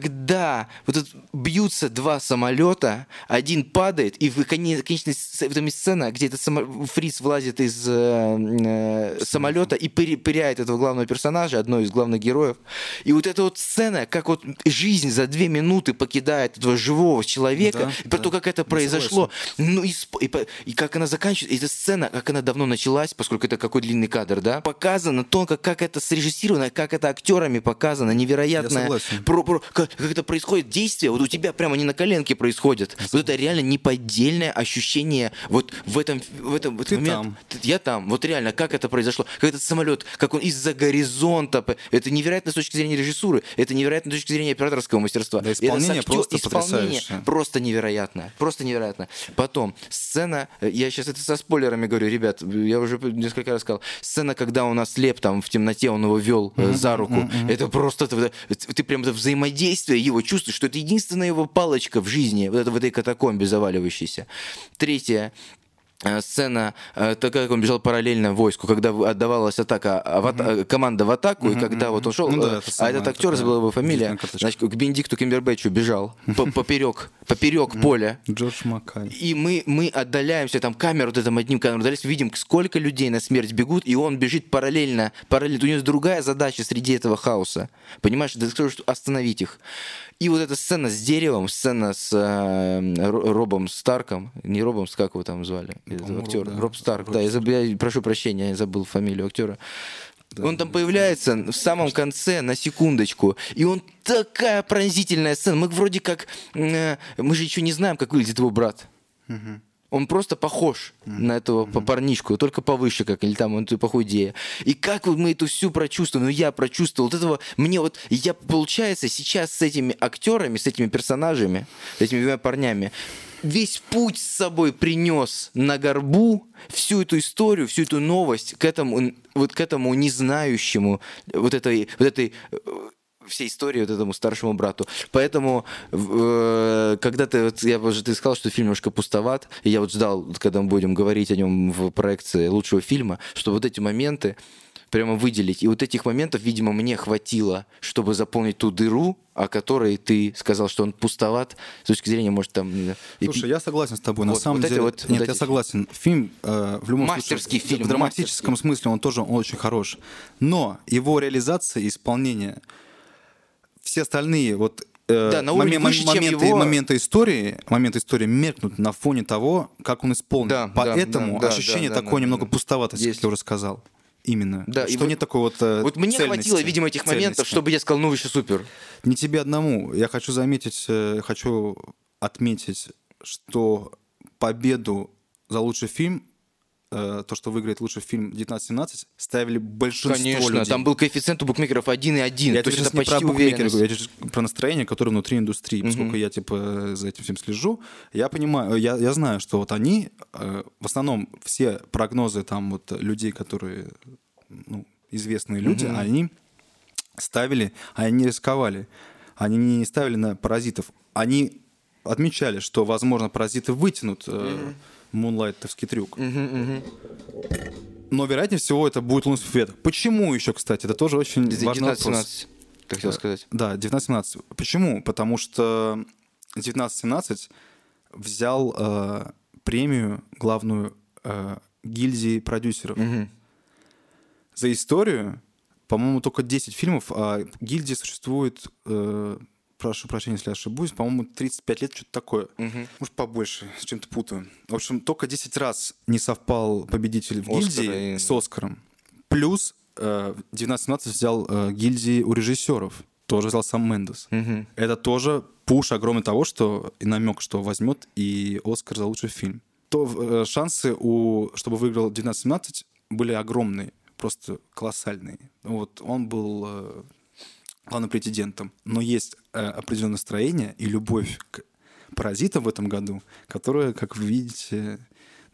когда вот это бьются два самолета, один падает, и в коне- конечной в этом есть сцена, где этот само- Фриц вылазит из э, э, самолета и пыря- пыряет этого главного персонажа, одного из главных героев. И вот эта вот сцена, как вот жизнь за две минуты покидает этого живого человека, Да, про да. то, как это Я произошло, ну и, и, и как она заканчивается, эта сцена, как она давно началась, поскольку это какой длинный кадр, да, показано тонко, как это срежиссировано, как это актерами показано, невероятное, согласен. про, про- как, как это происходит действие, вот у тебя прямо не на коленке происходит, вот это реально неподдельное ощущение вот в этом, в этом, в этот Ты момент. там. Я там, вот реально, как это произошло, как этот самолет, как он из-за горизонта, это невероятно с точки зрения режиссуры, это невероятно с точки зрения операторского мастерства. Да, это исполнение актё- просто исполнение просто невероятно, просто невероятно. Потом сцена, э, я сейчас это со спойлерами говорю, ребят, я уже несколько раз сказал, сцена, когда он ослеп там в темноте, он его вел э, за руку, это просто это- это- ты прям это взаимодействие его чувствуешь, что это единственная его палочка в жизни, вот это в этой катакомбе заваливающейся. Третье, сцена, э, так как он бежал параллельно войску, когда отдавалась атака, а, в ата- команда в атаку, и когда вот он шел, Ну да, э, это а этот актер, забыл его фамилия, значит, к Бенедикту Кимбербэтчу бежал по- поперек, поперек поля. Джордж Маккай. И мы, мы отдаляемся, там камеру, вот этим одним камеру отдаляемся, видим, сколько людей на смерть бегут, и он бежит параллельно, параллельно. У него есть другая задача среди этого хаоса. Понимаешь, ты скажешь, что остановить их. И вот эта сцена с деревом, сцена с э, Ро- Робом Старком, не Робом, с- как его там звали, Роб, да. Роб Старк, Роб да, я, заб- я прошу прощения, я забыл фамилию актера. он там появляется в самом конце на секундочку, и он такая пронзительная сцена. Мы вроде как, э, мы же еще не знаем, как выглядит его брат. Он просто похож на этого mm парнишку, только повыше, как или там он похудее. И как вот мы эту всю прочувствовали, ну я прочувствовал, вот этого, мне вот, я, получается, сейчас с этими актерами, с этими персонажами, с этими двумя парнями, весь путь с собой принес на горбу всю эту историю, всю эту новость к этому, вот к этому незнающему вот этой, вот этой э, всей истории вот этому старшему брату. Поэтому, э, когда ты, вот я уже ты сказал, что фильм немножко пустоват, и я вот ждал, когда мы будем говорить о нем в проекции лучшего фильма, что вот эти моменты прямо выделить. И вот этих моментов, видимо, мне хватило, чтобы заполнить ту дыру, о которой ты сказал, что он пустоват с точки зрения, может, там... э, Слушай, я согласен с тобой. На Вот, самом вот деле, вот- нет, вот я эти- согласен. Фильм э, в любом Мастерский случае, фильм, в драматическом смысле он тоже он очень хорош. Но его реализация и исполнение, все остальные вот э, Да, на уровне момен- выше, чем моменты, его- моменты истории, моменты истории меркнут на фоне того, как он исполнен. Да, Поэтому да, да, ощущение да, да, такое да, немного да. пустоватости, Есть. как я уже сказал. Именно. Да, и что вот- нет такой вот э, Вот мне цельности, хватило, видимо, этих моментов, цельности. чтобы я сказал, ну вы еще супер. Не тебе одному. Я хочу заметить, э, хочу отметить, что победу за лучший фильм, э, то, что выиграет лучший фильм 1917, ставили большинство Конечно, людей. там был коэффициент у букмекеров 1,1. я то есть это не про букмекеров я сейчас про настроение, которое внутри индустрии. Поскольку я типа за этим всем слежу, я понимаю, я, я знаю, что вот они, э, в основном все прогнозы там вот людей, которые ну, известные люди, они ставили, они не рисковали. Они не ставили на паразитов. Они отмечали, что, возможно, паразиты вытянут э, мунлайтовский трюк. Но, вероятнее всего, это будет лунный свет. Почему еще, кстати? Это тоже очень важный вопрос. 19-17, ты хотел сказать. Да, 1917. Почему? Потому что 1917 взял э, премию главную э, гильдии продюсеров. За историю, по-моему, только 10 фильмов, а гильдия существует, э, прошу прощения, если ошибусь, по-моему, 35 лет, что-то такое. Может, побольше, с чем-то путаю. В общем, только 10 раз не совпал победитель в Оскара гильдии и- с Оскаром. Плюс э, 1917 взял э, гильдии у режиссеров. Тоже взял сам Мендес. Это тоже пуш огромный того, что и намек, что возьмет и Оскар за лучший фильм. То э, шансы, у, чтобы выиграл 1917, были огромные, просто колоссальные. Вот он был э, главным претендентом. Но есть э, определенное настроение и любовь к паразитам в этом году, которая, как вы видите,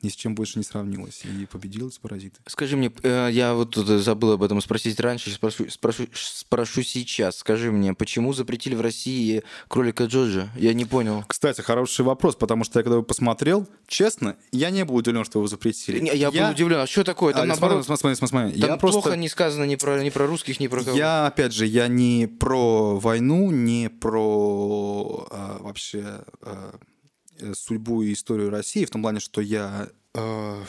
ни с чем больше не сравнилась. И победила с паразиты. Скажи мне, э, я вот тут забыл об этом спросить раньше, спрошу, спрошу, спрошу сейчас. Скажи мне, почему запретили в России кролика Джорджа? Я не понял. Кстати, хороший вопрос, потому что я когда его посмотрел, честно, я не был удивлен, что его запретили. Не, я, я был удивлен. А что такое? Там, а, наоборот, смотри, смотри, смотри. Там я плохо просто... не сказано ни про, ни про русских, ни про кого. Я, опять же, я не про войну, не про а, вообще а, судьбу и историю России, в том плане, что я, а,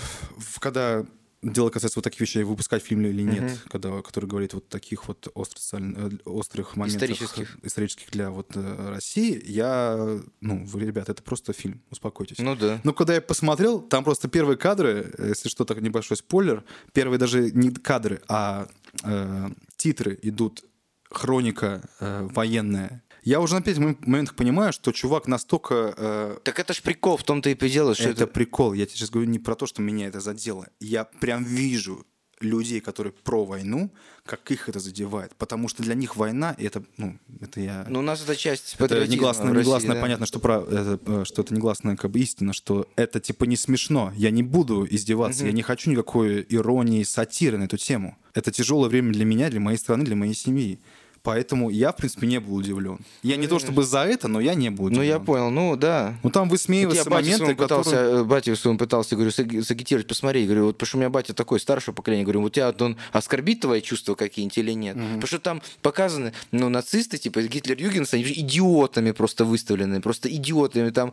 когда дело касается вот таких вещей, выпускать фильм или нет, uh-huh. когда, который говорит вот таких вот острых, э, острых моментах исторических. исторических для вот э, России, я, ну, вы, ребят, это просто фильм, успокойтесь. Ну да. Но когда я посмотрел, там просто первые кадры, если что, так небольшой спойлер, первые даже не кадры, а э, титры идут хроника э, военная я уже на пять моментах понимаю, что чувак настолько... Э, так это ж прикол, в том-то и дело, что это... Это прикол. Я тебе сейчас говорю не про то, что меня это задело. Я прям вижу людей, которые про войну, как их это задевает. Потому что для них война, и это, ну, это я... Ну, у нас это часть это негласно, России, негласно да? понятно, что, про, это, э, что это негласно как бы истина, что это типа не смешно. Я не буду издеваться, угу. я не хочу никакой иронии, сатиры на эту тему. Это тяжелое время для меня, для моей страны, для моей семьи. Поэтому я, в принципе, не был удивлен. Я не то чтобы за это, но я не был удивлен. Ну, я понял, ну да. Ну, там высмеиваются вот моменты, пытался, которые... Батя своему пытался, говорю, сагитировать, посмотри. Говорю, вот потому что у меня батя такой старшего поколения. Говорю, вот тебя он оскорбит твои чувства какие-нибудь или нет? Угу. Потому что там показаны, ну, нацисты, типа Гитлер-Югенс, они же идиотами просто выставлены, просто идиотами. Там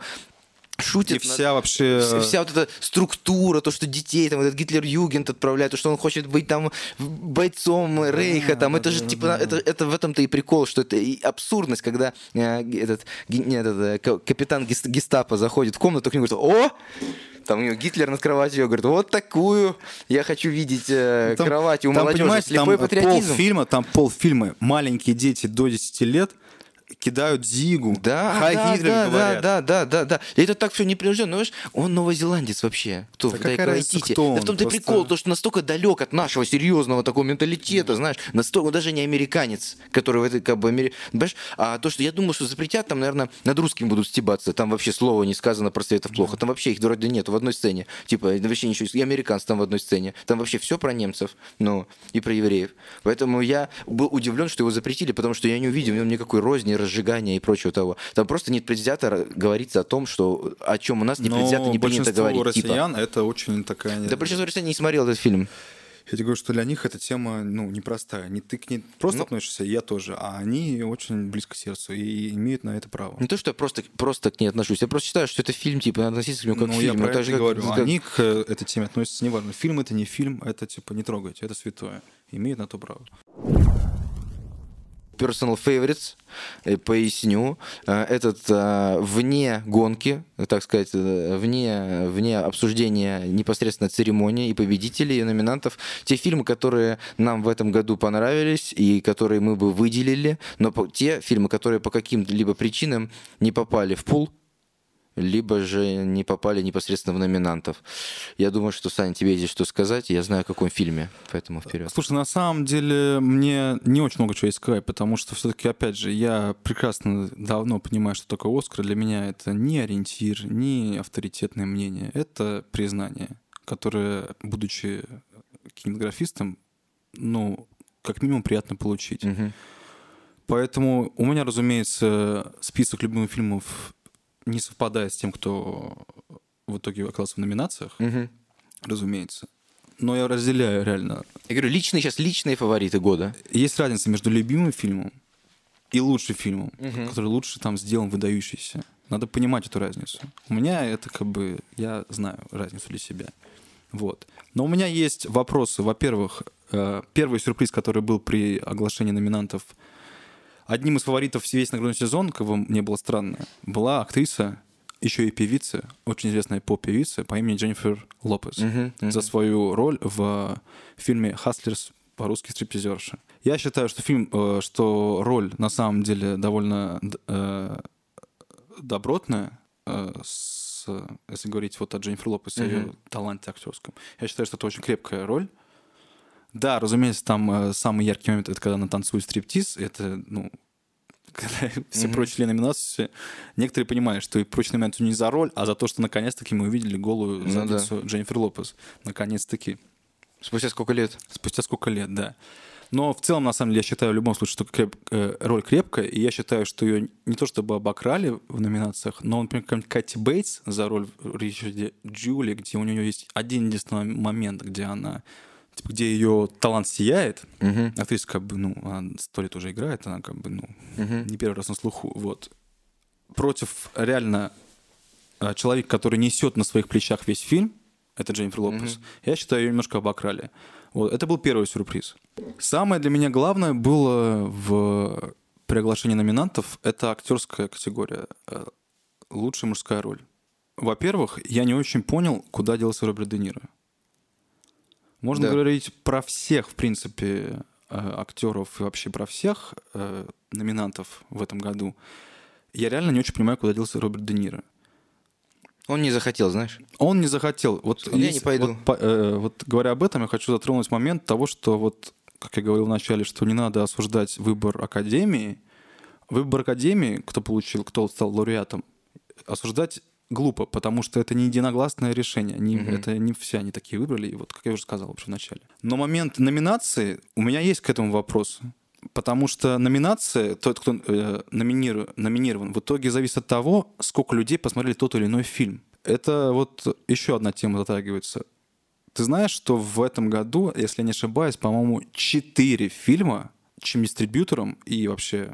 шутит. И вся вообще... Вся, вся вот эта структура, то, что детей, там, этот Гитлер-Югент отправляет, то, что он хочет быть там бойцом Рейха, там, это же, типа, это, это в этом-то и прикол, что это и абсурдность, когда э, этот, не, этот э, капитан гестапо заходит в комнату, к нему говорит, о, там у него Гитлер над кроватью, говорит, вот такую я хочу видеть э, там, кровать у там, молодежи. Слепой там патриотизм. Полфильма, там полфильма, маленькие дети до 10 лет – кидают Зигу. Да, Хай да, да, говорят. да, да, да, да. И это так все непринужденно. Знаешь, он новозеландец вообще. Кто да в какая разница, кто он? Да в том-то просто... прикол, то, что настолько далек от нашего серьезного такого менталитета, mm. знаешь, настолько, он даже не американец, который в этой, как бы, Амери... Понимаешь? А то, что я думаю, что запретят, там, наверное, над русским будут стебаться. Там вообще слова не сказано про это плохо. Там вообще их вроде нет в одной сцене. Типа, вообще ничего. И американцы там в одной сцене. Там вообще все про немцев, ну, и про евреев. Поэтому я был удивлен, что его запретили, потому что я не увидел в нем никакой розни, разжигания и прочего того. Там просто нет предвзято говорится о том, что о чем у нас не предвзято не принято говорить. Типа. россиян типа. это очень такая... Да большинство россиян не смотрел этот фильм. Я тебе говорю, что для них эта тема, ну, непростая. Не ты к ней просто ну, относишься, я тоже, а они очень близко к сердцу и имеют на это право. Не то, что я просто, просто к ней отношусь, я просто считаю, что это фильм, типа, надо относиться к нему как ну, к фильму. я про это, это говорю. Как... Они к этой теме относятся неважно. Фильм это не фильм, это, типа, не трогайте, это святое. Имеют на то право personal favorites, э, поясню. Э, этот э, вне гонки, так сказать, вне, вне обсуждения непосредственно церемонии и победителей, и номинантов. Те фильмы, которые нам в этом году понравились и которые мы бы выделили, но те фильмы, которые по каким-либо причинам не попали в пул, либо же не попали непосредственно в номинантов. Я думаю, что, Саня, тебе есть что сказать, я знаю, о каком фильме, поэтому вперед. Слушай, на самом деле мне не очень много чего искать, потому что все-таки, опять же, я прекрасно давно понимаю, что такое Оскар. Для меня это не ориентир, не авторитетное мнение, это признание, которое, будучи кинематографистом, ну, как минимум приятно получить. Угу. Поэтому у меня, разумеется, список любимых фильмов не совпадает с тем, кто в итоге оказался в номинациях, угу. разумеется. Но я разделяю реально. Я говорю, личные сейчас личные фавориты года. Есть разница между любимым фильмом и лучшим фильмом, угу. который лучше там сделан, выдающийся. Надо понимать эту разницу. У меня это как бы, я знаю разницу для себя. Вот. Но у меня есть вопросы. Во-первых, э, первый сюрприз, который был при оглашении номинантов – Одним из фаворитов весь нагрудный сезон, как бы мне было странно, была актриса, еще и певица, очень известная поп-певица по имени Дженнифер Лопес uh-huh, uh-huh. за свою роль в фильме «Хаслерс» по-русски «Стриптизерша». Я считаю, что фильм, э, что роль на самом деле довольно э, добротная, э, с, если говорить вот о Дженнифер Лопес, uh-huh. ее таланте актерском. Я считаю, что это очень крепкая роль, Да, разумеется, там э, самый яркий момент это когда она танцует стриптиз. Это, ну, когда все Мгм. прочие номинации, некоторые понимают, что и прочие номинации не за роль, а за то, что наконец-таки мы увидели голую Ну задницу Дженнифер Лопес. Наконец-таки. Спустя сколько лет? Спустя сколько лет, да. Но в целом, на самом деле, я считаю в любом случае, что креп- э, роль крепкая, и я считаю, что ее не то чтобы обокрали в номинациях, но, например, какая-нибудь Кэти Бейтс за роль в Ричарде Джули, где у нее есть один единственный момент, где она типа, где ее талант сияет, Мгм. актриса как бы, ну, она сто лет уже играет, она как бы, ну, Мгм. не первый раз на слуху, вот. Против реально э, человека, который несет на своих плечах весь фильм, это Дженнифер Лопес, я считаю, ее немножко обокрали. Вот, это был первый сюрприз. Самое для меня главное было в при оглашении номинантов, это актерская категория. э, Лучшая мужская роль. Во-первых, я не очень понял, куда делся Роберт Де Ниро. Можно Да. говорить про всех, в принципе, э, актеров и вообще про всех э, номинантов в этом году. Я реально не очень понимаю, куда делся Роберт Де Ниро. Он не захотел, знаешь? Он не захотел. Вот, Я не пойду. Вот, по- э, вот говоря об этом, я хочу затронуть момент того, что вот, как я говорил вначале, что не надо осуждать выбор Академии. Выбор Академии, кто получил, кто стал лауреатом, осуждать глупо, потому что это не единогласное решение. Не, Мгм. Это не все они такие выбрали, и вот, как я уже сказал вообще в начале. Но момент номинации, у меня есть к этому вопрос. Потому что номинация, тот, кто э, номиниру- номинирован, в итоге зависит от того, сколько людей посмотрели тот или иной фильм. Это вот еще одна тема затрагивается. Ты знаешь, что в этом году, если я не ошибаюсь, по-моему, четыре фильма, чем дистрибьютором и вообще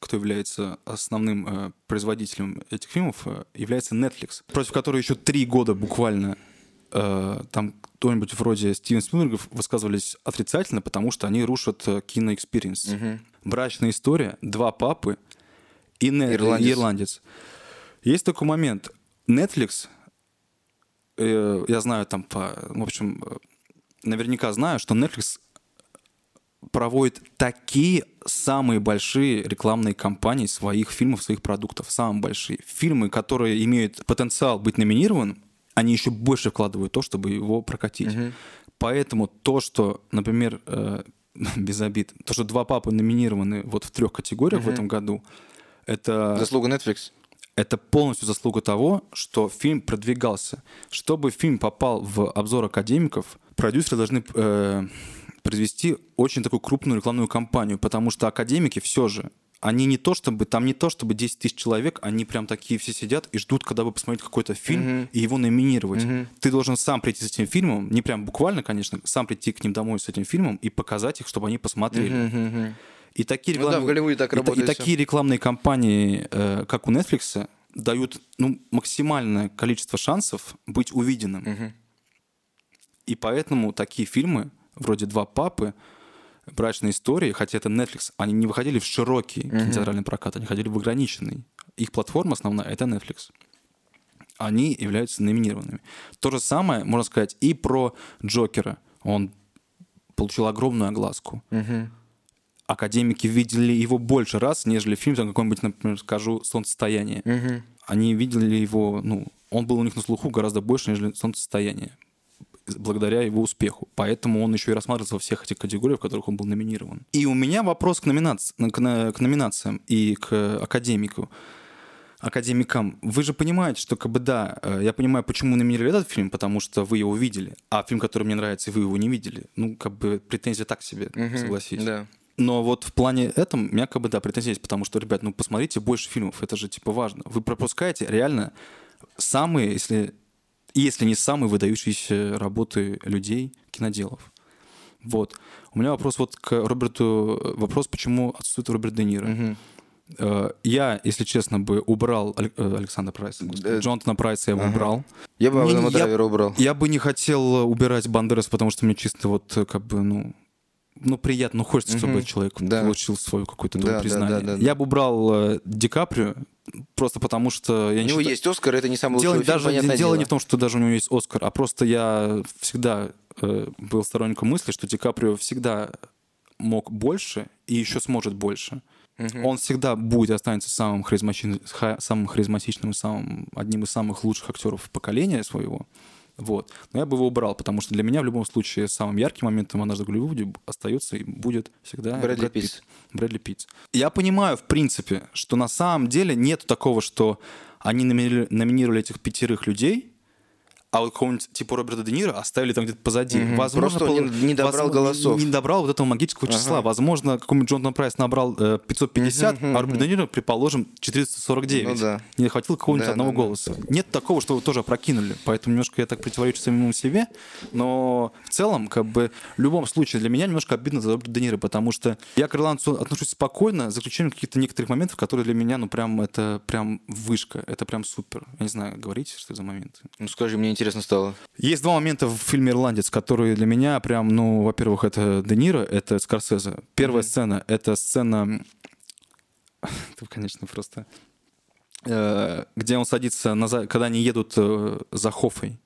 кто является основным э, производителем этих фильмов, э, является Netflix, против которой еще три года буквально э, там кто-нибудь вроде Стивен Спилберга высказывались отрицательно, потому что они рушат э, кино experience. Мгм. Брачная история, два папы и, не- Ирландец. и ирландец. Есть такой момент. Netflix, э, я знаю там по... В общем, э, наверняка знаю, что Netflix проводит такие самые большие рекламные кампании своих фильмов, своих продуктов. Самые большие. Фильмы, которые имеют потенциал быть номинированным, они еще больше вкладывают в то, чтобы его прокатить. Мгм. Поэтому то, что, например, э, без обид, то, что два папы номинированы вот в трех категориях в Мгм. этом году, это, Заслуга Netflix. это полностью заслуга того, что фильм продвигался. Чтобы фильм попал в обзор академиков, продюсеры должны э, произвести очень такую крупную рекламную кампанию, потому что академики все же, они не то чтобы, там не то чтобы 10 тысяч человек, они прям такие все сидят и ждут, когда бы посмотреть какой-то фильм Мгм. и его номинировать. Мгм. Ты должен сам прийти с этим фильмом, не прям буквально, конечно, сам прийти к ним домой с этим фильмом и показать их, чтобы они посмотрели. Мгм. И такие Ну да, рекламные, в Голливуде так и та- работает и всё. такие рекламные кампании, э, как у Netflix, дают ну, максимальное количество шансов быть увиденным. Мгм. И поэтому такие фильмы, вроде «Два папы», «Брачные истории», хотя это Netflix, они не выходили в широкий кинотеатральный прокат, они ходили в ограниченный. Их платформа основная — это Netflix. Они являются номинированными. То же самое, можно сказать, и про «Джокера». Он получил огромную огласку. Мгм. Академики видели его больше раз, нежели фильм, там какой-нибудь, например, скажу, «Солнцестояние». Мгм. Они видели его, ну, он был у них на слуху гораздо больше, нежели «Солнцестояние», благодаря его успеху. Поэтому он еще и рассматривается во всех этих категориях, в которых он был номинирован. И у меня вопрос к, номинаци- к, к номинациям и к академику. Академикам, вы же понимаете, что как бы да, э, я понимаю, почему номинировали этот фильм, потому что вы его видели, а фильм, который мне нравится, и вы его не видели. Ну, как бы претензия так себе, Мгм. согласись. Да. Но вот в плане этом у меня как бы, да, претензии есть, потому что, ребят, ну посмотрите больше фильмов, это же типа важно. Вы пропускаете реально самые, если, если не самые выдающиеся работы людей, киноделов. Вот. У меня вопрос вот к Роберту, вопрос, почему отсутствует Роберт Де Ниро. Э, Я, если честно, бы убрал э, Александра Прайса. Э, Джонатана Прайса я бы ага. убрал. Я бы я- Драйвера убрал. Я бы не хотел убирать Бандерас, потому что мне чисто вот как бы, ну, ну приятно, ну хочется, чтобы Мгм. человек Да. получил свое какое-то Да, долю да, признание. да, да, да. Я бы убрал э, Ди Каприо, просто потому что я У не него считаю- есть Оскар, это не самый Дело, лучший фильм, даже, дело дело. не в том, что даже у него есть Оскар, а просто я всегда э, был сторонником мысли, что Ди Каприо всегда мог больше и еще сможет больше. Мгм. Он всегда будет останется самым харизматичным, ха- самым харизматичным самым, одним из самых лучших актеров поколения своего. Вот. Но я бы его убрал, потому что для меня в любом случае самым ярким моментом «Однажды в Голливуде» остается и будет всегда Брэдли Брэд Питт. Брэдли Питт. Я понимаю, в принципе, что на самом деле нет такого, что они номинировали, номинировали этих пятерых людей, а вот какого-нибудь типа Роберта Де Ниро оставили там где-то позади. Мгм. Возможно, Просто не- не добрал возможно, голосов. Не, не добрал вот этого магического числа. Ага. Возможно, какой-нибудь Джонатан Прайс набрал э, 550, а Роберт Де Ниро, предположим, 449. Ну да. Не хватило какого-нибудь Да, одного да, да. голоса. Нет такого, что вы тоже опрокинули. Поэтому немножко я так противоречу самому себе. Но в целом, как бы, в любом случае, для меня немножко обидно за Роберта Де Ниро, потому что я к ирландцу отношусь спокойно, за исключением каких-то некоторых моментов, которые для меня, ну, прям, это прям вышка, это прям супер. Я не знаю, говорите, что это за моменты. Ну скажи, мне интересно стало. Есть два момента в фильме «Ирландец», которые для меня прям, ну, во-первых, это Де Ниро, это Скорсезе. Первая сцена — это сцена... Это, конечно, просто... э, Где он садится, на... когда они едут э, за Хофой.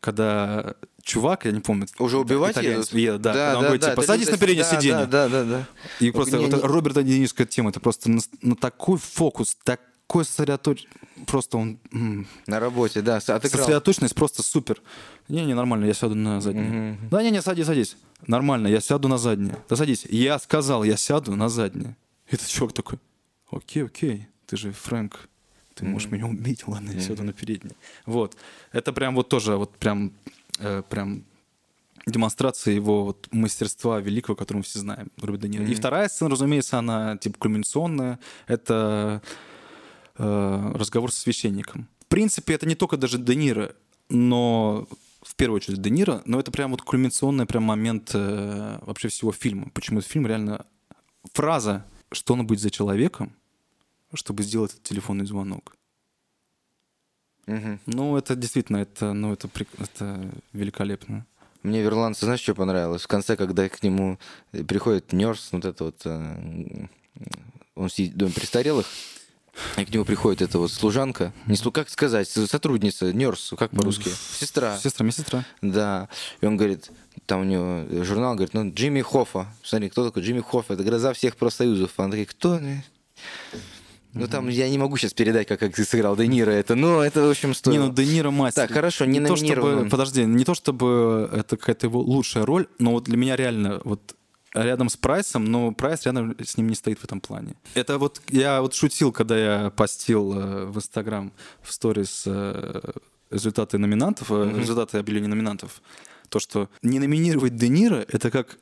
Когда чувак, я не помню... Уже убивать итальянец едут? едет, да. когда он говорит, да, типа, садись на переднее да, сиденье. Да, да, да, да. И просто не- вот не- Роберт Де Нирская тема, это просто на, на такой фокус, такой сосредоточен... Просто он... На работе, да. Отыграл. Сосредоточенность просто супер. Не-не, нормально, я сяду на заднее. Да, не-не, садись, садись. Нормально, я сяду на заднее. Да садись. Я сказал, я сяду на заднее. И этот чувак такой, окей, окей, ты же Фрэнк, ты можешь меня убить, ладно, я сяду на переднее. Вот. Это прям вот тоже, вот прям, э, прям демонстрация его вот мастерства великого, которого мы все знаем, Де Ниро. И вторая сцена, разумеется, она типа кульминационная. Это э, разговор со священником. В принципе, это не только даже Де Ниро, но в первую очередь Де Ниро, но это прям вот кульминационный прям момент э, вообще всего фильма. Почему этот фильм реально... Фраза «Что он быть за человеком?» чтобы сделать этот телефонный звонок. Мгм. Ну, это действительно, это, ну, это, это великолепно. Мне в «Ирландце» знаешь, что понравилось? В конце, когда к нему приходит Нерс, вот это вот... э, Он сидит в доме престарелых, и к нему приходит эта вот служанка. Не слу- как сказать, сотрудница, Нерс, как по-русски? Сестра. Сестра, медсестра. Да. И он говорит, там у него журнал, говорит, ну, Джимми Хоффа. Смотри, кто такой Джимми Хоффа? Это гроза всех профсоюзов. Она такая, кто? Ну, там я не могу сейчас передать, как, как ты сыграл Де Ниро это, но это, в общем, стоит. Не, ну Де Ниро мастер. Так, хорошо, не то, чтобы. Подожди, не то чтобы это какая-то его лучшая роль, но вот для меня реально вот рядом с Прайсом, но Прайс рядом с ним не стоит в этом плане. Это вот я вот шутил, когда я постил э, в Инстаграм в сторис э, результаты номинантов, э, результаты объявления номинантов, то, что не номинировать Де Ниро, это как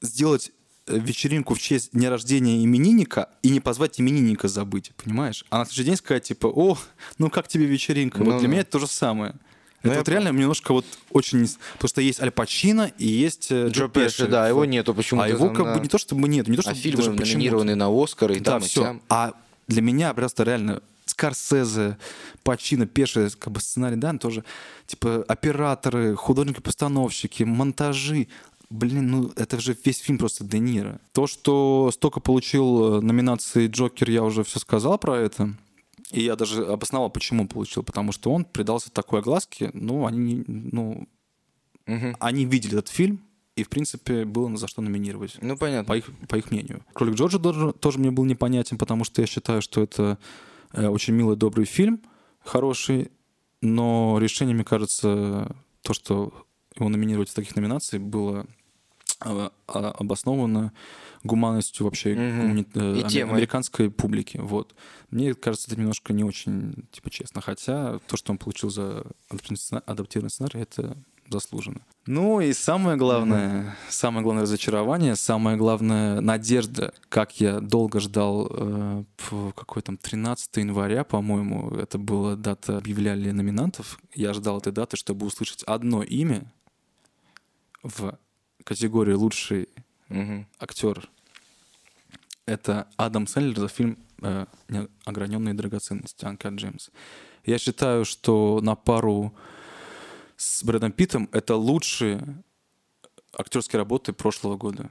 сделать вечеринку в честь дня рождения именинника и не позвать именинника забыть, понимаешь? А на следующий день сказать, типа, о, ну как тебе вечеринка? Ну вот для да. меня это то же самое. Ну, это я вот реально немножко вот очень... Потому что есть Аль Пачино и есть э, Джо Джо Пеши, да, его нету почему-то. А его там, как да. бы не то чтобы нет, не то А чтобы фильмы даже номинированы на Оскар и Да, там, и все. сям. А для меня просто реально Скорсезе, Пачино, Пеши, как бы сценарий, да, тоже, типа, операторы, художники-постановщики, монтажи. Блин, ну это же весь фильм просто Де Ниро. То, что столько получил э, номинации Джокер, я уже все сказал про это. И я даже обосновал, почему получил. Потому что он придался такой огласке, ну, они, ну, Мгм. они видели этот фильм, и, в принципе, было за что номинировать Ну, понятно. по их, по их мнению. Кролик Джорджа тоже, тоже мне был непонятен, потому что я считаю, что это э, очень милый, добрый фильм, хороший, но решение, мне кажется, то, что его номинировать в таких номинациях, было э, а- обосновано гуманностью вообще э, И американской публики. Вот. Мне кажется, это немножко не очень типа честно. Хотя то, что он получил за адаптированный сцена- адаптированный сценарий, это заслуженно. Ну и самое главное, самое главное разочарование, самое главное надежда, как я долго ждал э, в какой там 13 января, по-моему, это была дата, объявляли номинантов. Я ждал этой даты, чтобы услышать одно имя в категории лучший Мгм. актер. Это Адам Сэндлер за фильм э, «Ограненные драгоценности» Анка Джеймс. Я считаю, что на пару с Брэдом Питтом это лучшие актерские работы прошлого года.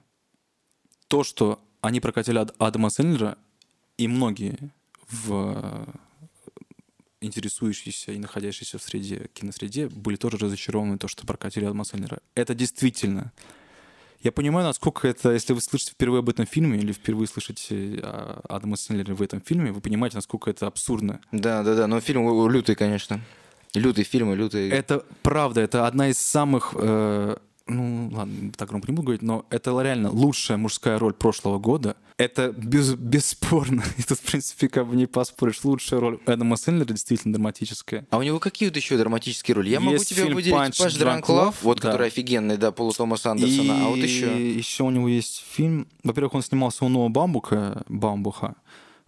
То, что они прокатили Ад- Адама Сэндлера, и многие в интересующиеся и находящиеся в среде, киносреде были тоже разочарованы то, что прокатили Адама Сэндлера. Это действительно я понимаю, насколько это, если вы слышите впервые об этом фильме или впервые слышите о Адама Сэндлере в этом фильме, вы понимаете, насколько это абсурдно. Да, да, да, но фильм лютый, конечно. Лютый фильм лютый... Это правда, это одна из самых... э, ну, ладно, так громко не буду говорить, но это реально лучшая мужская роль прошлого года. Это без- бесспорно. И тут, в принципе, как бы не поспоришь. Лучшая роль Эдама Сэндлера действительно драматическая. А у него какие вот еще драматические роли? Я могу Есть тебе фильм выделить «Punch Паш Drunk Drunk Love», Love, вот да. который офигенный, да, Полу Томаса Андерсона. А вот еще... еще у него есть фильм. Во-первых, он снимался у Ноа Бамбука, Бамбуха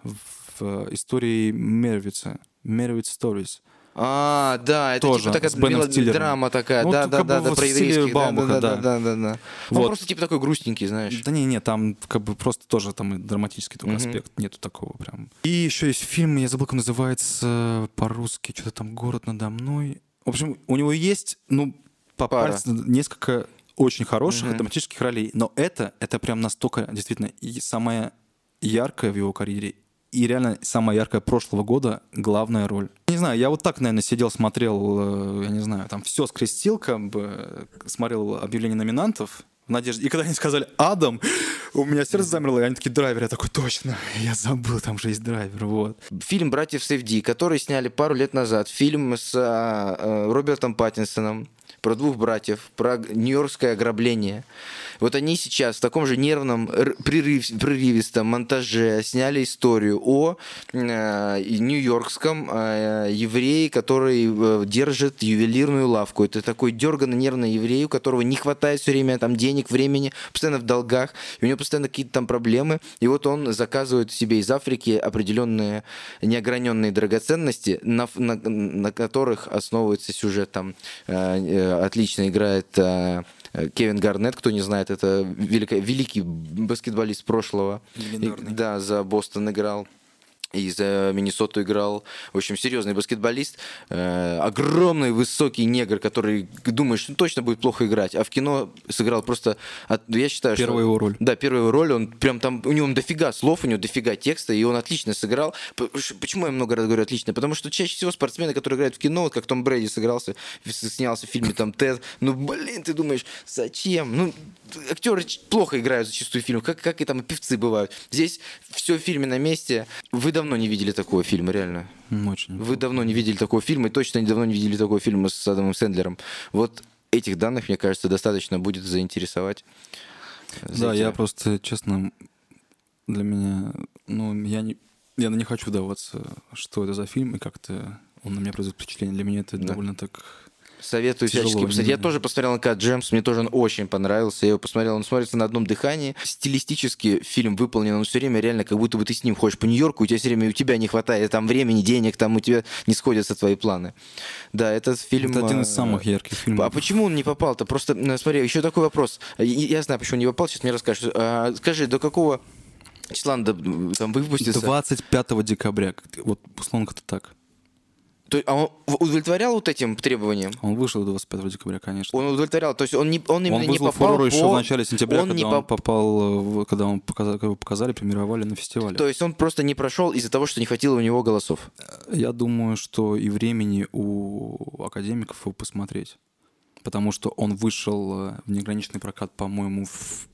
в, в истории Мервица. Мервиц Stories. А, да, это Тоже, типа такая с Беном Стиллером. драма такая, Ну, да, да, да, да, про еврейских, да, да, да. да, да, да. Он Вот. просто типа такой грустненький, знаешь. Да не, не, там как бы просто тоже там драматический только Мгм. аспект, нету такого прям. И еще есть фильм, я забыл, как он называется по-русски, что-то там «Город надо мной». В общем, у него есть, ну, по Пара. пальцам несколько очень хороших Мгм. драматических ролей, но это, это прям настолько действительно и самая яркая в его карьере, и реально самая яркая прошлого года главная роль. Не знаю, я вот так, наверное, сидел, смотрел, э, я не знаю, там все скрестил, как бы, э, смотрел объявление номинантов, в надежде. И когда они сказали «Адам», у меня сердце замерло, и они такие «Драйвер». Я такой «Точно, я забыл, там же есть драйвер». Вот. Фильм «Братьев Сейфди», который сняли пару лет назад. Фильм с а, а, Робертом Паттинсоном про двух братьев, про нью-йоркское ограбление. Вот они сейчас в таком же нервном, прерыв- прерывистом монтаже сняли историю о э, нью-йоркском э, еврее, который э, держит ювелирную лавку. Это такой дерганный нервный еврей, у которого не хватает все время там денег, времени, постоянно в долгах, у него постоянно какие-то там проблемы. И вот он заказывает себе из Африки определенные неограненные драгоценности, на, на- на которых основывается сюжет. Там э, э, отлично играет э, Кевин Гарнет, кто не знает, это великий баскетболист прошлого. Легендарный. Да, за Бостон играл. И за Миннесоту играл. В общем, серьезный баскетболист. Э, огромный, высокий негр, который думаешь, ну, точно будет плохо играть. А в кино сыграл просто... от- я считаю, что... Первая его роль. Да, первая его роль, он прям там, у него дофига слов, у него дофига текста, и он отлично сыграл. Почему я много раз говорю отлично? Потому что чаще всего спортсмены, которые играют в кино, вот как Том Брэди сыгрался, снялся в фильме там Тед, ну, блин, ты думаешь, зачем? Ну, актеры плохо играют зачастую в фильмах, как, как и там и певцы бывают. Здесь все в фильме на месте. Вы давно не видели такого фильма, реально. Очень. Вы давно не видели такого фильма, и точно давно не видели такого фильма с Адамом Сэндлером. Вот этих данных, мне кажется, достаточно будет заинтересовать. э, Да, зрителя. я просто, честно, для меня, ну, я не, я не хочу даваться, что это за фильм и как-то он на меня производит впечатление. Для меня это Да. довольно так... Советую Тяжело, всячески посмотреть. Я тоже посмотрел на Джемс, мне тоже он очень понравился. Я его посмотрел, он смотрится на одном дыхании. Стилистически фильм выполнен, он все время реально, как будто бы ты с ним ходишь по Нью-Йорку, у тебя все время, у тебя не хватает там времени, денег, там у тебя не сходятся твои планы. Да, этот фильм... Это один из э, самых ярких фильмов. А почему он не попал-то? Просто, э, смотри, еще такой вопрос. Я, знаю, почему он не попал, сейчас мне расскажешь. А, скажи, до какого числа он до- там выпустится? 25 декабря, вот условно как-то так. То- а он удовлетворял вот этим требованиям? Он вышел 25 декабря, конечно. Он удовлетворял, то есть он, не, он именно Он не попал фурор еще по- в начале сентября, он когда не он поп- попал, э, когда он показали, когда показали, премировали на фестивале. То есть он просто не прошел из-за того, что не хватило у него голосов. Я думаю, что и времени у академиков его посмотреть. Потому что он вышел э, в неограниченный прокат, по-моему, в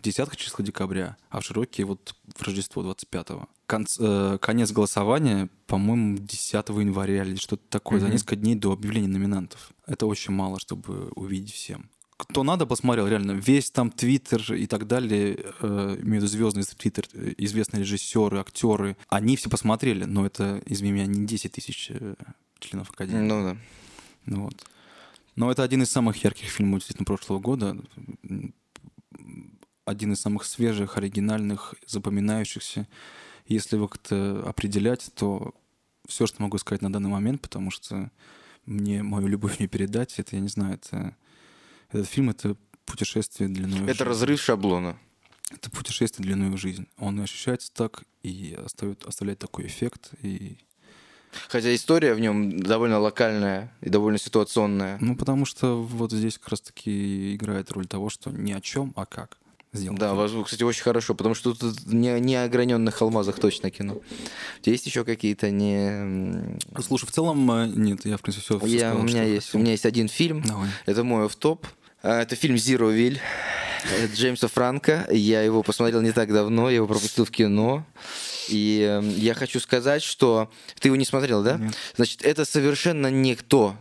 десятках числа декабря, а в широкие вот в Рождество 25-го. Конц- э, конец голосования, по-моему, 10 января или что-то такое, за Мгм. несколько дней до объявления номинантов. Это очень мало, чтобы увидеть всем. Кто надо, посмотрел, реально. Весь там Твиттер и так далее, э, имею в виду звездный Твиттер, известные режиссеры, актеры, они все посмотрели, но это, извини меня, не 10 тысяч э, членов Академии. Ну да. Ну вот. Но это один из самых ярких фильмов действительно прошлого года. Один из самых свежих, оригинальных, запоминающихся. Если его как-то определять, то все, что могу сказать на данный момент, потому что мне мою любовь не передать, это, я не знаю, это... Этот фильм — это путешествие длиной Это жизнь. разрыв шаблона. Это путешествие длиной в жизнь. Он ощущается так и оставит, оставляет такой эффект. И... Хотя история в нем довольно локальная и довольно ситуационная. Ну, потому что вот здесь как раз-таки играет роль того, что ни о чем, а как сделано. Да, возможно, кстати, очень хорошо, потому что тут не, не ограненных алмазах точно кино. У тебя есть еще какие-то не... Слушай, в целом, э, нет, я, в принципе, все, Я, у, меня есть, у меня есть один фильм, Давай. это мой офф-топ. А, Это фильм «Зиро Виль» Джеймса Франка. Я его посмотрел не так давно, я его пропустил в кино. И э, я хочу сказать, что ты его не смотрел, да? Нет. Значит, это совершенно никто.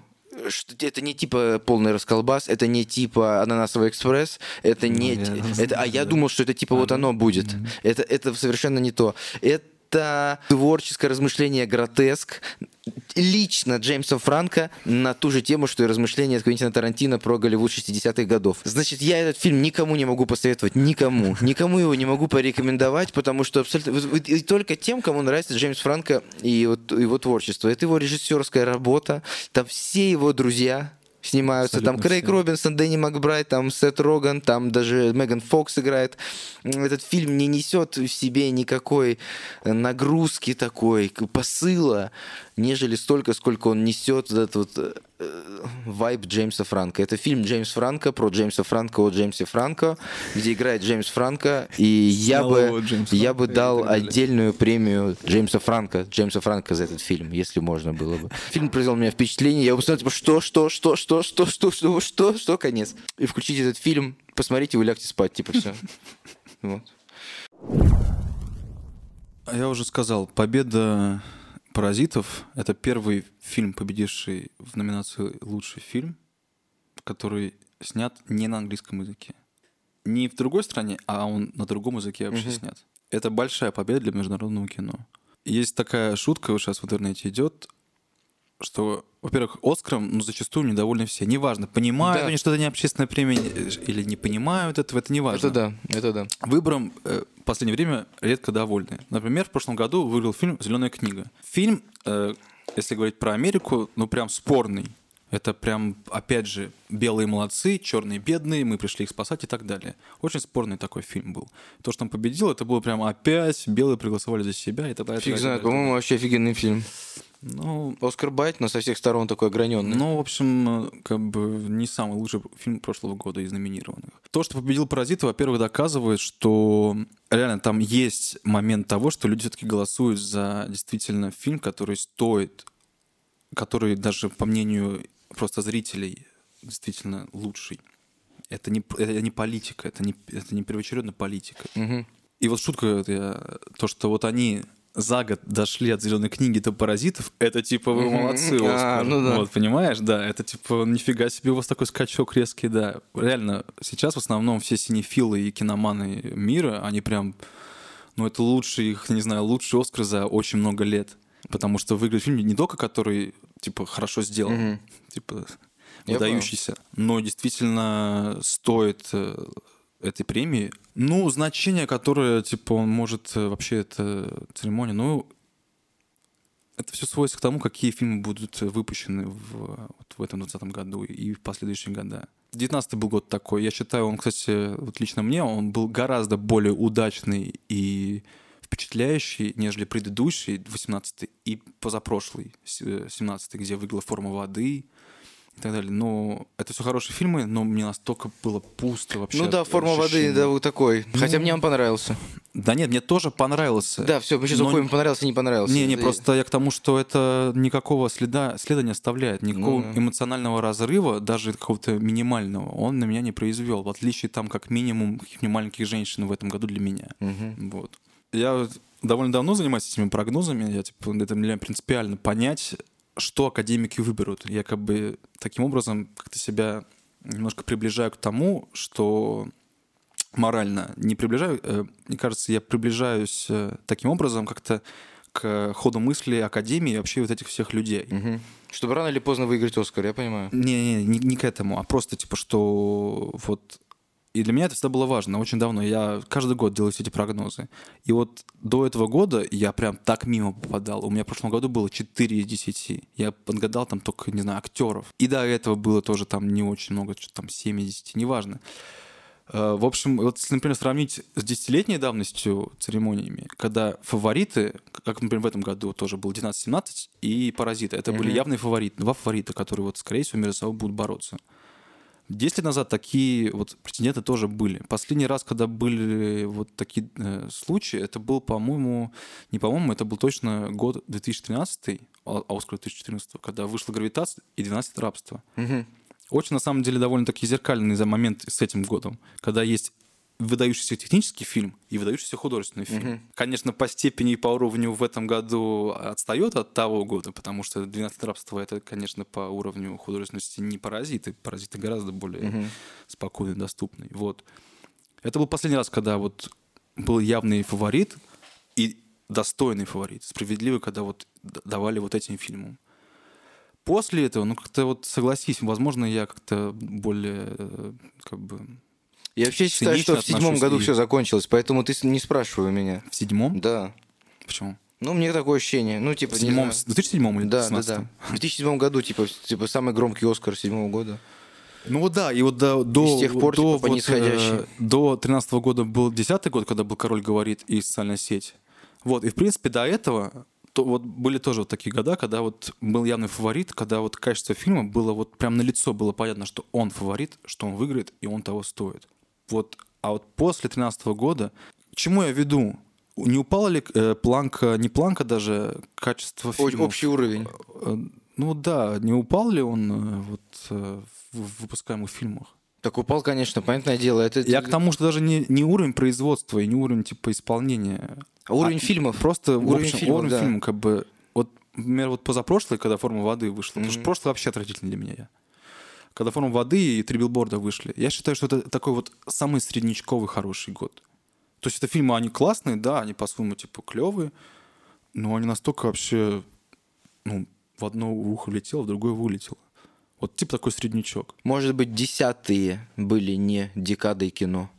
Что- Это не типа полный расколбас, это не типа ананасовый экспресс, это не, я т- знаю, это, а я думал, что это типа вот оно будет. Это это совершенно не то. Это творческое размышление гротеск лично Джеймса Франка на ту же тему, что и размышления Квентина Тарантино про Голливуд 60-х годов. Значит, я этот фильм никому не могу посоветовать, никому. Никому его не могу порекомендовать, потому что абсолютно... И только тем, кому нравится Джеймс Франко и вот его творчество. Это его режиссерская работа, там все его друзья снимаются. там Абсолютно Крейг все. Робинсон, Дэнни Макбрайт, там Сет Роган, там даже Меган Фокс играет. Этот фильм не несет в себе никакой э, нагрузки такой, посыла, нежели столько, сколько он несет вот этот вот э, вайб Джеймса Франка. Это фильм Джеймс Франко про Джеймса Франко о Джеймсе Франко, где играет Джеймс Франко, и я бы, Джеймса я бы Франко дал отдельную премию Джеймса Франка, Джеймса Франка за этот фильм, если можно было бы. Фильм произвел на меня впечатление, я посмотрел, типа, что, что, что, что, что, что, что, что, что, конец. И включите этот фильм, посмотрите, вы лягте спать, типа, все. Вот. А Я уже сказал, победа «Паразитов» — это первый фильм, победивший в номинации «Лучший фильм», который снят не на английском языке. Не в другой стране, а он на другом языке вообще Мгм. снят. Это большая победа для международного кино. Есть такая шутка, вот сейчас в интернете идет, что, во-первых, Оскаром ну, зачастую недовольны все. Неважно, понимают Да. они, что это не общественная премия э, или не понимают этого, это не важно. Это да, это да. Выбором э, в последнее время редко довольны. Например, в прошлом году выиграл фильм «Зеленая книга». Фильм, э, если говорить про Америку, ну прям спорный. Это прям, опять же, белые молодцы, черные бедные, мы пришли их спасать и так далее. Очень спорный такой фильм был. То, что он победил, это было прям опять белые проголосовали за себя и так далее. Фиг знает, по-моему, вообще офигенный фильм. Ну, Оскар Байт, но со всех сторон такой ограненный. Ну, в общем, э, как бы не самый лучший фильм прошлого года из номинированных. То, что победил «Паразиты», во-первых, доказывает, что реально там есть момент того, что люди все-таки голосуют за действительно фильм, который стоит, который даже по мнению просто зрителей действительно лучший. Это не, это не политика, это не, это не первоочередно политика. Мгм. И вот шутка, то, что вот они за год дошли от зеленой книги до паразитов, это типа вы молодцы, А, Оскар. ну да. Вот, понимаешь, да, это типа нифига себе у вас такой скачок резкий, да. Реально, сейчас в основном все синефилы и киноманы мира, они прям, ну это лучший их, не знаю, лучший Оскар за очень много лет. Потому что выиграет фильм не только который, типа, хорошо сделан, Мгм. типа, выдающийся, но действительно стоит э, этой премии. Ну, значение, которое, типа, он может э, вообще, это церемония, ну, это все сводится к тому, какие фильмы будут выпущены в, вот в этом 2020 году и в последующие года. 19 был год такой. Я считаю, он, кстати, вот лично мне, он был гораздо более удачный и впечатляющий, нежели предыдущий, 18 и позапрошлый, с- э, 17 где выиграла «Форма воды», и так далее. Но это все хорошие фильмы, но мне настолько было пусто вообще. Ну да, форма воды, ощущения. да, вот такой. Хотя Ну, мне он понравился. Да нет, мне тоже понравился. Да, все, мы сейчас но- уходим, понравился, не понравился. Не, не, Это- просто я к тому, что это никакого следа, следа не оставляет, никакого Ну да. эмоционального разрыва, даже какого-то минимального, он на меня не произвел, в отличие там как минимум маленьких женщин в этом году для меня. Мгм. Вот. Я довольно давно занимаюсь этими прогнозами, я, типа, это для меня принципиально понять, что академики выберут. Я как бы таким образом как-то себя немножко приближаю к тому, что морально не приближаю, э, мне кажется, я приближаюсь э, таким образом как-то к ходу мысли Академии и вообще вот этих всех людей. Мгм. Чтобы рано или поздно выиграть Оскар, я понимаю. Не, не, не, не к этому, а просто типа, что вот... И для меня это всегда было важно, очень давно. Я каждый год делаю все эти прогнозы. И вот до этого года я прям так мимо попадал. У меня в прошлом году было 4 из 10. Я подгадал там только, не знаю, актеров. И до этого было тоже там не очень много, что там 7 из 10, неважно. Э, В общем, вот если, например, сравнить с десятилетней давностью церемониями, когда фавориты, как, например, в этом году тоже был 19-17 и «Паразиты», это были Мгм. явные фавориты, два фаворита, которые, вот, скорее всего, между собой будут бороться. Десять лет назад такие вот претенденты тоже были. Последний раз, когда были вот такие э, случаи, это был, по-моему, не по-моему, это был точно год 2013, а Оскар 2014, когда вышла «Гравитация» и «12 рабства». Мгм. Очень, на самом деле, довольно-таки зеркальный за момент с этим годом, когда есть выдающийся технический фильм и выдающийся художественный фильм. Конечно, по степени и по уровню в этом году отстает от того года, потому что «12 рабства» — это, конечно, по уровню художественности не «Паразиты». «Паразиты» гораздо более спокойный, доступный. Вот. Это был последний раз, когда вот был явный фаворит и достойный фаворит, справедливый, когда вот давали вот этим фильмам. После этого, ну как-то вот согласись, возможно, я как-то более э, как бы Я вообще считаю, что в седьмом году и- все закончилось, поэтому ты не спрашивай у меня. в седьмом. Да. Почему? Ну, мне такое ощущение. Ну, типа, В седьмом, в 2007 или Да, да, 2016? да. В 2007 году, типа, типа, самый громкий Оскар седьмого года. Ну вот да, и вот до, до, И с тех пор, до, типа, вот, э, до 13 года был 10 год, когда был «Король говорит» и «Социальная сеть». Вот, и в принципе до этого то вот были тоже вот такие года, когда вот был явный фаворит, когда вот качество фильма было вот прям на лицо было понятно, что он фаворит, что он выиграет, и он того стоит. Вот, а вот после 13 года, к чему я веду? Не упала ли э, планка, не планка даже, качество фильма? Общий уровень. Э, Ну да, не упал ли он э, вот э, в выпускаемых фильмах? Так упал, конечно, понятное дело. Это Я к тому, что даже не, не уровень производства и не уровень типа исполнения. А уровень а фильмов. Просто Уровень общем, фильмов, уровень да. фильма, как бы. Вот, например, вот позапрошлый, когда форма воды вышла. Потому что Мгм. прошлый вообще отвратительный для меня. Когда форма воды и три билборда вышли. Я считаю, что это такой вот самый среднячковый хороший год. То есть это фильмы, они классные, да, они по-своему типа клевые, но они настолько вообще, ну, в одно ухо влетело, в другое вылетело. Вот типа такой среднячок. Может быть, десятые были не декадой кино,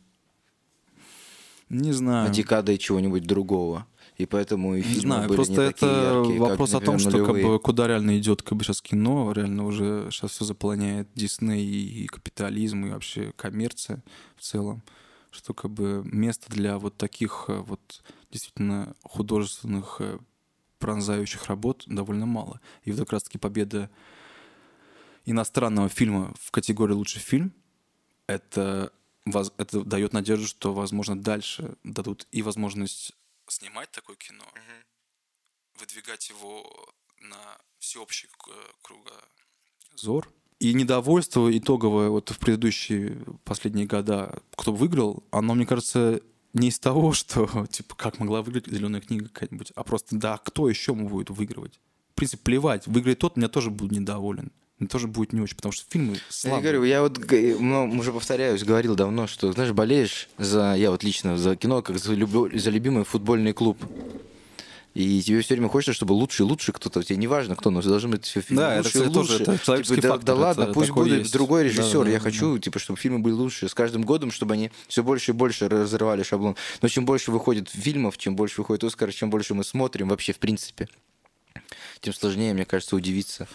Не знаю. а декадой чего-нибудь другого. И поэтому и Не фильмы знаю, были просто не это такие яркие, как, вопрос о том, например, что как нулевые. бы куда реально идет как бы сейчас кино, реально уже сейчас все заполняет Дисней и капитализм и вообще коммерция в целом, что как бы места для вот таких э, вот действительно художественных э, пронзающих работ довольно мало. И вот как раз-таки победа иностранного фильма в категории лучший фильм это это дает надежду, что, возможно, дальше дадут и возможность снимать такое кино, выдвигать его на всеобщий к- кругозор. И недовольство итоговое вот в предыдущие последние года, кто выиграл, оно, мне кажется, не из того, что, типа, как могла выиграть зеленая книга какая-нибудь, а просто, да, кто еще будет выигрывать? В принципе, плевать. Выиграет тот, меня тоже будет недоволен. Тоже будет не очень, потому что фильмы Я слабые. говорю, я вот ну, уже повторяюсь, говорил давно, что, знаешь, болеешь за, я вот лично за кино, как за, любо- за любимый футбольный клуб. И тебе все время хочется, чтобы лучше и лучше кто-то. Тебе не важно, кто, но должен быть все фильмы Да, это, лучше кстати, и тоже лучше. это человеческий Типа, да, фактор, да ладно, это пусть будет есть. другой Да, режиссер. да, я да, хочу, типа, чтобы фильмы были лучше. С каждым годом, чтобы они все больше и больше разрывали шаблон. Но чем больше выходит фильмов, чем больше выходит Оскар, чем больше мы смотрим вообще в принципе, тем сложнее, мне кажется, удивиться.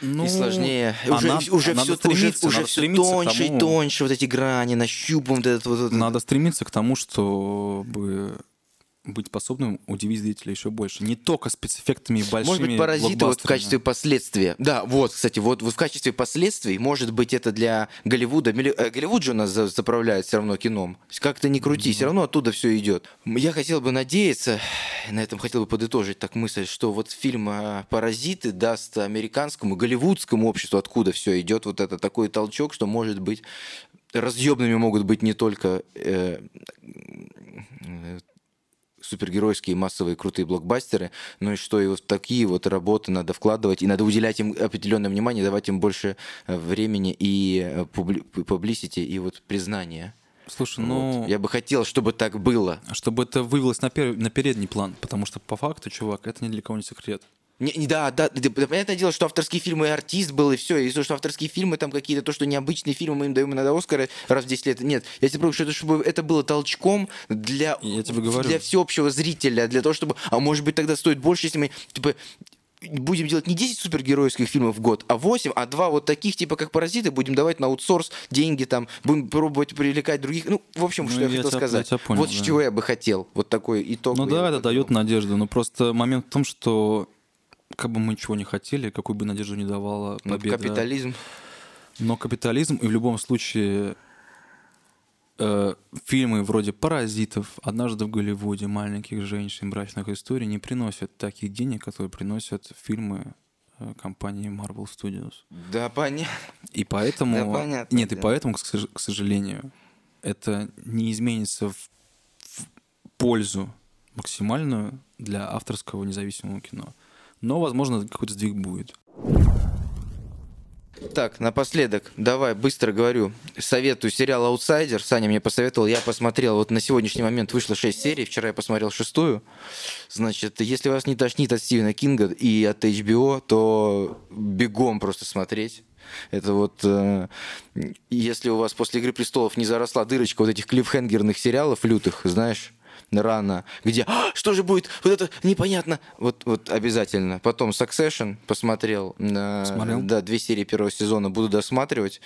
Ну, и сложнее. а уже уже а надо все стремиться, уже надо все тоньше и тому- тоньше вот эти грани, нащупываем вот этот вот. Надо стремиться к тому, чтобы быть способным удивить зрителя еще больше. Не только спецэффектами и большими Может быть, паразиты вот в качестве последствия. Да, вот, кстати, вот, вот в качестве последствий, может быть, это для Голливуда. Э, Голливуд же у нас за- заправляет все равно кином. Как то не крути, все равно оттуда все идет. Я хотел бы надеяться, на этом хотел бы подытожить так мысль, что вот фильм э, «Паразиты» даст американскому, голливудскому обществу, откуда все идет, вот это такой толчок, что, может быть, разъемными могут быть не только э, э, супергеройские массовые крутые блокбастеры, но и что и вот такие вот работы надо вкладывать, и надо уделять им определенное внимание, давать им больше э, времени и э, публи- publicity, и вот признания. Слушай, Вот. ну, Я бы хотел, чтобы так было. чтобы это вывелось на, пер- на передний план, потому что по факту, чувак, это ни для кого не секрет. Не, не- да, да, да, понятное дело, что авторские фильмы и артист был, и все, и то, что авторские фильмы там какие-то, то, что необычные фильмы, мы им даем иногда Оскары раз в 10 лет. Нет, я тебе говорю, что это, чтобы это было толчком для, Я тебе говорю. для всеобщего зрителя, для того, чтобы, а может быть тогда стоит больше, если мы, типа, будем делать не 10 супергеройских фильмов в год, а 8, а 2 вот таких, типа как «Паразиты», будем давать на аутсорс деньги, там, будем пробовать привлекать других. Ну, в общем, Ну, что я, я хотел тебя- сказать. я тебя понял, вот да. чего я бы хотел. Вот такой итог. Ну да, это дает надежду, но просто момент в том, что как бы мы ничего не хотели, какую бы надежду не давала Ну, победа. Капитализм. Но капитализм и в любом случае э, фильмы вроде «Паразитов», «Однажды в Голливуде», «Маленьких женщин», «Брачных историй» не приносят таких денег, которые приносят фильмы э, компании Marvel Studios. Да, понятно. И поэтому... Да, понятное Нет, и дело. поэтому, к сожалению, это не изменится в, в пользу максимальную для авторского независимого кино. Но, возможно, какой-то сдвиг будет. Так, напоследок, давай быстро говорю. Советую сериал «Аутсайдер». Саня мне посоветовал, я посмотрел. Вот на сегодняшний момент вышло 6 серий, вчера я посмотрел шестую. Значит, если вас не тошнит от Стивена Кинга и от HBO, то бегом просто смотреть. Это вот, э, если у вас после «Игры престолов» не заросла дырочка вот этих клиффхенгерных сериалов лютых, знаешь, рано, где а, что же будет, вот это непонятно. Вот, вот обязательно. Потом Succession посмотрел. Смотрел? Да, две серии первого сезона буду досматривать.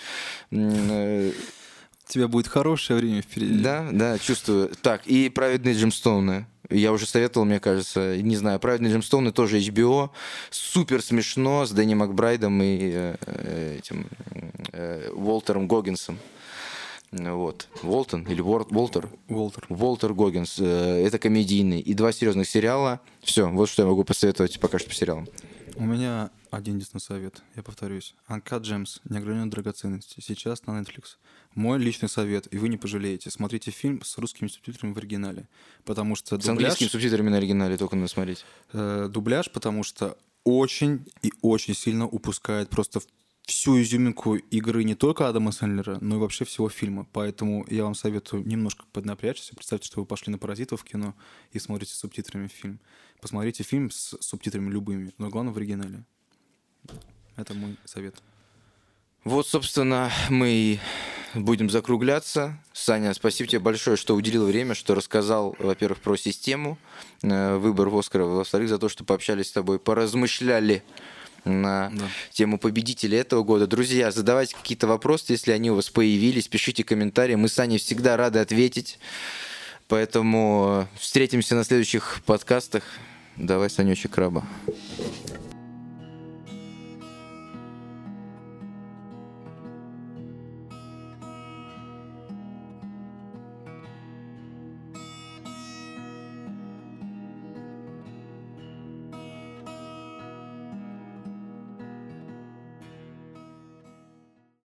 Э, У тебя будет хорошее время впереди. Да, да, чувствую. Так, и праведные джемстоуны. Я уже советовал, мне кажется, не знаю, праведные джемстоуны тоже HBO. Супер смешно с Дэнни Макбрайдом и э, э, этим э, Уолтером Гоггинсом. Вот. Волтон или Вор- Волтер? Уолтер. Волтер Гоггинс. Э, Это комедийный. И два серьезных сериала. Все, вот что я могу посоветовать пока что по сериалам. У меня один единственный совет, я повторюсь. Uncut Gems, неограниченные драгоценности, сейчас на Netflix. Мой личный совет, и вы не пожалеете. Смотрите фильм с русскими субтитрами в оригинале, потому что С дубляж, английскими субтитрами на оригинале только надо смотреть. э, дубляж, потому что очень и очень сильно упускает просто всю изюминку игры не только Адама Сэндлера, но и вообще всего фильма. Поэтому я вам советую немножко поднапрячься. Представьте, что вы пошли на «Паразитов» в кино и смотрите с субтитрами фильм. Посмотрите фильм с субтитрами любыми, но главное в оригинале. Это мой совет. Вот, собственно, мы и будем закругляться. Саня, спасибо тебе большое, что уделил время, что рассказал, во-первых, про систему, э, выбор Оскара, во-вторых, за то, что пообщались с тобой, поразмышляли на Да. тему победителя этого года. Друзья, задавайте какие-то вопросы, если они у вас появились, пишите комментарии. Мы с Саней всегда рады ответить. Поэтому э, встретимся на следующих подкастах. Давай, Санечек, краба.